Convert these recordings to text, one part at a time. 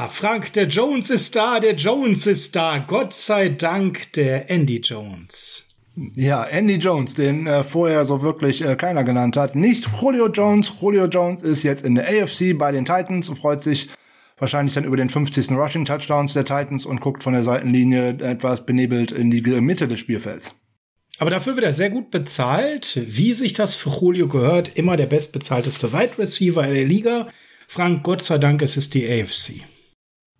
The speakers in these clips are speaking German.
Ja, Frank, der Jones ist da, der Jones ist da. Gott sei Dank der Andy Jones. Ja, Andy Jones, den äh, vorher so wirklich äh, keiner genannt hat. Nicht Julio Jones. Julio Jones ist jetzt in der AFC bei den Titans und freut sich wahrscheinlich dann über den 50. Rushing Touchdowns der Titans und guckt von der Seitenlinie etwas benebelt in die Mitte des Spielfelds. Aber dafür wird er sehr gut bezahlt, wie sich das für Julio gehört. Immer der bestbezahlteste Wide Receiver der Liga. Frank, Gott sei Dank, es ist die AFC.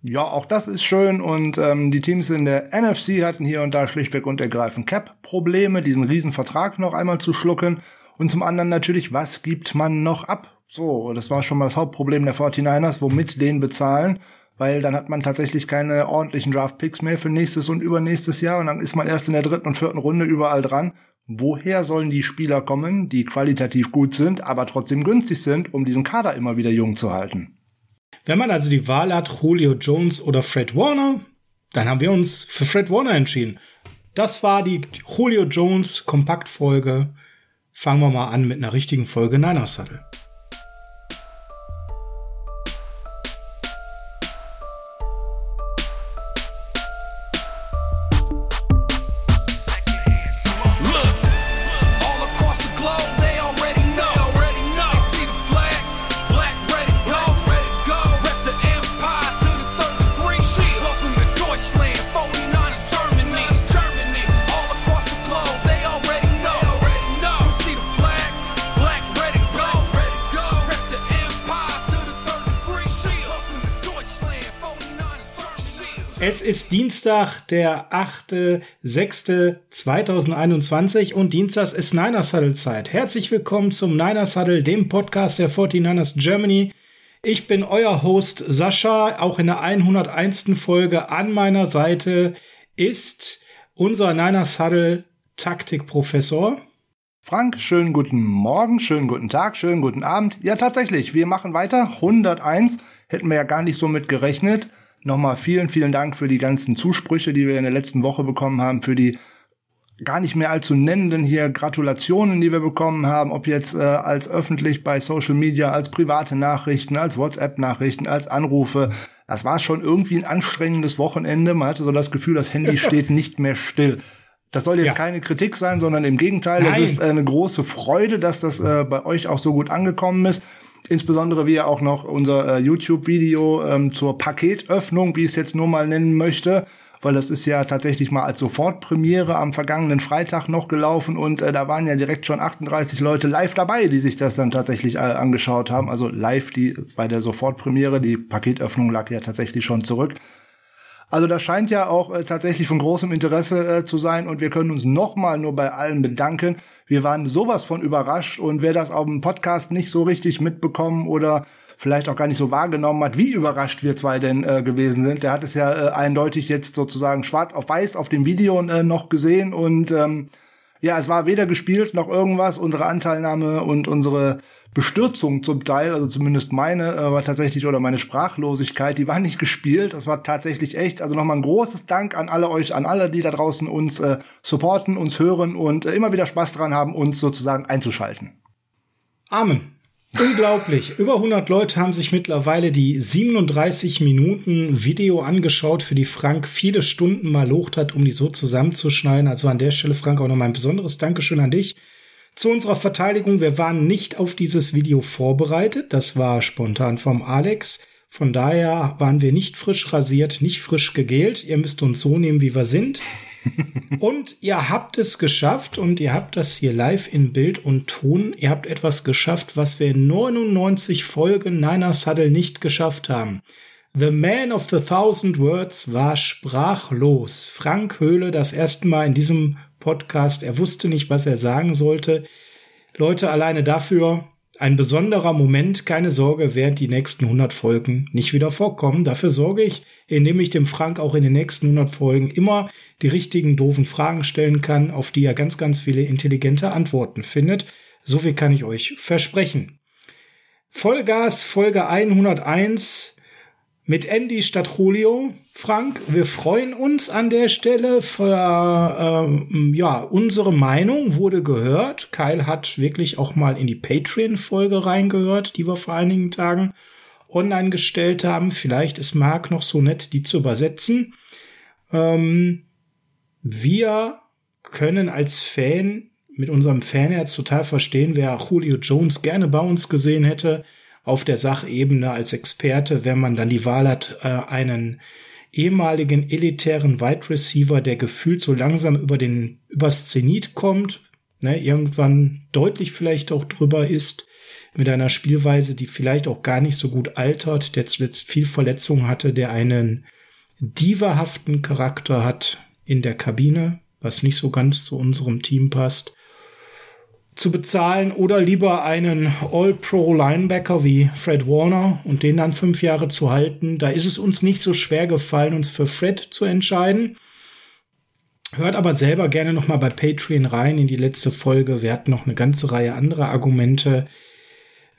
Ja, auch das ist schön und ähm, die Teams in der NFC hatten hier und da schlichtweg und ergreifend Cap-Probleme, diesen Riesenvertrag noch einmal zu schlucken und zum anderen natürlich, was gibt man noch ab? So, das war schon mal das Hauptproblem der 49ers, womit den bezahlen, weil dann hat man tatsächlich keine ordentlichen Draft-Picks mehr für nächstes und übernächstes Jahr und dann ist man erst in der dritten und vierten Runde überall dran. Woher sollen die Spieler kommen, die qualitativ gut sind, aber trotzdem günstig sind, um diesen Kader immer wieder jung zu halten? Wenn man also die Wahl hat, Julio Jones oder Fred Warner, dann haben wir uns für Fred Warner entschieden. Das war die Julio Jones Kompaktfolge. Fangen wir mal an mit einer richtigen Folge Niner Saddle. Ist Dienstag, der 8.6.2021 und Dienstags ist Niner Saddle Zeit. Herzlich willkommen zum Niner Saddle, dem Podcast der 49ers Germany. Ich bin euer Host Sascha. Auch in der 101. Folge an meiner Seite ist unser Niner Saddle Taktikprofessor. Frank, schönen guten Morgen, schönen guten Tag, schönen guten Abend. Ja, tatsächlich, wir machen weiter. 101 hätten wir ja gar nicht so mit gerechnet. Nochmal vielen, vielen Dank für die ganzen Zusprüche, die wir in der letzten Woche bekommen haben, für die gar nicht mehr allzu nennenden hier Gratulationen, die wir bekommen haben, ob jetzt äh, als öffentlich bei Social Media, als private Nachrichten, als WhatsApp-Nachrichten, als Anrufe. Das war schon irgendwie ein anstrengendes Wochenende. Man hatte so das Gefühl, das Handy steht nicht mehr still. Das soll jetzt ja. keine Kritik sein, sondern im Gegenteil, es ist eine große Freude, dass das äh, bei euch auch so gut angekommen ist. Insbesondere wie er auch noch unser äh, YouTube-Video ähm, zur Paketöffnung, wie ich es jetzt nur mal nennen möchte, weil das ist ja tatsächlich mal als Sofortpremiere am vergangenen Freitag noch gelaufen und äh, da waren ja direkt schon 38 Leute live dabei, die sich das dann tatsächlich äh, angeschaut haben. Also live die bei der Sofortpremiere, die Paketöffnung lag ja tatsächlich schon zurück. Also das scheint ja auch äh, tatsächlich von großem Interesse äh, zu sein und wir können uns nochmal nur bei allen bedanken, wir waren sowas von überrascht und wer das auf dem Podcast nicht so richtig mitbekommen oder vielleicht auch gar nicht so wahrgenommen hat, wie überrascht wir zwei denn äh, gewesen sind. Der hat es ja äh, eindeutig jetzt sozusagen schwarz auf weiß auf dem Video äh, noch gesehen und ähm, ja, es war weder gespielt noch irgendwas. Unsere Anteilnahme und unsere Bestürzung zum Teil, also zumindest meine, äh, war tatsächlich, oder meine Sprachlosigkeit, die war nicht gespielt. Das war tatsächlich echt. Also nochmal ein großes Dank an alle euch, an alle, die da draußen uns äh, supporten, uns hören und äh, immer wieder Spaß dran haben, uns sozusagen einzuschalten. Amen. Unglaublich. Über 100 Leute haben sich mittlerweile die 37 Minuten Video angeschaut, für die Frank viele Stunden mal locht hat, um die so zusammenzuschneiden. Also an der Stelle, Frank, auch nochmal ein besonderes Dankeschön an dich. Zu unserer Verteidigung, wir waren nicht auf dieses Video vorbereitet. Das war spontan vom Alex. Von daher waren wir nicht frisch rasiert, nicht frisch gegelt. Ihr müsst uns so nehmen, wie wir sind. Und ihr habt es geschafft und ihr habt das hier live in Bild und Ton. Ihr habt etwas geschafft, was wir in 99 Folgen Niner Saddle nicht geschafft haben. The Man of the Thousand Words war sprachlos. Frank Höhle das erste Mal in diesem Podcast. Er wusste nicht, was er sagen sollte. Leute, alleine dafür ein besonderer Moment. Keine Sorge, während die nächsten 100 Folgen nicht wieder vorkommen. Dafür sorge ich, indem ich dem Frank auch in den nächsten 100 Folgen immer die richtigen doofen Fragen stellen kann, auf die er ganz, ganz viele intelligente Antworten findet. So viel kann ich euch versprechen. Vollgas, Folge 101 mit Andy statt Julio. Frank, wir freuen uns an der Stelle für, ähm, ja, unsere Meinung wurde gehört. Kyle hat wirklich auch mal in die Patreon-Folge reingehört, die war vor einigen Tagen. online gestellt haben. Vielleicht ist Marc noch so nett, die zu übersetzen. Ähm, wir können als Fan mit unserem Fanherz total verstehen, wer Julio Jones gerne bei uns gesehen hätte, auf der Sachebene als Experte, wenn man dann die Wahl hat, äh, einen ehemaligen elitären Wide Receiver, der gefühlt so langsam über den übers Zenit kommt, ne, irgendwann deutlich vielleicht auch drüber ist, mit einer Spielweise, die vielleicht auch gar nicht so gut altert, der zuletzt viel Verletzungen hatte, der einen divahaften Charakter hat in der Kabine, was nicht so ganz zu unserem Team passt zu bezahlen oder lieber einen All-Pro-Linebacker wie Fred Warner und den dann fünf Jahre zu halten. Da ist es uns nicht so schwer gefallen, uns für Fred zu entscheiden. Hört aber selber gerne noch mal bei Patreon rein in die letzte Folge. Wir hatten noch eine ganze Reihe anderer Argumente,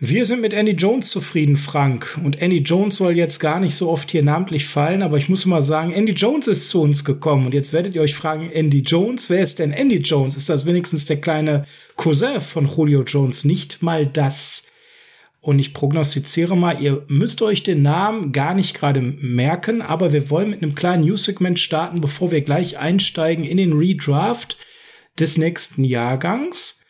wir sind mit Andy Jones zufrieden, Frank. Und Andy Jones soll jetzt gar nicht so oft hier namentlich fallen, aber ich muss mal sagen, Andy Jones ist zu uns gekommen. Und jetzt werdet ihr euch fragen, Andy Jones, wer ist denn Andy Jones? Ist das wenigstens der kleine Cousin von Julio Jones? Nicht mal das. Und ich prognostiziere mal, ihr müsst euch den Namen gar nicht gerade merken, aber wir wollen mit einem kleinen News-Segment starten, bevor wir gleich einsteigen in den Redraft des nächsten Jahrgangs.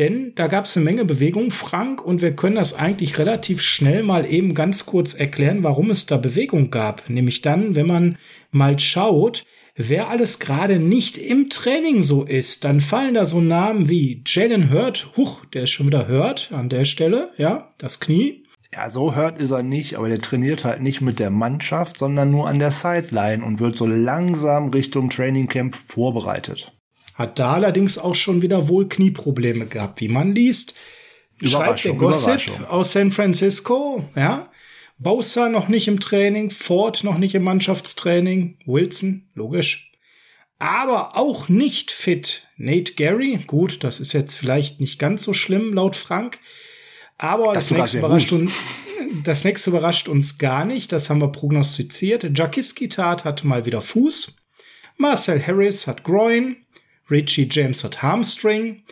Denn da gab es eine Menge Bewegung, Frank, und wir können das eigentlich relativ schnell mal eben ganz kurz erklären, warum es da Bewegung gab. Nämlich dann, wenn man mal schaut, wer alles gerade nicht im Training so ist, dann fallen da so Namen wie Jalen Hurt, huch, der ist schon wieder Hurt an der Stelle, ja, das Knie. Ja, so hört ist er nicht, aber der trainiert halt nicht mit der Mannschaft, sondern nur an der Sideline und wird so langsam Richtung Training Camp vorbereitet. Hat da allerdings auch schon wieder wohl Knieprobleme gehabt, wie man liest. Schreibt der Gossip aus San Francisco, ja. Bosa noch nicht im Training, Ford noch nicht im Mannschaftstraining, Wilson, logisch. Aber auch nicht fit. Nate Gary, gut, das ist jetzt vielleicht nicht ganz so schlimm laut Frank. Aber das, das nächste, überrascht uns, das nächste überrascht uns gar nicht. Das haben wir prognostiziert. Jakiski Tat hat mal wieder Fuß. Marcel Harris hat Groin. Richie James hat Hamstring.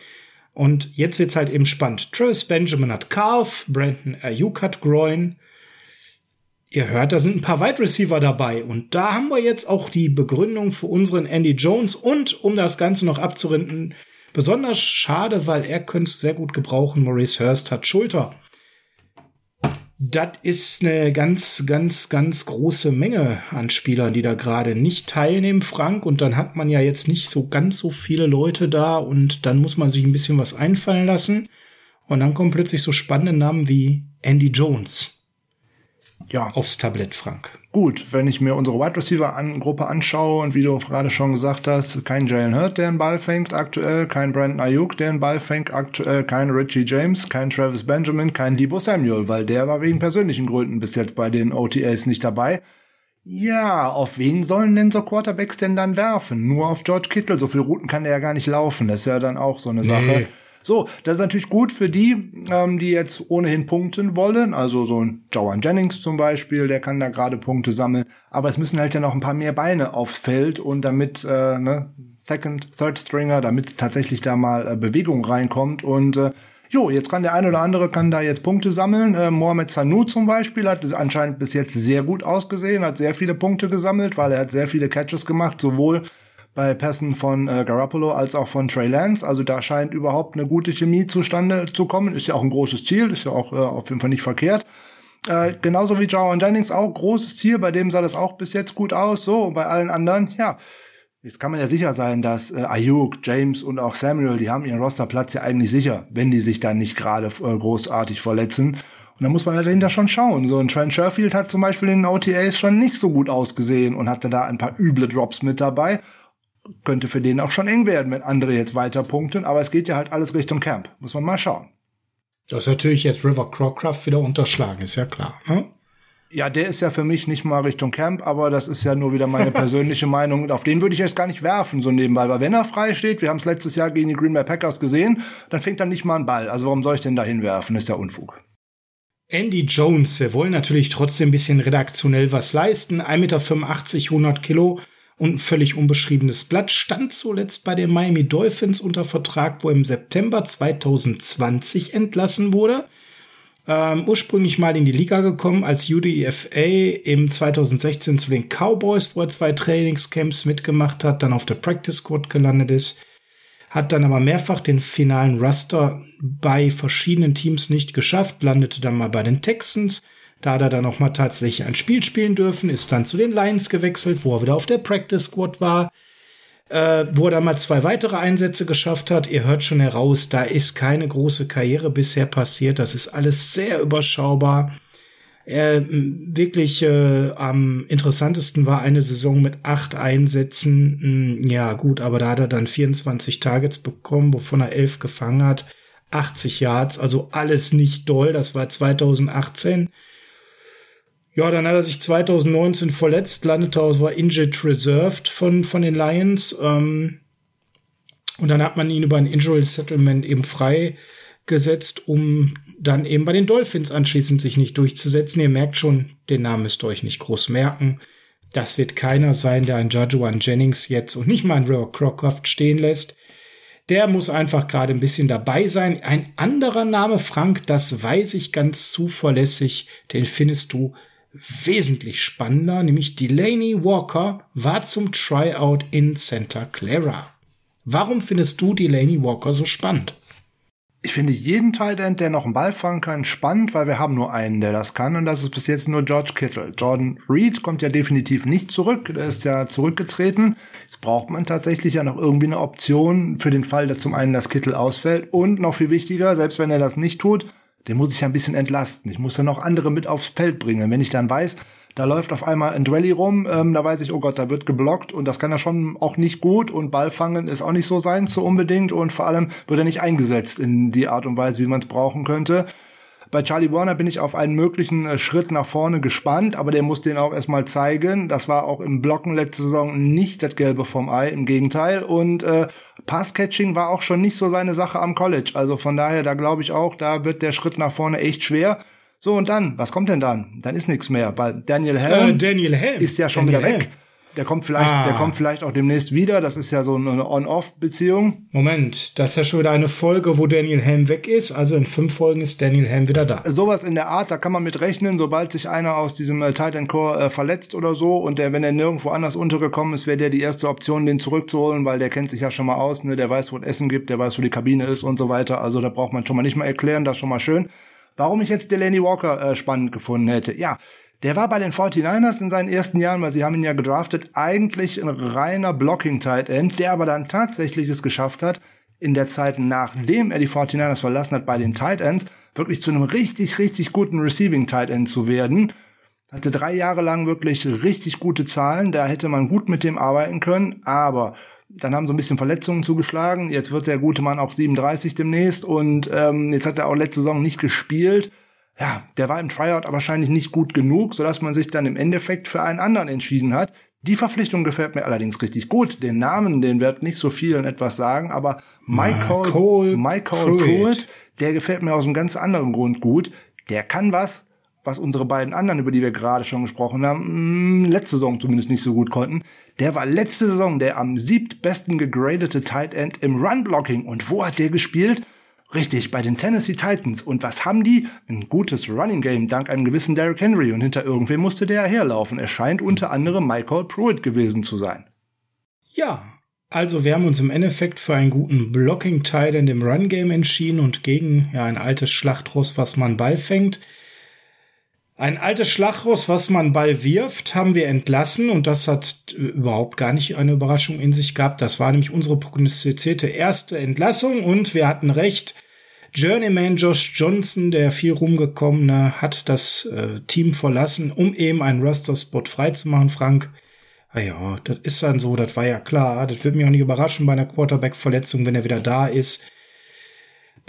Und jetzt wird's halt eben spannend. Travis Benjamin hat Calf, Brandon Ayuk hat Groin. Ihr hört, da sind ein paar Wide Receiver dabei. Und da haben wir jetzt auch die Begründung für unseren Andy Jones. Und um das Ganze noch abzurinden, besonders schade, weil er könnte es sehr gut gebrauchen. Maurice Hurst hat Schulter das ist eine ganz, ganz, ganz große Menge an Spielern, die da gerade nicht teilnehmen, Frank. Und dann hat man ja jetzt nicht so ganz so viele Leute da und dann muss man sich ein bisschen was einfallen lassen. Und dann kommen plötzlich so spannende Namen wie Andy Jones ja. aufs Tablett, Frank. Gut, wenn ich mir unsere Wide Receiver an, Gruppe anschaue und wie du gerade schon gesagt hast, kein Jalen Hurt, der einen Ball fängt aktuell, kein Brandon Ayuk, der einen Ball fängt aktuell, kein Richie James, kein Travis Benjamin, kein Debo Samuel, weil der war wegen persönlichen Gründen bis jetzt bei den OTAs nicht dabei. Ja, auf wen sollen denn so Quarterbacks denn dann werfen? Nur auf George Kittle, so viele Routen kann der ja gar nicht laufen, das ist ja dann auch so eine nee. Sache. So, das ist natürlich gut für die, ähm, die jetzt ohnehin punkten wollen. Also so ein Joan Jennings zum Beispiel, der kann da gerade Punkte sammeln. Aber es müssen halt ja noch ein paar mehr Beine aufs Feld und damit äh, ne, Second, Third Stringer, damit tatsächlich da mal äh, Bewegung reinkommt und äh, Jo, jetzt kann der eine oder andere kann da jetzt Punkte sammeln. Äh, Mohamed Sanu zum Beispiel hat anscheinend bis jetzt sehr gut ausgesehen, hat sehr viele Punkte gesammelt, weil er hat sehr viele Catches gemacht, sowohl bei Pässen von äh, Garoppolo als auch von Trey Lance. Also da scheint überhaupt eine gute Chemie zustande zu kommen. Ist ja auch ein großes Ziel, ist ja auch äh, auf jeden Fall nicht verkehrt. Äh, genauso wie Jawan Jennings auch großes Ziel, bei dem sah das auch bis jetzt gut aus. So, bei allen anderen, ja, Jetzt kann man ja sicher sein, dass äh, Ayuk, James und auch Samuel, die haben ihren Rosterplatz ja eigentlich sicher, wenn die sich dann nicht gerade äh, großartig verletzen. Und da muss man halt dahinter schon schauen. So ein Trent Sherfield hat zum Beispiel in den OTAs schon nicht so gut ausgesehen und hatte da ein paar üble Drops mit dabei könnte für den auch schon eng werden, wenn andere jetzt weiter punkten. Aber es geht ja halt alles Richtung Camp. Muss man mal schauen. Das ist natürlich jetzt River Crowcraft wieder unterschlagen, ist ja klar. Ne? Ja, der ist ja für mich nicht mal Richtung Camp, aber das ist ja nur wieder meine persönliche Meinung. Auf den würde ich jetzt gar nicht werfen, so nebenbei. Weil wenn er frei steht, wir haben es letztes Jahr gegen die Green Bay Packers gesehen, dann fängt er nicht mal einen Ball. Also warum soll ich denn da hinwerfen? ist ja Unfug. Andy Jones, wir wollen natürlich trotzdem ein bisschen redaktionell was leisten. 1,85 Meter, 100 Kilo und ein völlig unbeschriebenes Blatt, stand zuletzt bei den Miami Dolphins unter Vertrag, wo im September 2020 entlassen wurde. Ähm, ursprünglich mal in die Liga gekommen als UDFA im 2016 zu den Cowboys, wo er zwei Trainingscamps mitgemacht hat, dann auf der Practice Squad gelandet ist, hat dann aber mehrfach den finalen Raster bei verschiedenen Teams nicht geschafft, landete dann mal bei den Texans, da hat er dann auch mal tatsächlich ein Spiel spielen dürfen, ist dann zu den Lions gewechselt, wo er wieder auf der Practice Squad war, äh, wo er dann mal zwei weitere Einsätze geschafft hat. Ihr hört schon heraus, da ist keine große Karriere bisher passiert. Das ist alles sehr überschaubar. Er, wirklich äh, am interessantesten war eine Saison mit acht Einsätzen. Ja, gut, aber da hat er dann 24 Targets bekommen, wovon er elf gefangen hat. 80 Yards, also alles nicht doll. Das war 2018. Ja, dann hat er sich 2019 verletzt, landete aus, war injured reserved von, von den Lions. Ähm, und dann hat man ihn über ein Injury Settlement eben freigesetzt, um dann eben bei den Dolphins anschließend sich nicht durchzusetzen. Ihr merkt schon, den Namen müsst ihr euch nicht groß merken. Das wird keiner sein, der einen Jajuan Jennings jetzt und nicht mal einen Roy Crocroft stehen lässt. Der muss einfach gerade ein bisschen dabei sein. Ein anderer Name, Frank, das weiß ich ganz zuverlässig, den findest du wesentlich spannender, nämlich Delaney Walker war zum Tryout in Santa Clara. Warum findest du Delaney Walker so spannend? Ich finde jeden Tight der noch einen Ball fangen kann, spannend, weil wir haben nur einen, der das kann, und das ist bis jetzt nur George Kittle. Jordan Reed kommt ja definitiv nicht zurück, der ist ja zurückgetreten. Jetzt braucht man tatsächlich ja noch irgendwie eine Option für den Fall, dass zum einen das Kittle ausfällt und noch viel wichtiger, selbst wenn er das nicht tut, den muss ich ja ein bisschen entlasten. Ich muss ja noch andere mit aufs Feld bringen. Wenn ich dann weiß, da läuft auf einmal ein Dwelly rum, ähm, da weiß ich, oh Gott, da wird geblockt und das kann er schon auch nicht gut und Ball fangen ist auch nicht so sein so unbedingt und vor allem wird er nicht eingesetzt in die Art und Weise, wie man es brauchen könnte. Bei Charlie Warner bin ich auf einen möglichen äh, Schritt nach vorne gespannt, aber der muss den auch erstmal zeigen. Das war auch im Blocken letzte Saison nicht das Gelbe vom Ei, im Gegenteil. Und äh, Passcatching war auch schon nicht so seine Sache am College. Also von daher, da glaube ich auch, da wird der Schritt nach vorne echt schwer. So, und dann, was kommt denn dann? Dann ist nichts mehr, weil Daniel Helm, äh, Daniel Helm. ist ja schon Daniel wieder weg. Helm. Der kommt vielleicht, Ah. der kommt vielleicht auch demnächst wieder. Das ist ja so eine On-Off-Beziehung. Moment, das ist ja schon wieder eine Folge, wo Daniel Helm weg ist. Also in fünf Folgen ist Daniel Helm wieder da. Sowas in der Art, da kann man mit rechnen, sobald sich einer aus diesem äh, Titan Core äh, verletzt oder so und der, wenn er nirgendwo anders untergekommen ist, wäre der die erste Option, den zurückzuholen, weil der kennt sich ja schon mal aus, ne? der weiß, wo es Essen gibt, der weiß, wo die Kabine ist und so weiter. Also da braucht man schon mal nicht mal erklären, das ist schon mal schön. Warum ich jetzt Delaney Walker äh, spannend gefunden hätte? Ja, der war bei den 49ers in seinen ersten Jahren, weil sie haben ihn ja gedraftet, eigentlich ein reiner Blocking-Tight End, der aber dann tatsächlich es geschafft hat, in der Zeit, nachdem er die 49ers verlassen hat bei den Tight Ends, wirklich zu einem richtig, richtig guten Receiving Tight End zu werden. Hatte drei Jahre lang wirklich richtig gute Zahlen, da hätte man gut mit dem arbeiten können, aber dann haben so ein bisschen Verletzungen zugeschlagen. Jetzt wird der gute Mann auch 37 demnächst und ähm, jetzt hat er auch letzte Saison nicht gespielt. Ja, der war im Tryout aber wahrscheinlich nicht gut genug, sodass man sich dann im Endeffekt für einen anderen entschieden hat. Die Verpflichtung gefällt mir allerdings richtig gut. Den Namen, den wird nicht so vielen etwas sagen, aber Michael, Michael Michael Pruitt. Pruitt, der gefällt mir aus einem ganz anderen Grund gut. Der kann was, was unsere beiden anderen, über die wir gerade schon gesprochen haben, mh, letzte Saison zumindest nicht so gut konnten. Der war letzte Saison der am siebtbesten gegradete Tight End im Run-Blocking. Und wo hat der gespielt? Richtig, bei den Tennessee Titans. Und was haben die? Ein gutes Running Game dank einem gewissen Derrick Henry. Und hinter irgendwem musste der herlaufen. Es scheint unter anderem Michael Pruitt gewesen zu sein. Ja, also wir haben uns im Endeffekt für einen guten Blocking-Teil in dem Run-Game entschieden und gegen ja, ein altes Schlachtross, was man Ball fängt. Ein altes Schlachtross, was man Ball wirft, haben wir entlassen und das hat äh, überhaupt gar nicht eine Überraschung in sich gehabt. Das war nämlich unsere prognostizierte erste Entlassung und wir hatten recht. Journeyman Josh Johnson, der viel rumgekommene, hat das äh, Team verlassen, um eben einen Roster-Spot freizumachen, Frank. Ah ja, das ist dann so, das war ja klar. Das wird mich auch nicht überraschen bei einer Quarterback-Verletzung, wenn er wieder da ist.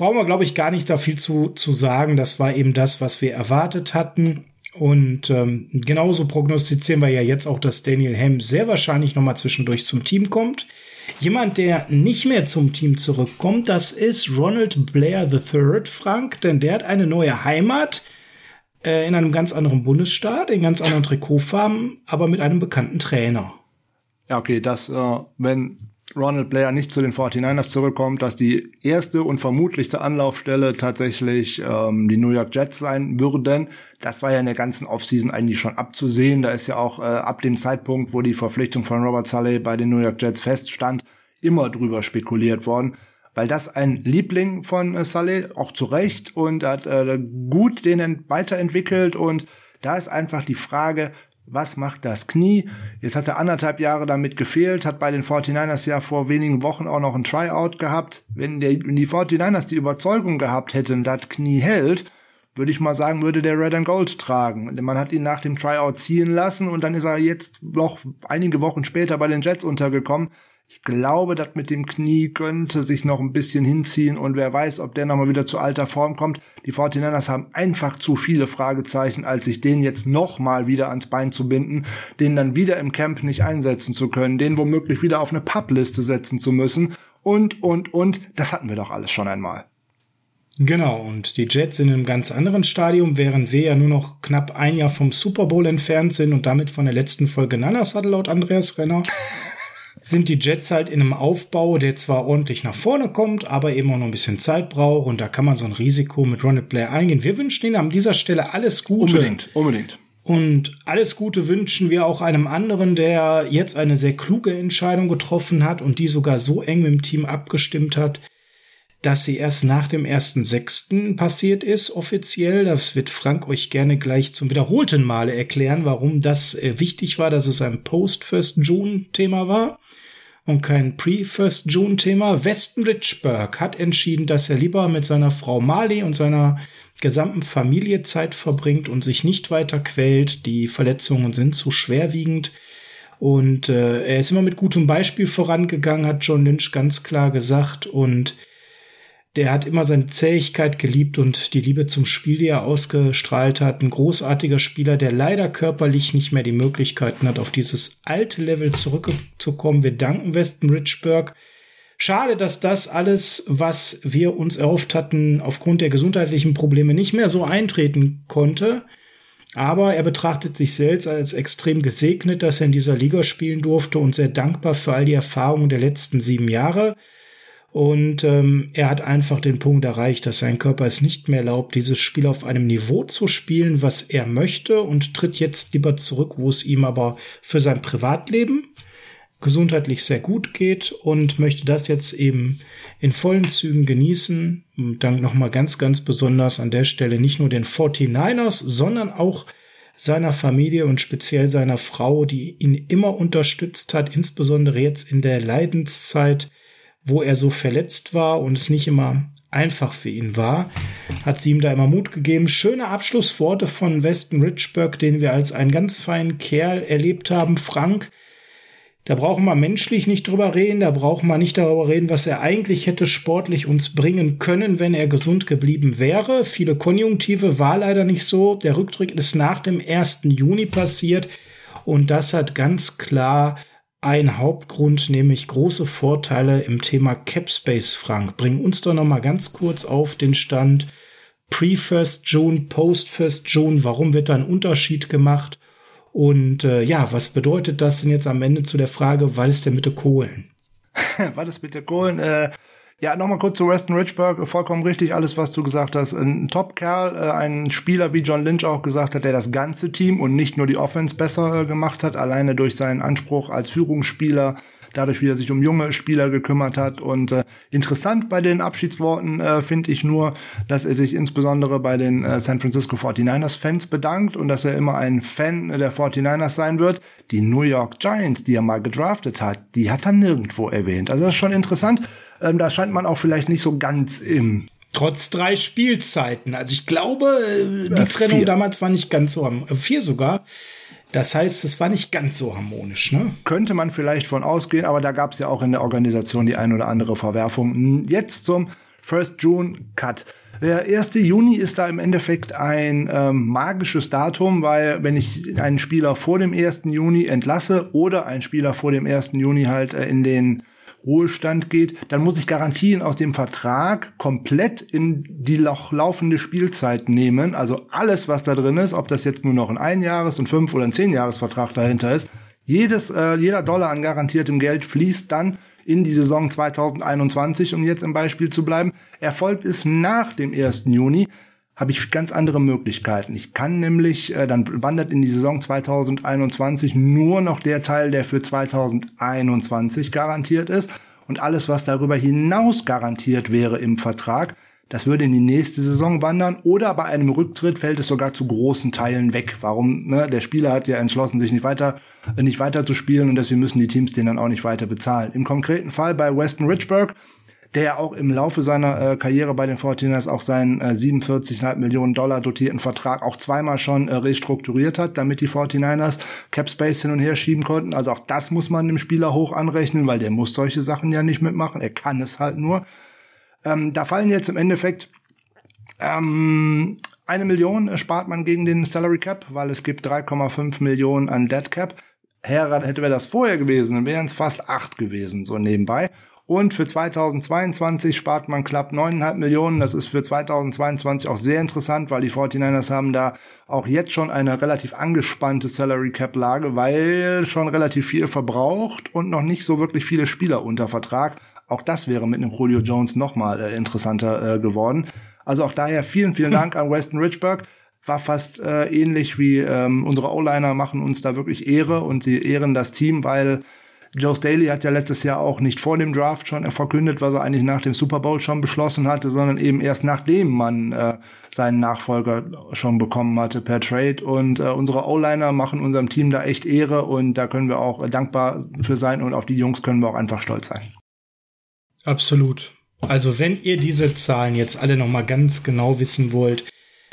Brauchen wir, glaube ich, gar nicht da viel zu, zu sagen. Das war eben das, was wir erwartet hatten. Und ähm, genauso prognostizieren wir ja jetzt auch, dass Daniel Ham sehr wahrscheinlich noch mal zwischendurch zum Team kommt. Jemand, der nicht mehr zum Team zurückkommt, das ist Ronald Blair III, Frank, denn der hat eine neue Heimat äh, in einem ganz anderen Bundesstaat, in ganz anderen Trikotfarben, aber mit einem bekannten Trainer. Ja, okay, das, äh, wenn Ronald Blair nicht zu den 49ers zurückkommt, dass die erste und vermutlichste Anlaufstelle tatsächlich ähm, die New York Jets sein würden. Das war ja in der ganzen Offseason eigentlich schon abzusehen. Da ist ja auch äh, ab dem Zeitpunkt, wo die Verpflichtung von Robert Sully bei den New York Jets feststand, immer drüber spekuliert worden. Weil das ein Liebling von äh, Sully, auch zu Recht, und hat äh, gut den weiterentwickelt und da ist einfach die Frage, was macht das Knie? Jetzt hat er anderthalb Jahre damit gefehlt, hat bei den 49ers ja vor wenigen Wochen auch noch ein Tryout gehabt. Wenn, der, wenn die 49ers die Überzeugung gehabt hätten, das Knie hält, würde ich mal sagen, würde der Red and Gold tragen. Man hat ihn nach dem Tryout ziehen lassen und dann ist er jetzt noch einige Wochen später bei den Jets untergekommen. Ich glaube, das mit dem Knie könnte sich noch ein bisschen hinziehen und wer weiß, ob der nochmal wieder zu alter Form kommt. Die 49ers haben einfach zu viele Fragezeichen, als sich den jetzt nochmal wieder ans Bein zu binden, den dann wieder im Camp nicht einsetzen zu können, den womöglich wieder auf eine Pappliste setzen zu müssen und, und, und. Das hatten wir doch alles schon einmal. Genau, und die Jets in einem ganz anderen Stadium, während wir ja nur noch knapp ein Jahr vom Super Bowl entfernt sind und damit von der letzten Folge hatte laut Andreas Renner. sind die Jets halt in einem Aufbau, der zwar ordentlich nach vorne kommt, aber eben auch noch ein bisschen Zeit braucht und da kann man so ein Risiko mit Ronald Blair eingehen. Wir wünschen Ihnen an dieser Stelle alles Gute. Unbedingt, unbedingt. Und alles Gute wünschen wir auch einem anderen, der jetzt eine sehr kluge Entscheidung getroffen hat und die sogar so eng mit dem Team abgestimmt hat, dass sie erst nach dem ersten Sechsten passiert ist, offiziell. Das wird Frank euch gerne gleich zum wiederholten Male erklären, warum das äh, wichtig war, dass es ein Post-First-June-Thema war und kein Pre-First June-Thema. Weston Richburg hat entschieden, dass er lieber mit seiner Frau Marley und seiner gesamten Familie Zeit verbringt und sich nicht weiter quält. Die Verletzungen sind zu schwerwiegend. Und äh, er ist immer mit gutem Beispiel vorangegangen, hat John Lynch ganz klar gesagt. Und der hat immer seine Zähigkeit geliebt und die Liebe zum Spiel, die er ausgestrahlt hat. Ein großartiger Spieler, der leider körperlich nicht mehr die Möglichkeiten hat, auf dieses alte Level zurückzukommen. Wir danken Weston Richburg. Schade, dass das alles, was wir uns erhofft hatten, aufgrund der gesundheitlichen Probleme nicht mehr so eintreten konnte. Aber er betrachtet sich selbst als extrem gesegnet, dass er in dieser Liga spielen durfte und sehr dankbar für all die Erfahrungen der letzten sieben Jahre. Und ähm, er hat einfach den Punkt erreicht, dass sein Körper es nicht mehr erlaubt, dieses Spiel auf einem Niveau zu spielen, was er möchte und tritt jetzt lieber zurück, wo es ihm aber für sein Privatleben gesundheitlich sehr gut geht und möchte das jetzt eben in vollen Zügen genießen. Und dann nochmal ganz, ganz besonders an der Stelle nicht nur den 49ers, sondern auch seiner Familie und speziell seiner Frau, die ihn immer unterstützt hat, insbesondere jetzt in der Leidenszeit wo er so verletzt war und es nicht immer einfach für ihn war, hat sie ihm da immer Mut gegeben. Schöne Abschlussworte von Weston Richburg, den wir als einen ganz feinen Kerl erlebt haben. Frank, da brauchen wir menschlich nicht drüber reden, da brauchen wir nicht darüber reden, was er eigentlich hätte sportlich uns bringen können, wenn er gesund geblieben wäre. Viele Konjunktive war leider nicht so. Der Rücktritt ist nach dem 1. Juni passiert und das hat ganz klar ein Hauptgrund, nämlich große Vorteile im Thema Capspace, Frank. Bring uns doch noch mal ganz kurz auf den Stand Pre-First June, Post-First June. Warum wird da ein Unterschied gemacht? Und äh, ja, was bedeutet das denn jetzt am Ende zu der Frage, was ist denn mit den Kohlen? was ist mit den Kohlen? Äh, ja, nochmal kurz zu Weston Richburg. Vollkommen richtig, alles, was du gesagt hast. Ein Top-Kerl, äh, ein Spieler, wie John Lynch auch gesagt hat, der das ganze Team und nicht nur die Offense besser äh, gemacht hat, alleine durch seinen Anspruch als Führungsspieler, dadurch, wie er sich um junge Spieler gekümmert hat. Und äh, interessant bei den Abschiedsworten äh, finde ich nur, dass er sich insbesondere bei den äh, San Francisco 49ers Fans bedankt und dass er immer ein Fan der 49ers sein wird. Die New York Giants, die er mal gedraftet hat, die hat er nirgendwo erwähnt. Also das ist schon interessant. Ähm, da scheint man auch vielleicht nicht so ganz im Trotz drei Spielzeiten. Also ich glaube, äh, die ja, Trennung vier. damals war nicht ganz so, äh, vier sogar. Das heißt, es war nicht ganz so harmonisch, ne? Könnte man vielleicht von ausgehen, aber da gab es ja auch in der Organisation die ein oder andere Verwerfung. Jetzt zum First June Cut. Der 1. Juni ist da im Endeffekt ein ähm, magisches Datum, weil wenn ich einen Spieler vor dem 1. Juni entlasse oder einen Spieler vor dem 1. Juni halt äh, in den Ruhestand geht, dann muss ich Garantien aus dem Vertrag komplett in die laufende Spielzeit nehmen. Also alles, was da drin ist, ob das jetzt nur noch ein Einjahres-, ein Fünf- oder ein Zehnjahresvertrag dahinter ist, jedes, äh, jeder Dollar an garantiertem Geld fließt dann in die Saison 2021, um jetzt im Beispiel zu bleiben. Erfolgt es nach dem 1. Juni, habe ich ganz andere Möglichkeiten. Ich kann nämlich, äh, dann wandert in die Saison 2021 nur noch der Teil, der für 2021 garantiert ist. Und alles, was darüber hinaus garantiert wäre im Vertrag, das würde in die nächste Saison wandern oder bei einem Rücktritt fällt es sogar zu großen Teilen weg. Warum? Ne? Der Spieler hat ja entschlossen, sich nicht weiter, nicht weiter zu spielen und deswegen müssen die Teams den dann auch nicht weiter bezahlen. Im konkreten Fall bei Weston Richburg, der ja auch im Laufe seiner äh, Karriere bei den 49ers auch seinen äh, 47,5 Millionen Dollar dotierten Vertrag auch zweimal schon äh, restrukturiert hat, damit die 49ers Cap Space hin und her schieben konnten. Also auch das muss man dem Spieler hoch anrechnen, weil der muss solche Sachen ja nicht mitmachen. Er kann es halt nur. Ähm, da fallen jetzt im Endeffekt ähm, eine Million spart man gegen den Salary Cap, weil es gibt 3,5 Millionen an Dead Cap. Her hätte wir das vorher gewesen, dann wären es fast acht gewesen, so nebenbei. Und für 2022 spart man knapp 9,5 Millionen. Das ist für 2022 auch sehr interessant, weil die 49ers haben da auch jetzt schon eine relativ angespannte Salary Cap Lage, weil schon relativ viel verbraucht und noch nicht so wirklich viele Spieler unter Vertrag. Auch das wäre mit einem Julio Jones nochmal äh, interessanter äh, geworden. Also auch daher vielen, vielen Dank an Weston Richburg. War fast äh, ähnlich wie ähm, unsere O-Liner machen uns da wirklich Ehre und sie ehren das Team, weil Joe Staley hat ja letztes Jahr auch nicht vor dem Draft schon verkündet, was er eigentlich nach dem Super Bowl schon beschlossen hatte, sondern eben erst nachdem man äh, seinen Nachfolger schon bekommen hatte per Trade. Und äh, unsere O-Liner machen unserem Team da echt Ehre und da können wir auch äh, dankbar für sein und auf die Jungs können wir auch einfach stolz sein. Absolut. Also wenn ihr diese Zahlen jetzt alle noch mal ganz genau wissen wollt,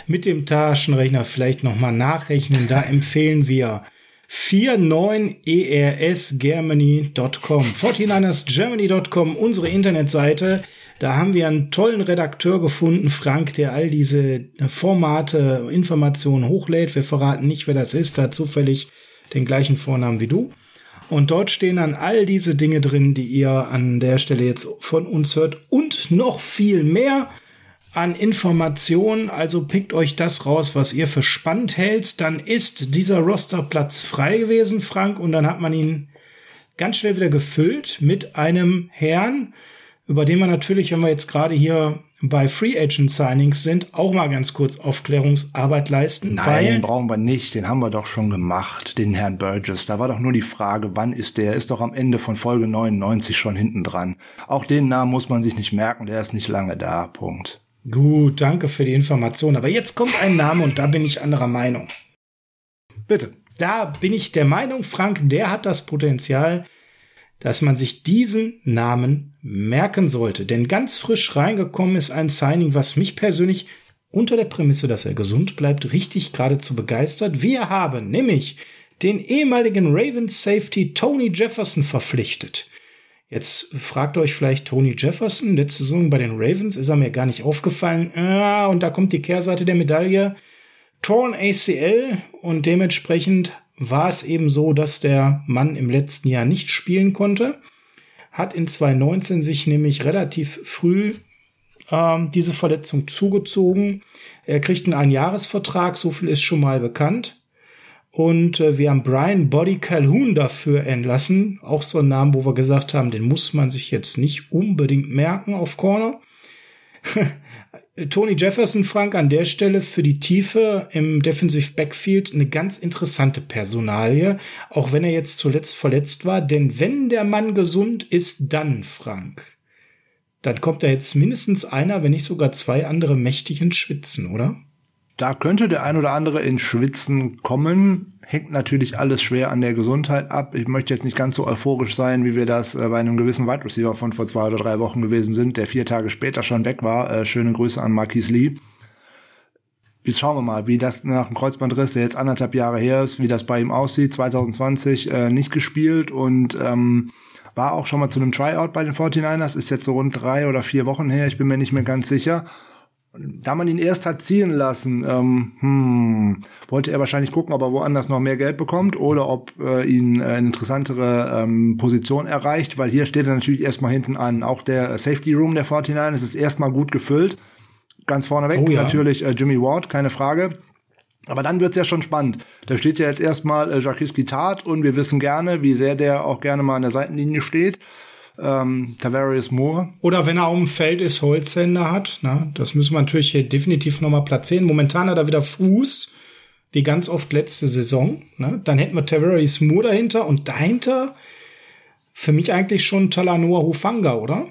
mit dem Taschenrechner vielleicht noch mal nachrechnen, da empfehlen wir 49ersgermany.com, 49ersgermany.com, unsere Internetseite. Da haben wir einen tollen Redakteur gefunden, Frank, der all diese Formate, Informationen hochlädt. Wir verraten nicht, wer das ist, hat zufällig den gleichen Vornamen wie du. Und dort stehen dann all diese Dinge drin, die ihr an der Stelle jetzt von uns hört und noch viel mehr an Informationen. Also pickt euch das raus, was ihr für spannend hält. Dann ist dieser Rosterplatz frei gewesen, Frank, und dann hat man ihn ganz schnell wieder gefüllt mit einem Herrn, über den wir natürlich, wenn wir jetzt gerade hier bei Free Agent Signings sind, auch mal ganz kurz Aufklärungsarbeit leisten. Nein, brauchen wir nicht. Den haben wir doch schon gemacht, den Herrn Burgess. Da war doch nur die Frage, wann ist der? Ist doch am Ende von Folge 99 schon hinten dran. Auch den Namen muss man sich nicht merken. Der ist nicht lange da. Punkt. Gut, danke für die Information. Aber jetzt kommt ein Name und da bin ich anderer Meinung. Bitte. Da bin ich der Meinung, Frank, der hat das Potenzial, dass man sich diesen Namen merken sollte. Denn ganz frisch reingekommen ist ein Signing, was mich persönlich unter der Prämisse, dass er gesund bleibt, richtig geradezu begeistert. Wir haben nämlich den ehemaligen Ravens Safety Tony Jefferson verpflichtet. Jetzt fragt euch vielleicht Tony Jefferson, letzte Saison bei den Ravens ist er mir gar nicht aufgefallen. Ah, und da kommt die Kehrseite der Medaille. Torn ACL und dementsprechend war es eben so, dass der Mann im letzten Jahr nicht spielen konnte. Hat in 2019 sich nämlich relativ früh ähm, diese Verletzung zugezogen. Er kriegt einen Einjahresvertrag, so viel ist schon mal bekannt. Und äh, wir haben Brian Body Calhoun dafür entlassen. Auch so ein Name, wo wir gesagt haben, den muss man sich jetzt nicht unbedingt merken auf Corner. Tony Jefferson, Frank, an der Stelle für die Tiefe im Defensive Backfield eine ganz interessante Personalie, auch wenn er jetzt zuletzt verletzt war. Denn wenn der Mann gesund ist, dann, Frank, dann kommt da jetzt mindestens einer, wenn nicht sogar zwei andere mächtig ins Schwitzen, oder? Da könnte der ein oder andere in Schwitzen kommen. Hängt natürlich alles schwer an der Gesundheit ab. Ich möchte jetzt nicht ganz so euphorisch sein, wie wir das äh, bei einem gewissen Wide Receiver von vor zwei oder drei Wochen gewesen sind, der vier Tage später schon weg war. Äh, schöne Grüße an Marquis Lee. Jetzt schauen wir mal, wie das nach dem Kreuzbandriss, der jetzt anderthalb Jahre her ist, wie das bei ihm aussieht. 2020 äh, nicht gespielt und ähm, war auch schon mal zu einem Tryout bei den 49ers. Ist jetzt so rund drei oder vier Wochen her. Ich bin mir nicht mehr ganz sicher da man ihn erst hat ziehen lassen, ähm, hm, wollte er wahrscheinlich gucken, ob er woanders noch mehr Geld bekommt oder ob äh, ihn äh, eine interessantere ähm, Position erreicht, weil hier steht er natürlich erstmal hinten an. Auch der Safety Room der 49 ist erstmal gut gefüllt. Ganz vorneweg oh, ja. natürlich äh, Jimmy Ward, keine Frage. Aber dann wird's ja schon spannend. Da steht ja jetzt erstmal äh, Jacques Guitart und wir wissen gerne, wie sehr der auch gerne mal an der Seitenlinie steht. Ähm, Tavarius Moore. Oder wenn er auf dem Feld ist, Holzhänder hat. Na, das müssen wir natürlich hier definitiv nochmal platzieren. Momentan hat er wieder Fuß, wie ganz oft letzte Saison. Ne? Dann hätten wir Tavarius Moore dahinter und dahinter für mich eigentlich schon Talanoa Hufanga, oder?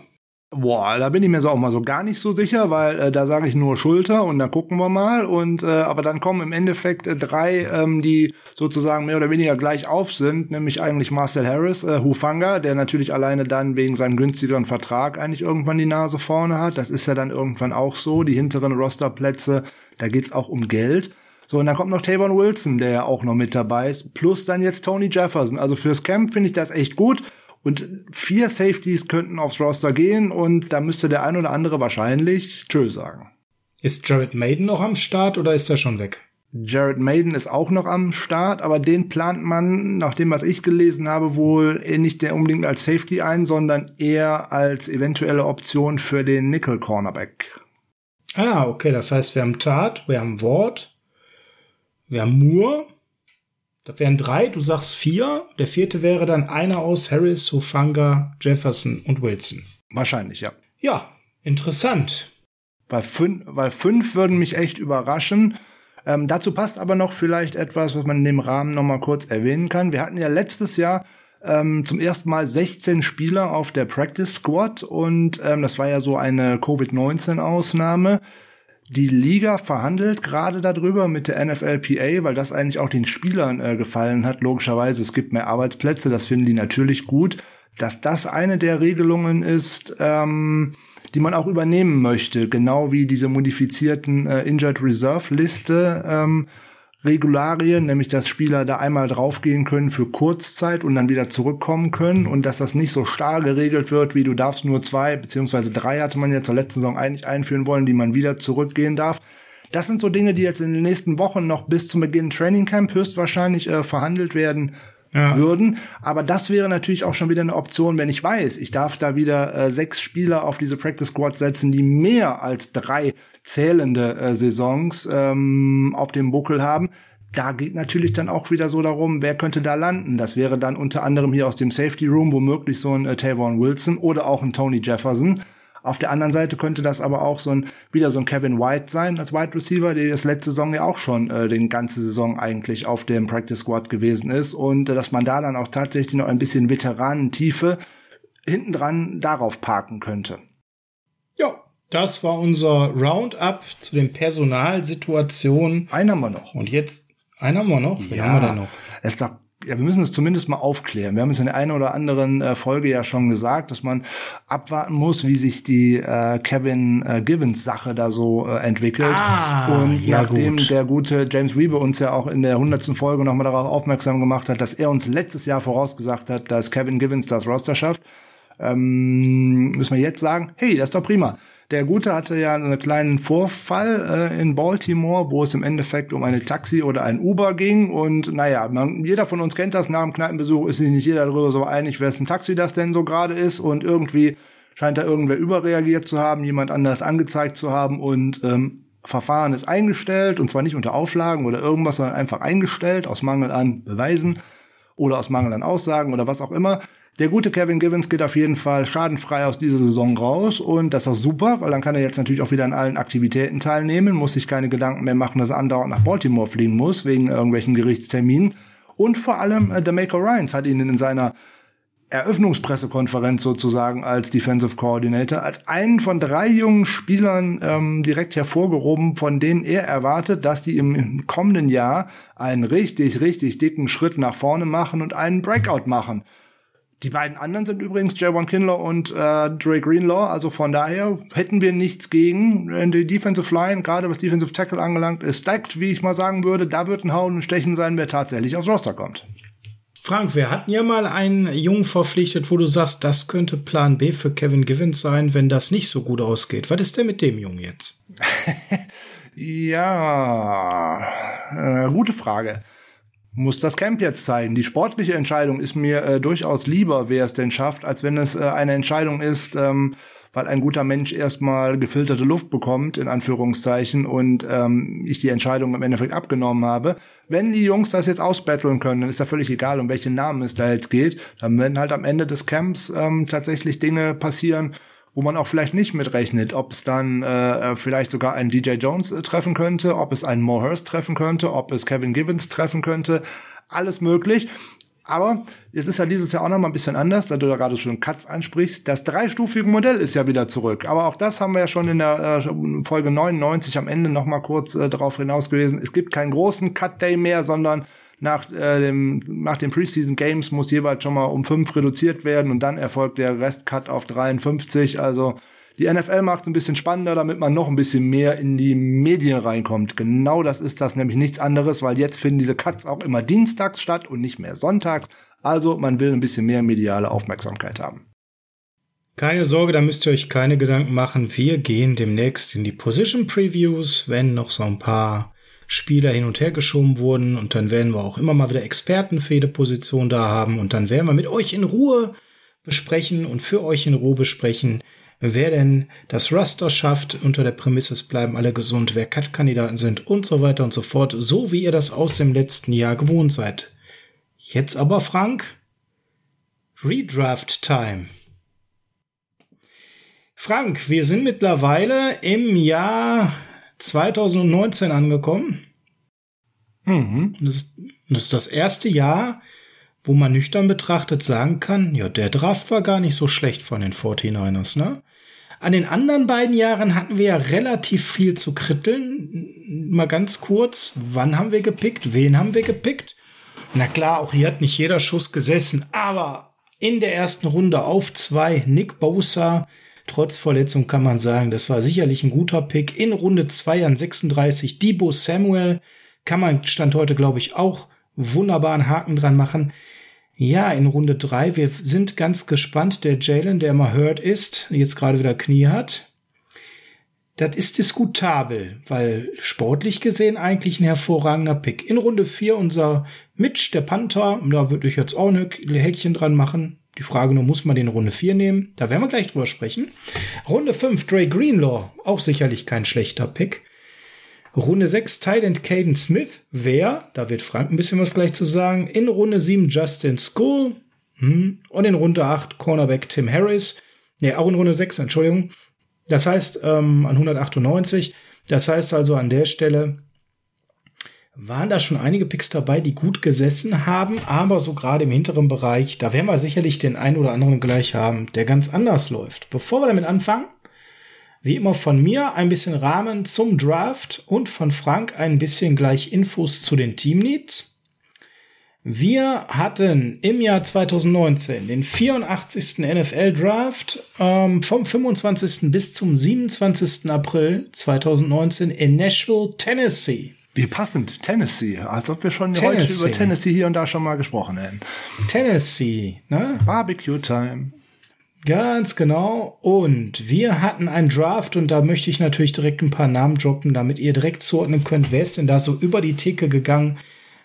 Boah, da bin ich mir so auch mal so gar nicht so sicher, weil äh, da sage ich nur Schulter und da gucken wir mal. Und äh, aber dann kommen im Endeffekt äh, drei, ähm, die sozusagen mehr oder weniger gleich auf sind, nämlich eigentlich Marcel Harris, äh, Hufanga, der natürlich alleine dann wegen seinem günstigeren Vertrag eigentlich irgendwann die Nase vorne hat. Das ist ja dann irgendwann auch so. Die hinteren Rosterplätze, da geht's auch um Geld. So, und dann kommt noch Tavon Wilson, der ja auch noch mit dabei ist, plus dann jetzt Tony Jefferson. Also fürs Camp finde ich das echt gut. Und vier Safeties könnten aufs Roster gehen und da müsste der ein oder andere wahrscheinlich Tschö sagen. Ist Jared Maiden noch am Start oder ist er schon weg? Jared Maiden ist auch noch am Start, aber den plant man, nach dem, was ich gelesen habe, wohl nicht unbedingt als Safety ein, sondern eher als eventuelle Option für den Nickel Cornerback. Ah, okay, das heißt, wir haben Tat, wir haben Wort, wir haben Moore, das wären drei, du sagst vier. Der vierte wäre dann einer aus Harris, Hufanga, Jefferson und Wilson. Wahrscheinlich, ja. Ja, interessant. Weil fünf, weil fünf würden mich echt überraschen. Ähm, dazu passt aber noch vielleicht etwas, was man in dem Rahmen noch mal kurz erwähnen kann. Wir hatten ja letztes Jahr ähm, zum ersten Mal 16 Spieler auf der Practice Squad und ähm, das war ja so eine Covid-19-Ausnahme. Die Liga verhandelt gerade darüber mit der NFLPA, weil das eigentlich auch den Spielern äh, gefallen hat. Logischerweise, es gibt mehr Arbeitsplätze, das finden die natürlich gut. Dass das eine der Regelungen ist, ähm, die man auch übernehmen möchte, genau wie diese modifizierten äh, Injured Reserve Liste. Ähm, Regularien, nämlich dass Spieler da einmal draufgehen können für Kurzzeit und dann wieder zurückkommen können und dass das nicht so starr geregelt wird, wie du darfst nur zwei beziehungsweise drei hatte man ja zur letzten Saison eigentlich einführen wollen, die man wieder zurückgehen darf. Das sind so Dinge, die jetzt in den nächsten Wochen noch bis zum Beginn Training Camp höchstwahrscheinlich äh, verhandelt werden ja. würden. Aber das wäre natürlich auch schon wieder eine Option, wenn ich weiß, ich darf da wieder äh, sechs Spieler auf diese Practice Squad setzen, die mehr als drei zählende äh, Saisons ähm, auf dem Buckel haben. Da geht natürlich dann auch wieder so darum, wer könnte da landen. Das wäre dann unter anderem hier aus dem Safety Room womöglich so ein äh, Tavon Wilson oder auch ein Tony Jefferson. Auf der anderen Seite könnte das aber auch so ein wieder so ein Kevin White sein als Wide Receiver, der das letzte Saison ja auch schon äh, den ganze Saison eigentlich auf dem Practice Squad gewesen ist und äh, dass man da dann auch tatsächlich noch ein bisschen Veteranentiefe hinten dran darauf parken könnte. Ja, das war unser Roundup zu den Personalsituationen. Einen haben wir noch. Und jetzt, einen haben wir noch? Wen ja, haben wir da noch? Es doch, ja, wir müssen es zumindest mal aufklären. Wir haben es in der einen oder anderen äh, Folge ja schon gesagt, dass man abwarten muss, wie sich die äh, Kevin äh, Givens Sache da so äh, entwickelt. Ah, Und ja, nachdem gut. der gute James Wiebe uns ja auch in der hundertsten Folge nochmal darauf aufmerksam gemacht hat, dass er uns letztes Jahr vorausgesagt hat, dass Kevin Givens das Roster schafft, ähm, müssen wir jetzt sagen, hey, das ist doch prima. Der Gute hatte ja einen kleinen Vorfall äh, in Baltimore, wo es im Endeffekt um eine Taxi oder ein Uber ging. Und naja, man, jeder von uns kennt das. Nach dem Kneipenbesuch ist sich nicht jeder darüber so einig, wessen Taxi das denn so gerade ist. Und irgendwie scheint da irgendwer überreagiert zu haben, jemand anders angezeigt zu haben und ähm, Verfahren ist eingestellt und zwar nicht unter Auflagen oder irgendwas, sondern einfach eingestellt aus Mangel an Beweisen oder aus Mangel an Aussagen oder was auch immer. Der gute Kevin Givens geht auf jeden Fall schadenfrei aus dieser Saison raus und das ist auch super, weil dann kann er jetzt natürlich auch wieder an allen Aktivitäten teilnehmen, muss sich keine Gedanken mehr machen, dass er andauernd nach Baltimore fliegen muss wegen irgendwelchen Gerichtsterminen. Und vor allem äh, Maker Ryans hat ihn in seiner Eröffnungspressekonferenz sozusagen als Defensive Coordinator, als einen von drei jungen Spielern ähm, direkt hervorgehoben, von denen er erwartet, dass die im kommenden Jahr einen richtig, richtig dicken Schritt nach vorne machen und einen Breakout machen. Die beiden anderen sind übrigens Javon Kinlaw und äh, Dre Greenlaw. Also von daher hätten wir nichts gegen. Die Defensive Line, gerade was Defensive Tackle angelangt, ist stacked, wie ich mal sagen würde. Da wird ein Hauen und Stechen sein, wer tatsächlich aufs Roster kommt. Frank, wir hatten ja mal einen Jungen verpflichtet, wo du sagst, das könnte Plan B für Kevin Givens sein, wenn das nicht so gut ausgeht. Was ist denn mit dem Jungen jetzt? ja, äh, gute Frage muss das Camp jetzt zeigen. Die sportliche Entscheidung ist mir äh, durchaus lieber, wer es denn schafft, als wenn es äh, eine Entscheidung ist, ähm, weil ein guter Mensch erstmal gefilterte Luft bekommt, in Anführungszeichen, und ähm, ich die Entscheidung im Endeffekt abgenommen habe. Wenn die Jungs das jetzt ausbetteln können, dann ist ja völlig egal, um welchen Namen es da jetzt geht. Dann werden halt am Ende des Camps ähm, tatsächlich Dinge passieren, wo man auch vielleicht nicht mitrechnet, ob es dann äh, vielleicht sogar einen DJ Jones äh, treffen könnte, ob es einen Mo Hurst treffen könnte, ob es Kevin Givens treffen könnte. Alles möglich. Aber es ist ja dieses Jahr auch noch mal ein bisschen anders, da du da gerade schon Cuts ansprichst. Das dreistufige Modell ist ja wieder zurück. Aber auch das haben wir ja schon in der äh, Folge 99 am Ende noch mal kurz äh, darauf hinaus gewesen. Es gibt keinen großen Cut Day mehr, sondern nach, äh, dem, nach den Preseason Games muss jeweils schon mal um fünf reduziert werden und dann erfolgt der Restcut auf 53. Also die NFL macht es ein bisschen spannender, damit man noch ein bisschen mehr in die Medien reinkommt. Genau das ist das nämlich nichts anderes, weil jetzt finden diese Cuts auch immer dienstags statt und nicht mehr sonntags. Also man will ein bisschen mehr mediale Aufmerksamkeit haben. Keine Sorge, da müsst ihr euch keine Gedanken machen. Wir gehen demnächst in die Position Previews, wenn noch so ein paar Spieler hin und her geschoben wurden und dann werden wir auch immer mal wieder Experten für jede Position da haben und dann werden wir mit euch in Ruhe besprechen und für euch in Ruhe besprechen, wer denn das Raster schafft. Unter der Prämisse, es bleiben alle gesund, wer Cut-Kandidaten sind und so weiter und so fort, so wie ihr das aus dem letzten Jahr gewohnt seid. Jetzt aber, Frank, Redraft Time. Frank, wir sind mittlerweile im Jahr 2019 angekommen. Mhm. Und das, ist, das ist das erste Jahr, wo man nüchtern betrachtet sagen kann, ja, der Draft war gar nicht so schlecht von den 49ers, ne? An den anderen beiden Jahren hatten wir ja relativ viel zu kritteln. Mal ganz kurz, wann haben wir gepickt? Wen haben wir gepickt? Na klar, auch hier hat nicht jeder Schuss gesessen, aber in der ersten Runde auf zwei Nick Bosa, Trotz Verletzung kann man sagen, das war sicherlich ein guter Pick. In Runde 2 an 36 Debo Samuel kann man Stand heute, glaube ich, auch wunderbar einen Haken dran machen. Ja, in Runde 3, wir sind ganz gespannt. Der Jalen, der immer hurt ist, jetzt gerade wieder Knie hat. Das ist diskutabel, weil sportlich gesehen eigentlich ein hervorragender Pick. In Runde 4 unser Mitch, der Panther, da würde ich jetzt auch ein Häkchen dran machen. Die Frage nur, muss man den Runde 4 nehmen? Da werden wir gleich drüber sprechen. Runde 5, Dre Greenlaw, auch sicherlich kein schlechter Pick. Runde 6, Thailand Caden Smith. Wer? Da wird Frank ein bisschen was gleich zu sagen. In Runde 7, Justin School. Hm. Und in Runde 8, Cornerback Tim Harris. Ne, auch in Runde 6, Entschuldigung. Das heißt, ähm, an 198. Das heißt also an der Stelle, waren da schon einige Picks dabei, die gut gesessen haben, aber so gerade im hinteren Bereich, da werden wir sicherlich den einen oder anderen gleich haben, der ganz anders läuft. Bevor wir damit anfangen, wie immer von mir ein bisschen Rahmen zum Draft und von Frank ein bisschen gleich Infos zu den Team Needs. Wir hatten im Jahr 2019 den 84. NFL Draft ähm, vom 25. bis zum 27. April 2019 in Nashville, Tennessee. Wie passend, Tennessee. Als ob wir schon Tennessee. heute über Tennessee hier und da schon mal gesprochen hätten. Tennessee, ne? Barbecue Time. Ganz genau. Und wir hatten einen Draft und da möchte ich natürlich direkt ein paar Namen droppen, damit ihr direkt zuordnen könnt, wer ist denn da so über die Theke gegangen.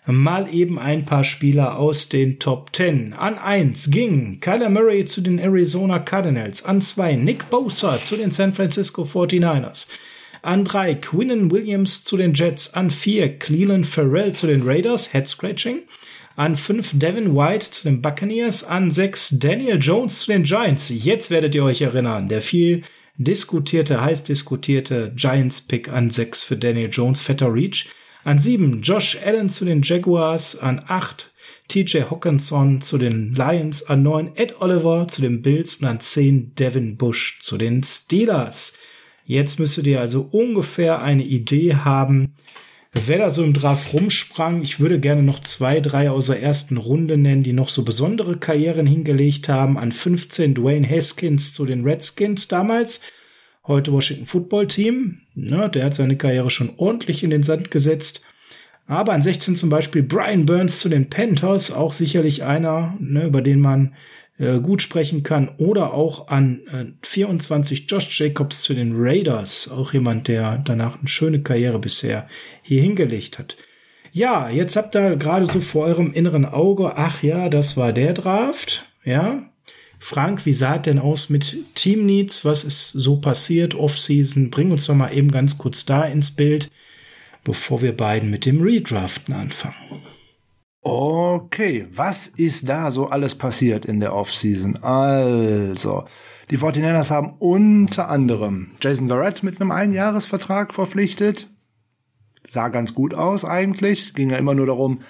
Mal eben ein paar Spieler aus den Top 10. An 1 ging Kyler Murray zu den Arizona Cardinals. An 2 Nick Bosa zu den San Francisco 49ers. An drei Quinnen Williams zu den Jets. An vier Cleveland Farrell zu den Raiders. Head Scratching. An fünf Devin White zu den Buccaneers. An sechs Daniel Jones zu den Giants. Jetzt werdet ihr euch erinnern. Der viel diskutierte, heiß diskutierte Giants-Pick an sechs für Daniel Jones, fetter Reach. An sieben Josh Allen zu den Jaguars. An acht TJ Hawkinson zu den Lions. An neun Ed Oliver zu den Bills. Und an zehn Devin Bush zu den Steelers. Jetzt müsstet ihr also ungefähr eine Idee haben, wer da so im Draft rumsprang. Ich würde gerne noch zwei, drei aus der ersten Runde nennen, die noch so besondere Karrieren hingelegt haben. An 15 Dwayne Haskins zu den Redskins damals. Heute Washington Football Team. Ne, der hat seine Karriere schon ordentlich in den Sand gesetzt. Aber an 16 zum Beispiel Brian Burns zu den Panthers, auch sicherlich einer, ne, über den man äh, gut sprechen kann. Oder auch an äh, 24 Josh Jacobs zu den Raiders. Auch jemand, der danach eine schöne Karriere bisher hier hingelegt hat. Ja, jetzt habt ihr gerade so vor eurem inneren Auge, ach ja, das war der Draft. Ja, Frank, wie sah es denn aus mit Team Needs? Was ist so passiert Offseason? Bring uns doch mal eben ganz kurz da ins Bild, bevor wir beiden mit dem Redraften anfangen. Okay, was ist da so alles passiert in der Offseason? Also, die 49ers haben unter anderem Jason Verrett mit einem Einjahresvertrag verpflichtet. Sah ganz gut aus eigentlich. Ging ja immer nur darum,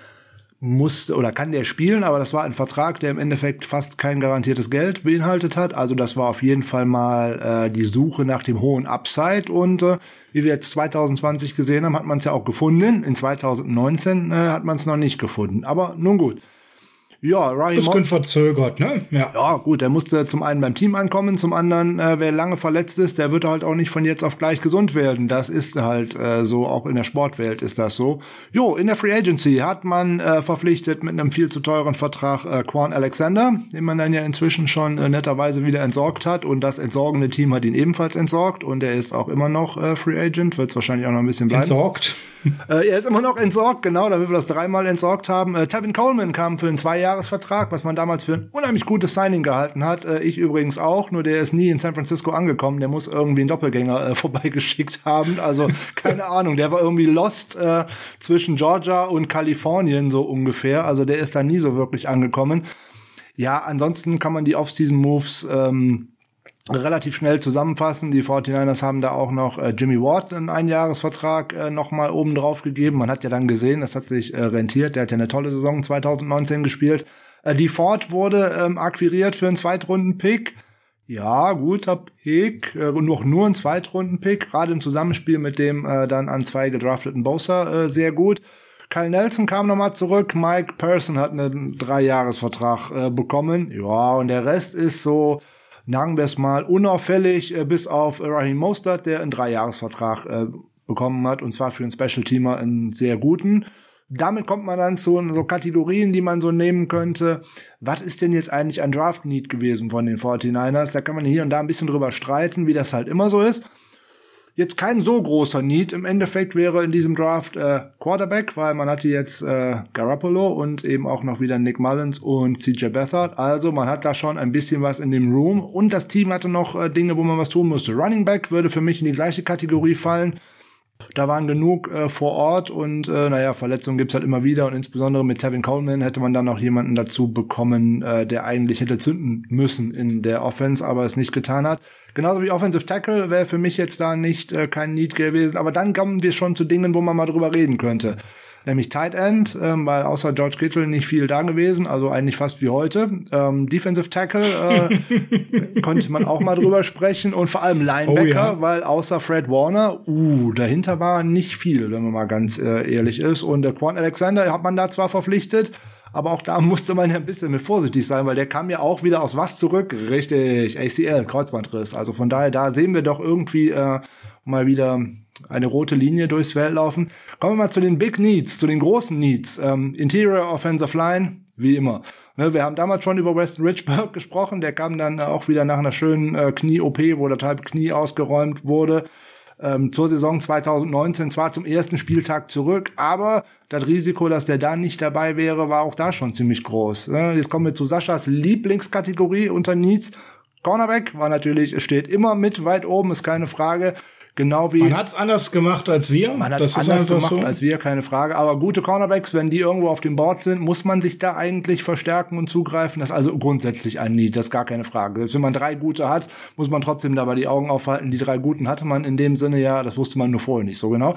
musste oder kann der spielen, aber das war ein Vertrag, der im Endeffekt fast kein garantiertes Geld beinhaltet hat. Also das war auf jeden Fall mal äh, die Suche nach dem hohen Upside und äh, wie wir jetzt 2020 gesehen haben, hat man es ja auch gefunden. In 2019 äh, hat man es noch nicht gefunden. Aber nun gut. Ja, Ryan Bisschen verzögert, ne? Ja. ja, gut, der musste zum einen beim Team ankommen, zum anderen, äh, wer lange verletzt ist, der wird halt auch nicht von jetzt auf gleich gesund werden. Das ist halt äh, so, auch in der Sportwelt ist das so. Jo, in der Free Agency hat man äh, verpflichtet mit einem viel zu teuren Vertrag äh, Quan Alexander, den man dann ja inzwischen schon äh, netterweise wieder entsorgt hat und das entsorgende Team hat ihn ebenfalls entsorgt und er ist auch immer noch äh, Free Agent, wird es wahrscheinlich auch noch ein bisschen bleiben. Entsorgt? Äh, er ist immer noch entsorgt, genau, damit wir das dreimal entsorgt haben. Äh, Tevin Coleman kam für einen Zweijahresvertrag, was man damals für ein unheimlich gutes Signing gehalten hat. Äh, ich übrigens auch, nur der ist nie in San Francisco angekommen. Der muss irgendwie einen Doppelgänger äh, vorbeigeschickt haben. Also keine Ahnung, der war irgendwie lost äh, zwischen Georgia und Kalifornien so ungefähr. Also der ist da nie so wirklich angekommen. Ja, ansonsten kann man die Off-Season-Moves ähm, relativ schnell zusammenfassen. Die 49ers haben da auch noch äh, Jimmy Ward einen Einjahresvertrag äh, nochmal oben drauf gegeben. Man hat ja dann gesehen, das hat sich äh, rentiert. Der hat ja eine tolle Saison 2019 gespielt. Äh, die Ford wurde ähm, akquiriert für einen Zweitrunden-Pick. Ja, guter Pick, äh, noch nur ein Zweitrunden-Pick, gerade im Zusammenspiel mit dem äh, dann an zwei gedrafteten Bowser äh, sehr gut. Kyle Nelson kam nochmal zurück, Mike Person hat einen Dreijahresvertrag äh, bekommen. Ja, und der Rest ist so, sagen wir es mal, unauffällig, äh, bis auf Raheem Mostert, der einen Dreijahresvertrag äh, bekommen hat, und zwar für einen Special-Teamer einen sehr guten. Damit kommt man dann zu so Kategorien, die man so nehmen könnte. Was ist denn jetzt eigentlich ein Draft-Need gewesen von den 49ers? Da kann man hier und da ein bisschen drüber streiten, wie das halt immer so ist jetzt kein so großer Need. Im Endeffekt wäre in diesem Draft äh, Quarterback, weil man hatte jetzt äh, Garoppolo und eben auch noch wieder Nick Mullins und CJ Beathard. Also man hat da schon ein bisschen was in dem Room und das Team hatte noch äh, Dinge, wo man was tun musste. Running Back würde für mich in die gleiche Kategorie fallen. Da waren genug äh, vor Ort und äh, naja, Verletzungen gibt's halt immer wieder und insbesondere mit Tevin Coleman hätte man dann noch jemanden dazu bekommen, äh, der eigentlich hätte zünden müssen in der Offense, aber es nicht getan hat. Genauso wie Offensive Tackle wäre für mich jetzt da nicht äh, kein Need gewesen, aber dann kommen wir schon zu Dingen, wo man mal drüber reden könnte nämlich Tight End, ähm, weil außer George Kittle nicht viel da gewesen, also eigentlich fast wie heute. Ähm, Defensive Tackle äh, konnte man auch mal drüber sprechen und vor allem Linebacker, oh, ja. weil außer Fred Warner, uh, dahinter war nicht viel, wenn man mal ganz äh, ehrlich ist. Und der Quan Alexander hat man da zwar verpflichtet, aber auch da musste man ja ein bisschen mit vorsichtig sein, weil der kam ja auch wieder aus was zurück? Richtig, ACL, Kreuzbandriss. Also von daher, da sehen wir doch irgendwie äh, mal wieder eine rote Linie durchs Feld laufen. Kommen wir mal zu den Big Needs, zu den großen Needs. Ähm, Interior Offensive Line, wie immer. Ne, wir haben damals schon über Weston Richburg gesprochen. Der kam dann auch wieder nach einer schönen äh, Knie-OP, wo das halbe Knie ausgeräumt wurde. Ähm, zur Saison 2019 zwar zum ersten Spieltag zurück, aber das Risiko, dass der da nicht dabei wäre, war auch da schon ziemlich groß. Ne? Jetzt kommen wir zu Saschas Lieblingskategorie unter Needs. Cornerback war natürlich, steht immer mit weit oben, ist keine Frage. Genau wie. Man hat's anders gemacht als wir. Man hat es anders gemacht so. als wir, keine Frage. Aber gute Cornerbacks, wenn die irgendwo auf dem Board sind, muss man sich da eigentlich verstärken und zugreifen. Das ist also grundsätzlich ein Need, das ist gar keine Frage. Selbst wenn man drei gute hat, muss man trotzdem dabei die Augen aufhalten. Die drei guten hatte man in dem Sinne ja, das wusste man nur vorher nicht so genau.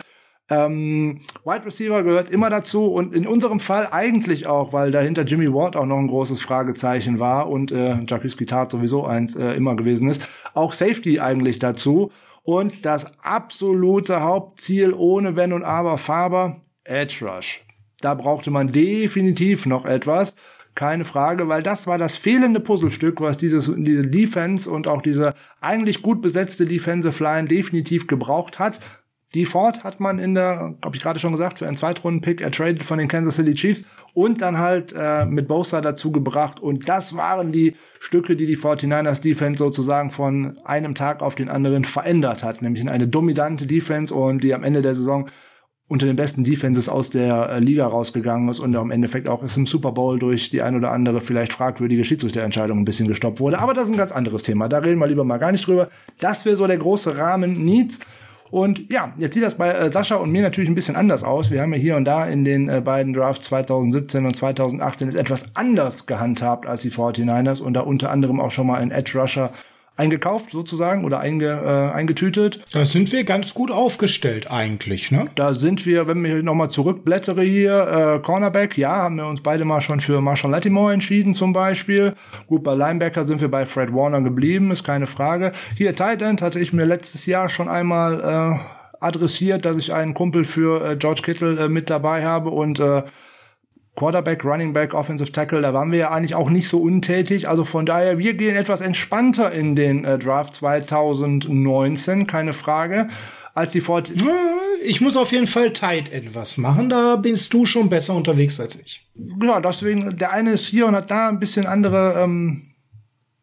Ähm, Wide Receiver gehört immer dazu und in unserem Fall eigentlich auch, weil dahinter Jimmy Ward auch noch ein großes Fragezeichen war und äh, Jacques Guitart sowieso eins äh, immer gewesen ist. Auch Safety eigentlich dazu. Und das absolute Hauptziel ohne Wenn und Aber Faber, Edge Rush. Da brauchte man definitiv noch etwas. Keine Frage, weil das war das fehlende Puzzlestück, was dieses, diese Defense und auch diese eigentlich gut besetzte Defensive Line definitiv gebraucht hat. Die Ford hat man in der, habe ich gerade schon gesagt, für einen Zweitrunden-Pick ertradet von den Kansas City Chiefs und dann halt äh, mit Bosa dazu gebracht. Und das waren die Stücke, die die 49ers Defense sozusagen von einem Tag auf den anderen verändert hat. Nämlich in eine dominante Defense und die am Ende der Saison unter den besten Defenses aus der äh, Liga rausgegangen ist und im Endeffekt auch ist im Super Bowl durch die ein oder andere vielleicht fragwürdige Schiedsrichterentscheidung ein bisschen gestoppt wurde. Aber das ist ein ganz anderes Thema. Da reden wir lieber mal gar nicht drüber. Das wäre so der große Rahmen Needs. Und ja, jetzt sieht das bei äh, Sascha und mir natürlich ein bisschen anders aus. Wir haben ja hier und da in den äh, beiden Drafts 2017 und 2018 es etwas anders gehandhabt als die 49ers und da unter anderem auch schon mal ein Edge Rusher eingekauft sozusagen oder einge, äh, eingetütet. Da sind wir ganz gut aufgestellt eigentlich, ne? Da sind wir, wenn ich nochmal zurückblättere hier, äh, Cornerback, ja, haben wir uns beide mal schon für Marshall Latimore entschieden zum Beispiel. Gut, bei Linebacker sind wir bei Fred Warner geblieben, ist keine Frage. Hier, Tight End hatte ich mir letztes Jahr schon einmal äh, adressiert, dass ich einen Kumpel für äh, George Kittle äh, mit dabei habe und äh, Quarterback, Running Back, Offensive Tackle, da waren wir ja eigentlich auch nicht so untätig. Also von daher, wir gehen etwas entspannter in den äh, Draft 2019, keine Frage, als die Fort. Ich muss auf jeden Fall Tight etwas machen. Da bist du schon besser unterwegs als ich. Ja, deswegen, der eine ist hier und hat da ein bisschen andere ähm,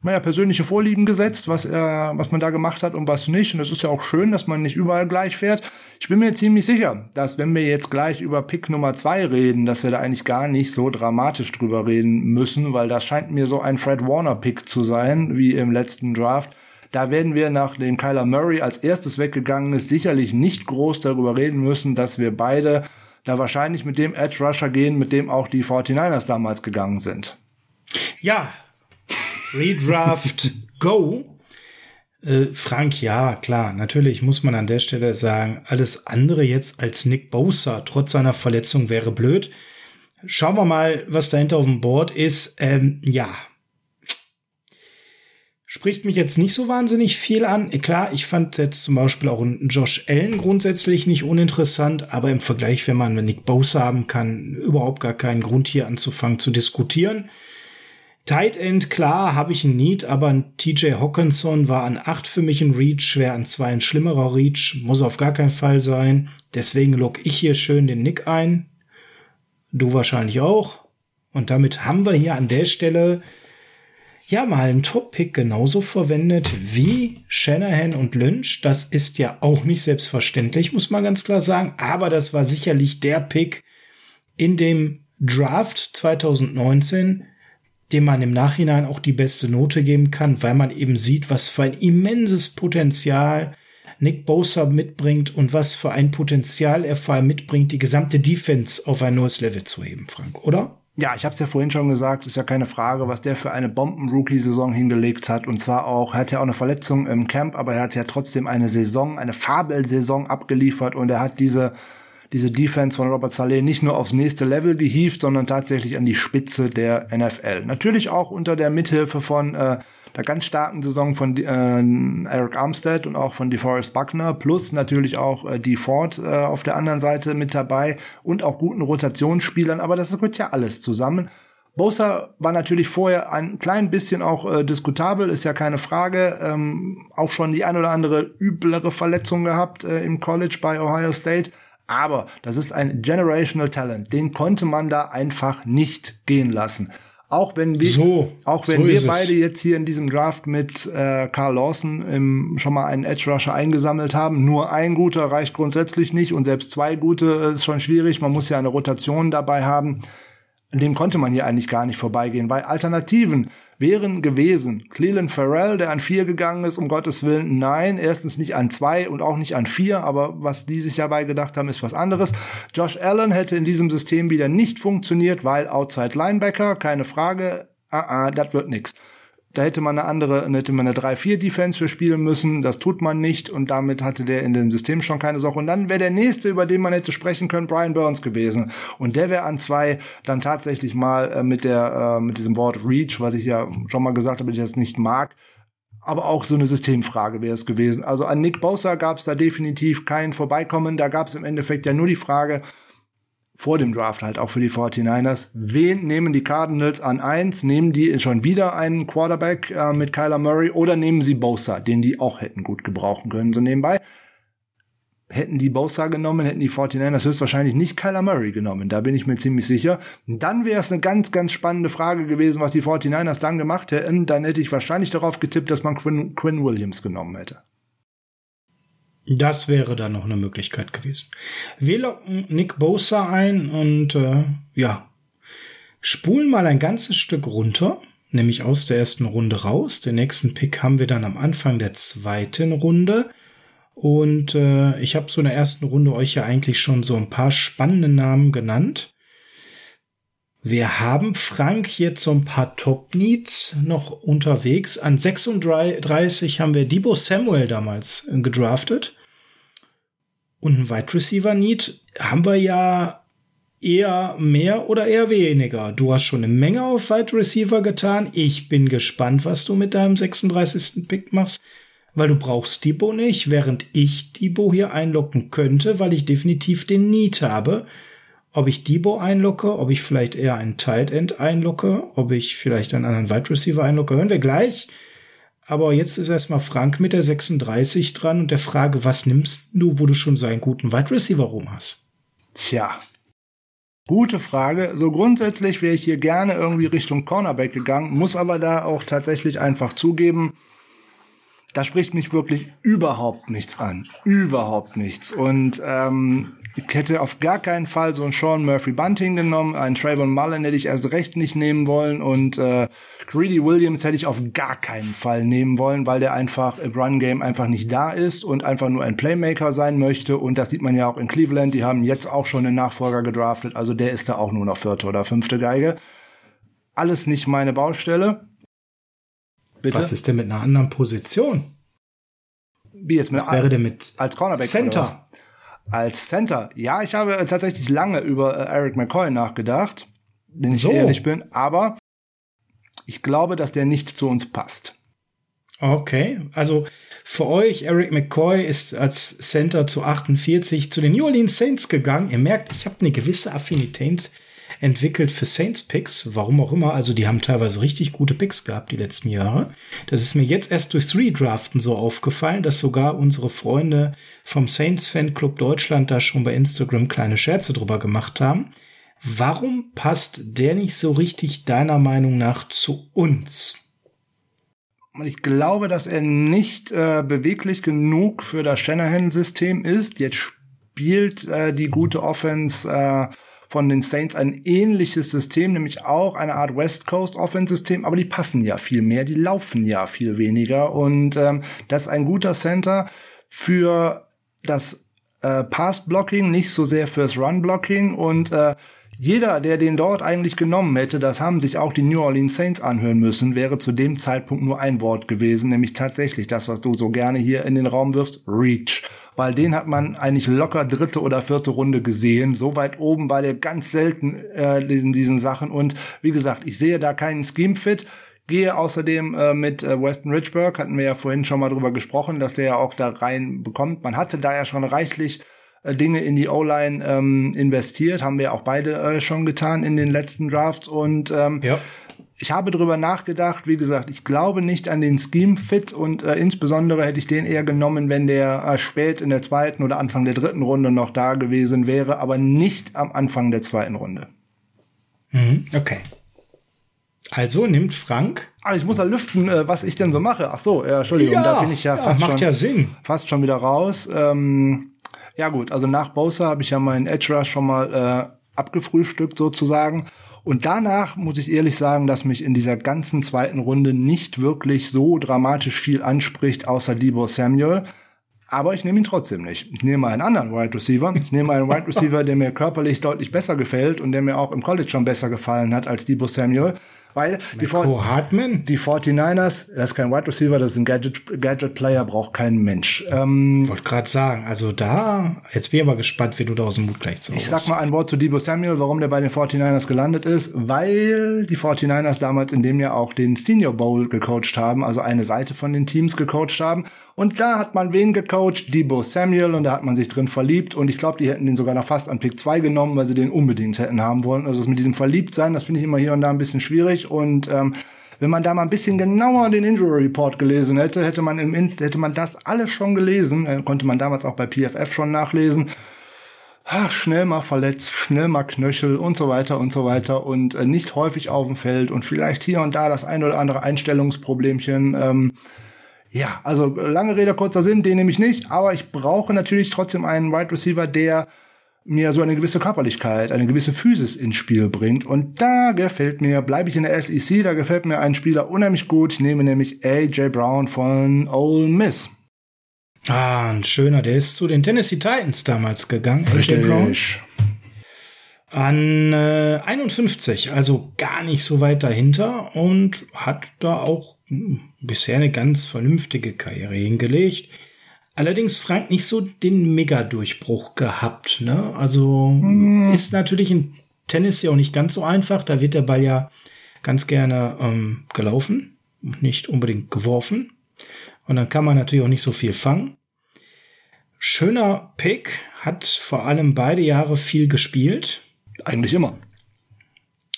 naja, persönliche Vorlieben gesetzt, was er, was man da gemacht hat und was nicht. Und das ist ja auch schön, dass man nicht überall gleich fährt. Ich bin mir ziemlich sicher, dass wenn wir jetzt gleich über Pick Nummer zwei reden, dass wir da eigentlich gar nicht so dramatisch drüber reden müssen, weil das scheint mir so ein Fred Warner Pick zu sein, wie im letzten Draft. Da werden wir nach dem Kyler Murray als erstes weggegangen ist, sicherlich nicht groß darüber reden müssen, dass wir beide da wahrscheinlich mit dem Edge Rusher gehen, mit dem auch die 49ers damals gegangen sind. Ja, Redraft Go. Äh, Frank, ja, klar, natürlich muss man an der Stelle sagen, alles andere jetzt als Nick Bosa trotz seiner Verletzung wäre blöd. Schauen wir mal, was dahinter auf dem Board ist. Ähm, ja, spricht mich jetzt nicht so wahnsinnig viel an. Klar, ich fand jetzt zum Beispiel auch einen Josh Allen grundsätzlich nicht uninteressant, aber im Vergleich, wenn man Nick Bosa haben kann, überhaupt gar keinen Grund hier anzufangen zu diskutieren. Tight End, klar, habe ich ein Need, aber ein TJ Hawkinson war an 8 für mich ein Reach, schwer an 2 ein schlimmerer Reach, muss auf gar keinen Fall sein. Deswegen log ich hier schön den Nick ein. Du wahrscheinlich auch. Und damit haben wir hier an der Stelle ja mal einen Top-Pick genauso verwendet wie Shanahan und Lynch. Das ist ja auch nicht selbstverständlich, muss man ganz klar sagen. Aber das war sicherlich der Pick in dem Draft 2019, dem man im Nachhinein auch die beste Note geben kann, weil man eben sieht, was für ein immenses Potenzial Nick Bosa mitbringt und was für ein Potenzial er vor allem mitbringt, die gesamte Defense auf ein neues Level zu heben, Frank, oder? Ja, ich habe es ja vorhin schon gesagt, ist ja keine Frage, was der für eine Bomben-Rookie-Saison hingelegt hat. Und zwar auch, er hat ja auch eine Verletzung im Camp, aber er hat ja trotzdem eine Saison, eine Fabelsaison abgeliefert und er hat diese diese Defense von Robert Saleh nicht nur aufs nächste Level gehievt, sondern tatsächlich an die Spitze der NFL. Natürlich auch unter der Mithilfe von äh, der ganz starken Saison von äh, Eric Armstead und auch von DeForest Buckner, plus natürlich auch äh, die Ford äh, auf der anderen Seite mit dabei und auch guten Rotationsspielern, aber das gehört ja alles zusammen. Bosa war natürlich vorher ein klein bisschen auch äh, diskutabel, ist ja keine Frage. Ähm, auch schon die ein oder andere üblere Verletzung gehabt äh, im College bei Ohio State. Aber das ist ein generational Talent. Den konnte man da einfach nicht gehen lassen. Auch wenn wir, so, auch wenn so wir beide es. jetzt hier in diesem Draft mit äh, Carl Lawson im, schon mal einen Edge Rusher eingesammelt haben, nur ein guter reicht grundsätzlich nicht und selbst zwei gute ist schon schwierig. Man muss ja eine Rotation dabei haben. Dem konnte man hier eigentlich gar nicht vorbeigehen, weil Alternativen wären gewesen. Cleland Farrell, der an vier gegangen ist, um Gottes Willen, nein, erstens nicht an zwei und auch nicht an vier, aber was die sich dabei gedacht haben, ist was anderes. Josh Allen hätte in diesem System wieder nicht funktioniert, weil Outside Linebacker, keine Frage, ah, ah, das wird nix. Da hätte man eine andere, hätte man eine 3-4-Defense für spielen müssen. Das tut man nicht und damit hatte der in dem System schon keine Sache. Und dann wäre der nächste, über den man hätte sprechen können, Brian Burns gewesen. Und der wäre an zwei dann tatsächlich mal äh, mit der, äh, mit diesem Wort Reach, was ich ja schon mal gesagt habe, ich das nicht mag, aber auch so eine Systemfrage wäre es gewesen. Also an Nick Bosa gab es da definitiv kein Vorbeikommen. Da gab es im Endeffekt ja nur die Frage, vor dem Draft halt auch für die 49ers. Wen nehmen die Cardinals an eins? Nehmen die schon wieder einen Quarterback äh, mit Kyler Murray oder nehmen sie Bosa, den die auch hätten gut gebrauchen können? So nebenbei. Hätten die Bosa genommen, hätten die 49ers höchstwahrscheinlich nicht Kyler Murray genommen. Da bin ich mir ziemlich sicher. Dann wäre es eine ganz, ganz spannende Frage gewesen, was die 49ers dann gemacht hätten. Dann hätte ich wahrscheinlich darauf getippt, dass man Quinn, Quinn Williams genommen hätte. Das wäre dann noch eine Möglichkeit gewesen. Wir locken Nick Bosa ein und äh, ja, spulen mal ein ganzes Stück runter, nämlich aus der ersten Runde raus. Den nächsten Pick haben wir dann am Anfang der zweiten Runde. Und äh, ich habe so in der ersten Runde euch ja eigentlich schon so ein paar spannende Namen genannt. Wir haben Frank so ein paar Top-Needs noch unterwegs. An 36 haben wir Debo Samuel damals gedraftet. Und ein Wide Receiver Need haben wir ja eher mehr oder eher weniger. Du hast schon eine Menge auf Wide Receiver getan. Ich bin gespannt, was du mit deinem 36. Pick machst, weil du brauchst Debo nicht, während ich Debo hier einlocken könnte, weil ich definitiv den Need habe ob ich Debo einlocke, ob ich vielleicht eher einen Tight End einlocke, ob ich vielleicht einen anderen Wide Receiver einlocke, hören wir gleich. Aber jetzt ist erstmal Frank mit der 36 dran und der Frage, was nimmst du, wo du schon so einen guten Wide Receiver rum hast? Tja. Gute Frage. So grundsätzlich wäre ich hier gerne irgendwie Richtung Cornerback gegangen, muss aber da auch tatsächlich einfach zugeben, da spricht mich wirklich überhaupt nichts an. Überhaupt nichts. Und ähm, ich hätte auf gar keinen Fall so einen Sean Murphy Bunting genommen, einen Trayvon Mullen hätte ich erst recht nicht nehmen wollen und äh, Greedy Williams hätte ich auf gar keinen Fall nehmen wollen, weil der einfach im Run Game einfach nicht da ist und einfach nur ein Playmaker sein möchte und das sieht man ja auch in Cleveland, die haben jetzt auch schon einen Nachfolger gedraftet, also der ist da auch nur noch vierte oder fünfte Geige. Alles nicht meine Baustelle. Bitte? Was ist denn mit einer anderen Position? Wie jetzt mit Was wäre denn mit als Cornerback? Center? Als Center. Ja, ich habe tatsächlich lange über äh, Eric McCoy nachgedacht, wenn ich so. ehrlich bin, aber ich glaube, dass der nicht zu uns passt. Okay, also für euch, Eric McCoy ist als Center zu 48 zu den New Orleans Saints gegangen. Ihr merkt, ich habe eine gewisse Affinität entwickelt für Saints Picks, warum auch immer. Also die haben teilweise richtig gute Picks gehabt die letzten Jahre. Das ist mir jetzt erst durchs Redraften so aufgefallen, dass sogar unsere Freunde vom Saints Fanclub Deutschland da schon bei Instagram kleine Scherze drüber gemacht haben. Warum passt der nicht so richtig deiner Meinung nach zu uns? Und ich glaube, dass er nicht äh, beweglich genug für das Shanahan-System ist. Jetzt spielt äh, die gute Offense äh, von den Saints ein ähnliches System, nämlich auch eine Art West Coast Offense System, aber die passen ja viel mehr, die laufen ja viel weniger. Und ähm, das ist ein guter Center für das äh, Pass Blocking, nicht so sehr fürs Run Blocking und äh, jeder, der den dort eigentlich genommen hätte, das haben sich auch die New Orleans Saints anhören müssen, wäre zu dem Zeitpunkt nur ein Wort gewesen, nämlich tatsächlich das, was du so gerne hier in den Raum wirfst, Reach. Weil den hat man eigentlich locker dritte oder vierte Runde gesehen. So weit oben war der ganz selten äh, in diesen Sachen. Und wie gesagt, ich sehe da keinen Scheme-Fit. Gehe außerdem äh, mit äh, Weston Richburg, hatten wir ja vorhin schon mal drüber gesprochen, dass der ja auch da rein bekommt. Man hatte da ja schon reichlich Dinge in die O-Line ähm, investiert, haben wir auch beide äh, schon getan in den letzten Drafts und ähm, ja. Ich habe darüber nachgedacht, wie gesagt, ich glaube nicht an den Scheme Fit und äh, insbesondere hätte ich den eher genommen, wenn der äh, spät in der zweiten oder Anfang der dritten Runde noch da gewesen wäre, aber nicht am Anfang der zweiten Runde. Mhm, okay. Also nimmt Frank. Ah, ich muss da lüften, äh, was ich denn so mache. Ach so, ja, Entschuldigung, ja, da bin ich ja, ja fast macht schon, ja Sinn. fast schon wieder raus. Ähm, ja gut, also nach Bosa habe ich ja meinen Edge Rush schon mal äh, abgefrühstückt sozusagen. Und danach muss ich ehrlich sagen, dass mich in dieser ganzen zweiten Runde nicht wirklich so dramatisch viel anspricht, außer Debo Samuel. Aber ich nehme ihn trotzdem nicht. Ich nehme einen anderen Wide Receiver. Ich nehme einen Wide Receiver, der mir körperlich deutlich besser gefällt und der mir auch im College schon besser gefallen hat als Debo Samuel. Weil die, Hartman? die 49ers, das ist kein Wide Receiver, das ist ein Gadget, Gadget Player, braucht kein Mensch. Ähm, Wollte gerade sagen, also da, jetzt bin ich aber gespannt, wie du da aus dem Mut gleich zu Ich sag mal ein Wort zu Debo Samuel, warum der bei den 49ers gelandet ist, weil die 49ers damals in dem Jahr auch den Senior Bowl gecoacht haben, also eine Seite von den Teams gecoacht haben. Und da hat man wen gecoacht? Debo Samuel und da hat man sich drin verliebt und ich glaube, die hätten den sogar noch fast an Pick 2 genommen, weil sie den unbedingt hätten haben wollen. Also das mit diesem Verliebtsein, das finde ich immer hier und da ein bisschen schwierig und ähm, wenn man da mal ein bisschen genauer den Injury Report gelesen hätte, hätte man im hätte man das alles schon gelesen, äh, konnte man damals auch bei PFF schon nachlesen. Ach, schnell mal verletzt, schnell mal Knöchel und so weiter und so weiter und äh, nicht häufig auf dem Feld und vielleicht hier und da das ein oder andere Einstellungsproblemchen. Ähm, Ja, also lange Rede, kurzer Sinn, den nehme ich nicht, aber ich brauche natürlich trotzdem einen Wide Receiver, der mir so eine gewisse Körperlichkeit, eine gewisse Physis ins Spiel bringt. Und da gefällt mir, bleibe ich in der SEC, da gefällt mir ein Spieler unheimlich gut. Ich nehme nämlich AJ Brown von Ole Miss. Ah, ein schöner, der ist zu den Tennessee Titans damals gegangen. Richtig. AJ Brown. An äh, 51, also gar nicht so weit dahinter und hat da auch hm, bisher eine ganz vernünftige Karriere hingelegt. Allerdings Frank nicht so den Mega-Durchbruch gehabt. Ne? Also mm. ist natürlich in Tennis ja auch nicht ganz so einfach. Da wird der Ball ja ganz gerne ähm, gelaufen und nicht unbedingt geworfen. Und dann kann man natürlich auch nicht so viel fangen. Schöner Pick, hat vor allem beide Jahre viel gespielt. Eigentlich immer.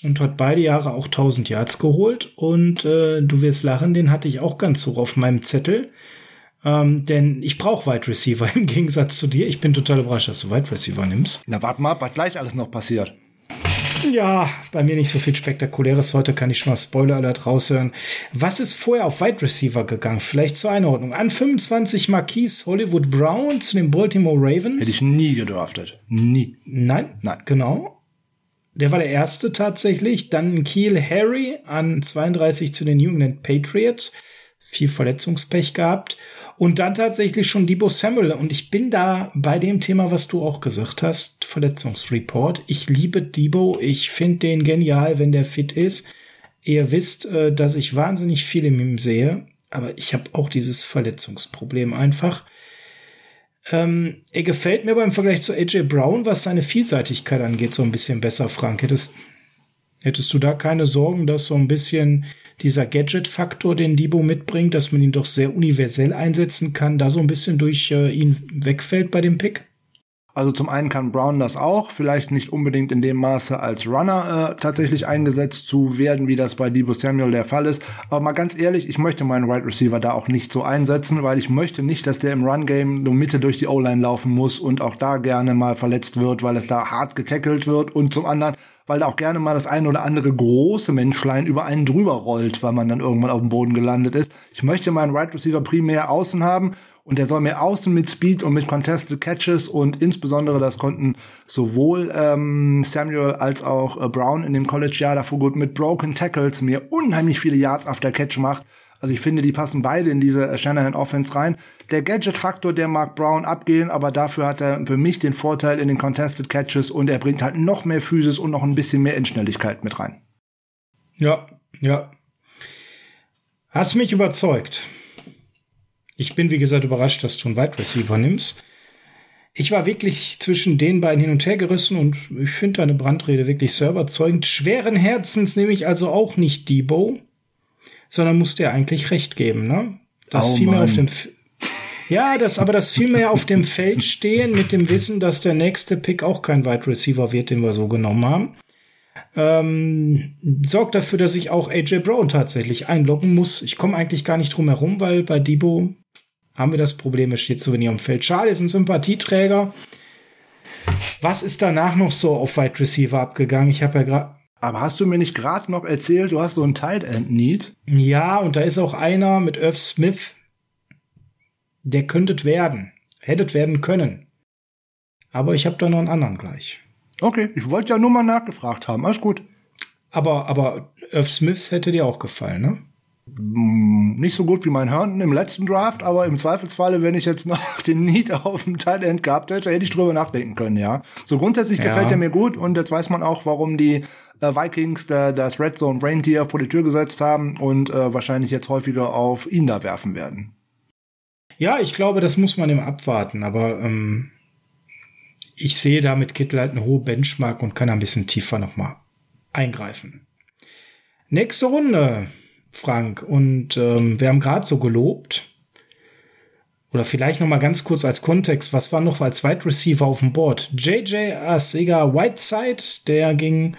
Und hat beide Jahre auch 1000 Yards geholt. Und äh, du wirst lachen, den hatte ich auch ganz hoch auf meinem Zettel. Ähm, denn ich brauche Wide Receiver im Gegensatz zu dir. Ich bin total überrascht, dass du Wide Receiver nimmst. Na, warte mal was gleich alles noch passiert. Ja, bei mir nicht so viel Spektakuläres. Heute kann ich schon mal Spoiler Alert raushören. Was ist vorher auf Wide Receiver gegangen? Vielleicht zur Einordnung. An 25 Marquise Hollywood Brown zu den Baltimore Ravens. Hätte ich nie gedraftet. Nie. Nein? Nein. Genau. Der war der erste tatsächlich. Dann Kiel Harry an 32 zu den New England Patriots. Viel Verletzungspech gehabt. Und dann tatsächlich schon Debo Samuel. Und ich bin da bei dem Thema, was du auch gesagt hast, Verletzungsreport. Ich liebe Debo. Ich finde den genial, wenn der fit ist. Ihr wisst, äh, dass ich wahnsinnig viel in ihm sehe. Aber ich habe auch dieses Verletzungsproblem einfach. Ähm, er gefällt mir beim Vergleich zu AJ Brown, was seine Vielseitigkeit angeht, so ein bisschen besser, Frank. Hättest, hättest du da keine Sorgen, dass so ein bisschen dieser Gadget-Faktor, den Debo mitbringt, dass man ihn doch sehr universell einsetzen kann, da so ein bisschen durch äh, ihn wegfällt bei dem Pick? Also zum einen kann Brown das auch, vielleicht nicht unbedingt in dem Maße als Runner äh, tatsächlich eingesetzt zu werden, wie das bei Debo Samuel der Fall ist. Aber mal ganz ehrlich, ich möchte meinen Wide Receiver da auch nicht so einsetzen, weil ich möchte nicht, dass der im Run-Game nur Mitte durch die O-Line laufen muss und auch da gerne mal verletzt wird, weil es da hart getackelt wird. Und zum anderen weil da auch gerne mal das eine oder andere große Menschlein über einen drüber rollt, weil man dann irgendwann auf dem Boden gelandet ist. Ich möchte meinen Wide Receiver primär außen haben und der soll mehr außen mit Speed und mit Contested Catches und insbesondere das konnten sowohl ähm, Samuel als auch äh, Brown in dem College-Jahr davor gut mit Broken Tackles mir unheimlich viele Yards after Catch macht. Also ich finde, die passen beide in diese äh, Shanahan Offense rein. Der Gadget-Faktor, der mag Brown abgehen, aber dafür hat er für mich den Vorteil in den Contested Catches und er bringt halt noch mehr Physis und noch ein bisschen mehr Endschnelligkeit mit rein. Ja, ja. Hast mich überzeugt. Ich bin, wie gesagt, überrascht, dass du einen Wide Receiver nimmst. Ich war wirklich zwischen den beiden hin und her gerissen und ich finde deine Brandrede wirklich sehr überzeugend. Schweren Herzens nehme ich also auch nicht Debo sondern musste er eigentlich recht geben, ne? Das oh, fiel mir auf dem F ja, das, aber das mir ja auf dem Feld stehen mit dem Wissen, dass der nächste Pick auch kein Wide Receiver wird, den wir so genommen haben. Ähm, sorgt dafür, dass ich auch AJ Brown tatsächlich einloggen muss. Ich komme eigentlich gar nicht drum herum, weil bei Debo haben wir das Problem, er steht zu wenig am Feld. Schade, ist ein Sympathieträger. Was ist danach noch so auf Wide Receiver abgegangen? Ich habe ja gerade aber hast du mir nicht gerade noch erzählt, du hast so einen Tight End Need? Ja, und da ist auch einer mit Irv Smith. Der könntet werden. Hättet werden können. Aber ich habe da noch einen anderen gleich. Okay, ich wollte ja nur mal nachgefragt haben. Alles gut. Aber, aber Irv Smith hätte dir auch gefallen, ne? Mm, nicht so gut wie mein Herndon im letzten Draft, aber im Zweifelsfalle, wenn ich jetzt noch den Need auf dem Tight End gehabt hätte, hätte ich drüber nachdenken können, ja. So grundsätzlich ja. gefällt er mir gut und jetzt weiß man auch, warum die äh, Vikings da, das Red Zone Reindeer vor die Tür gesetzt haben und äh, wahrscheinlich jetzt häufiger auf ihn da werfen werden. Ja, ich glaube, das muss man ihm abwarten, aber ähm, ich sehe da mit Kittel halt eine hohe Benchmark und kann ein bisschen tiefer nochmal eingreifen. Nächste Runde, Frank. Und ähm, wir haben gerade so gelobt. Oder vielleicht noch mal ganz kurz als Kontext, was war noch als Wide Receiver auf dem Board? JJ Asiga Whiteside, der ging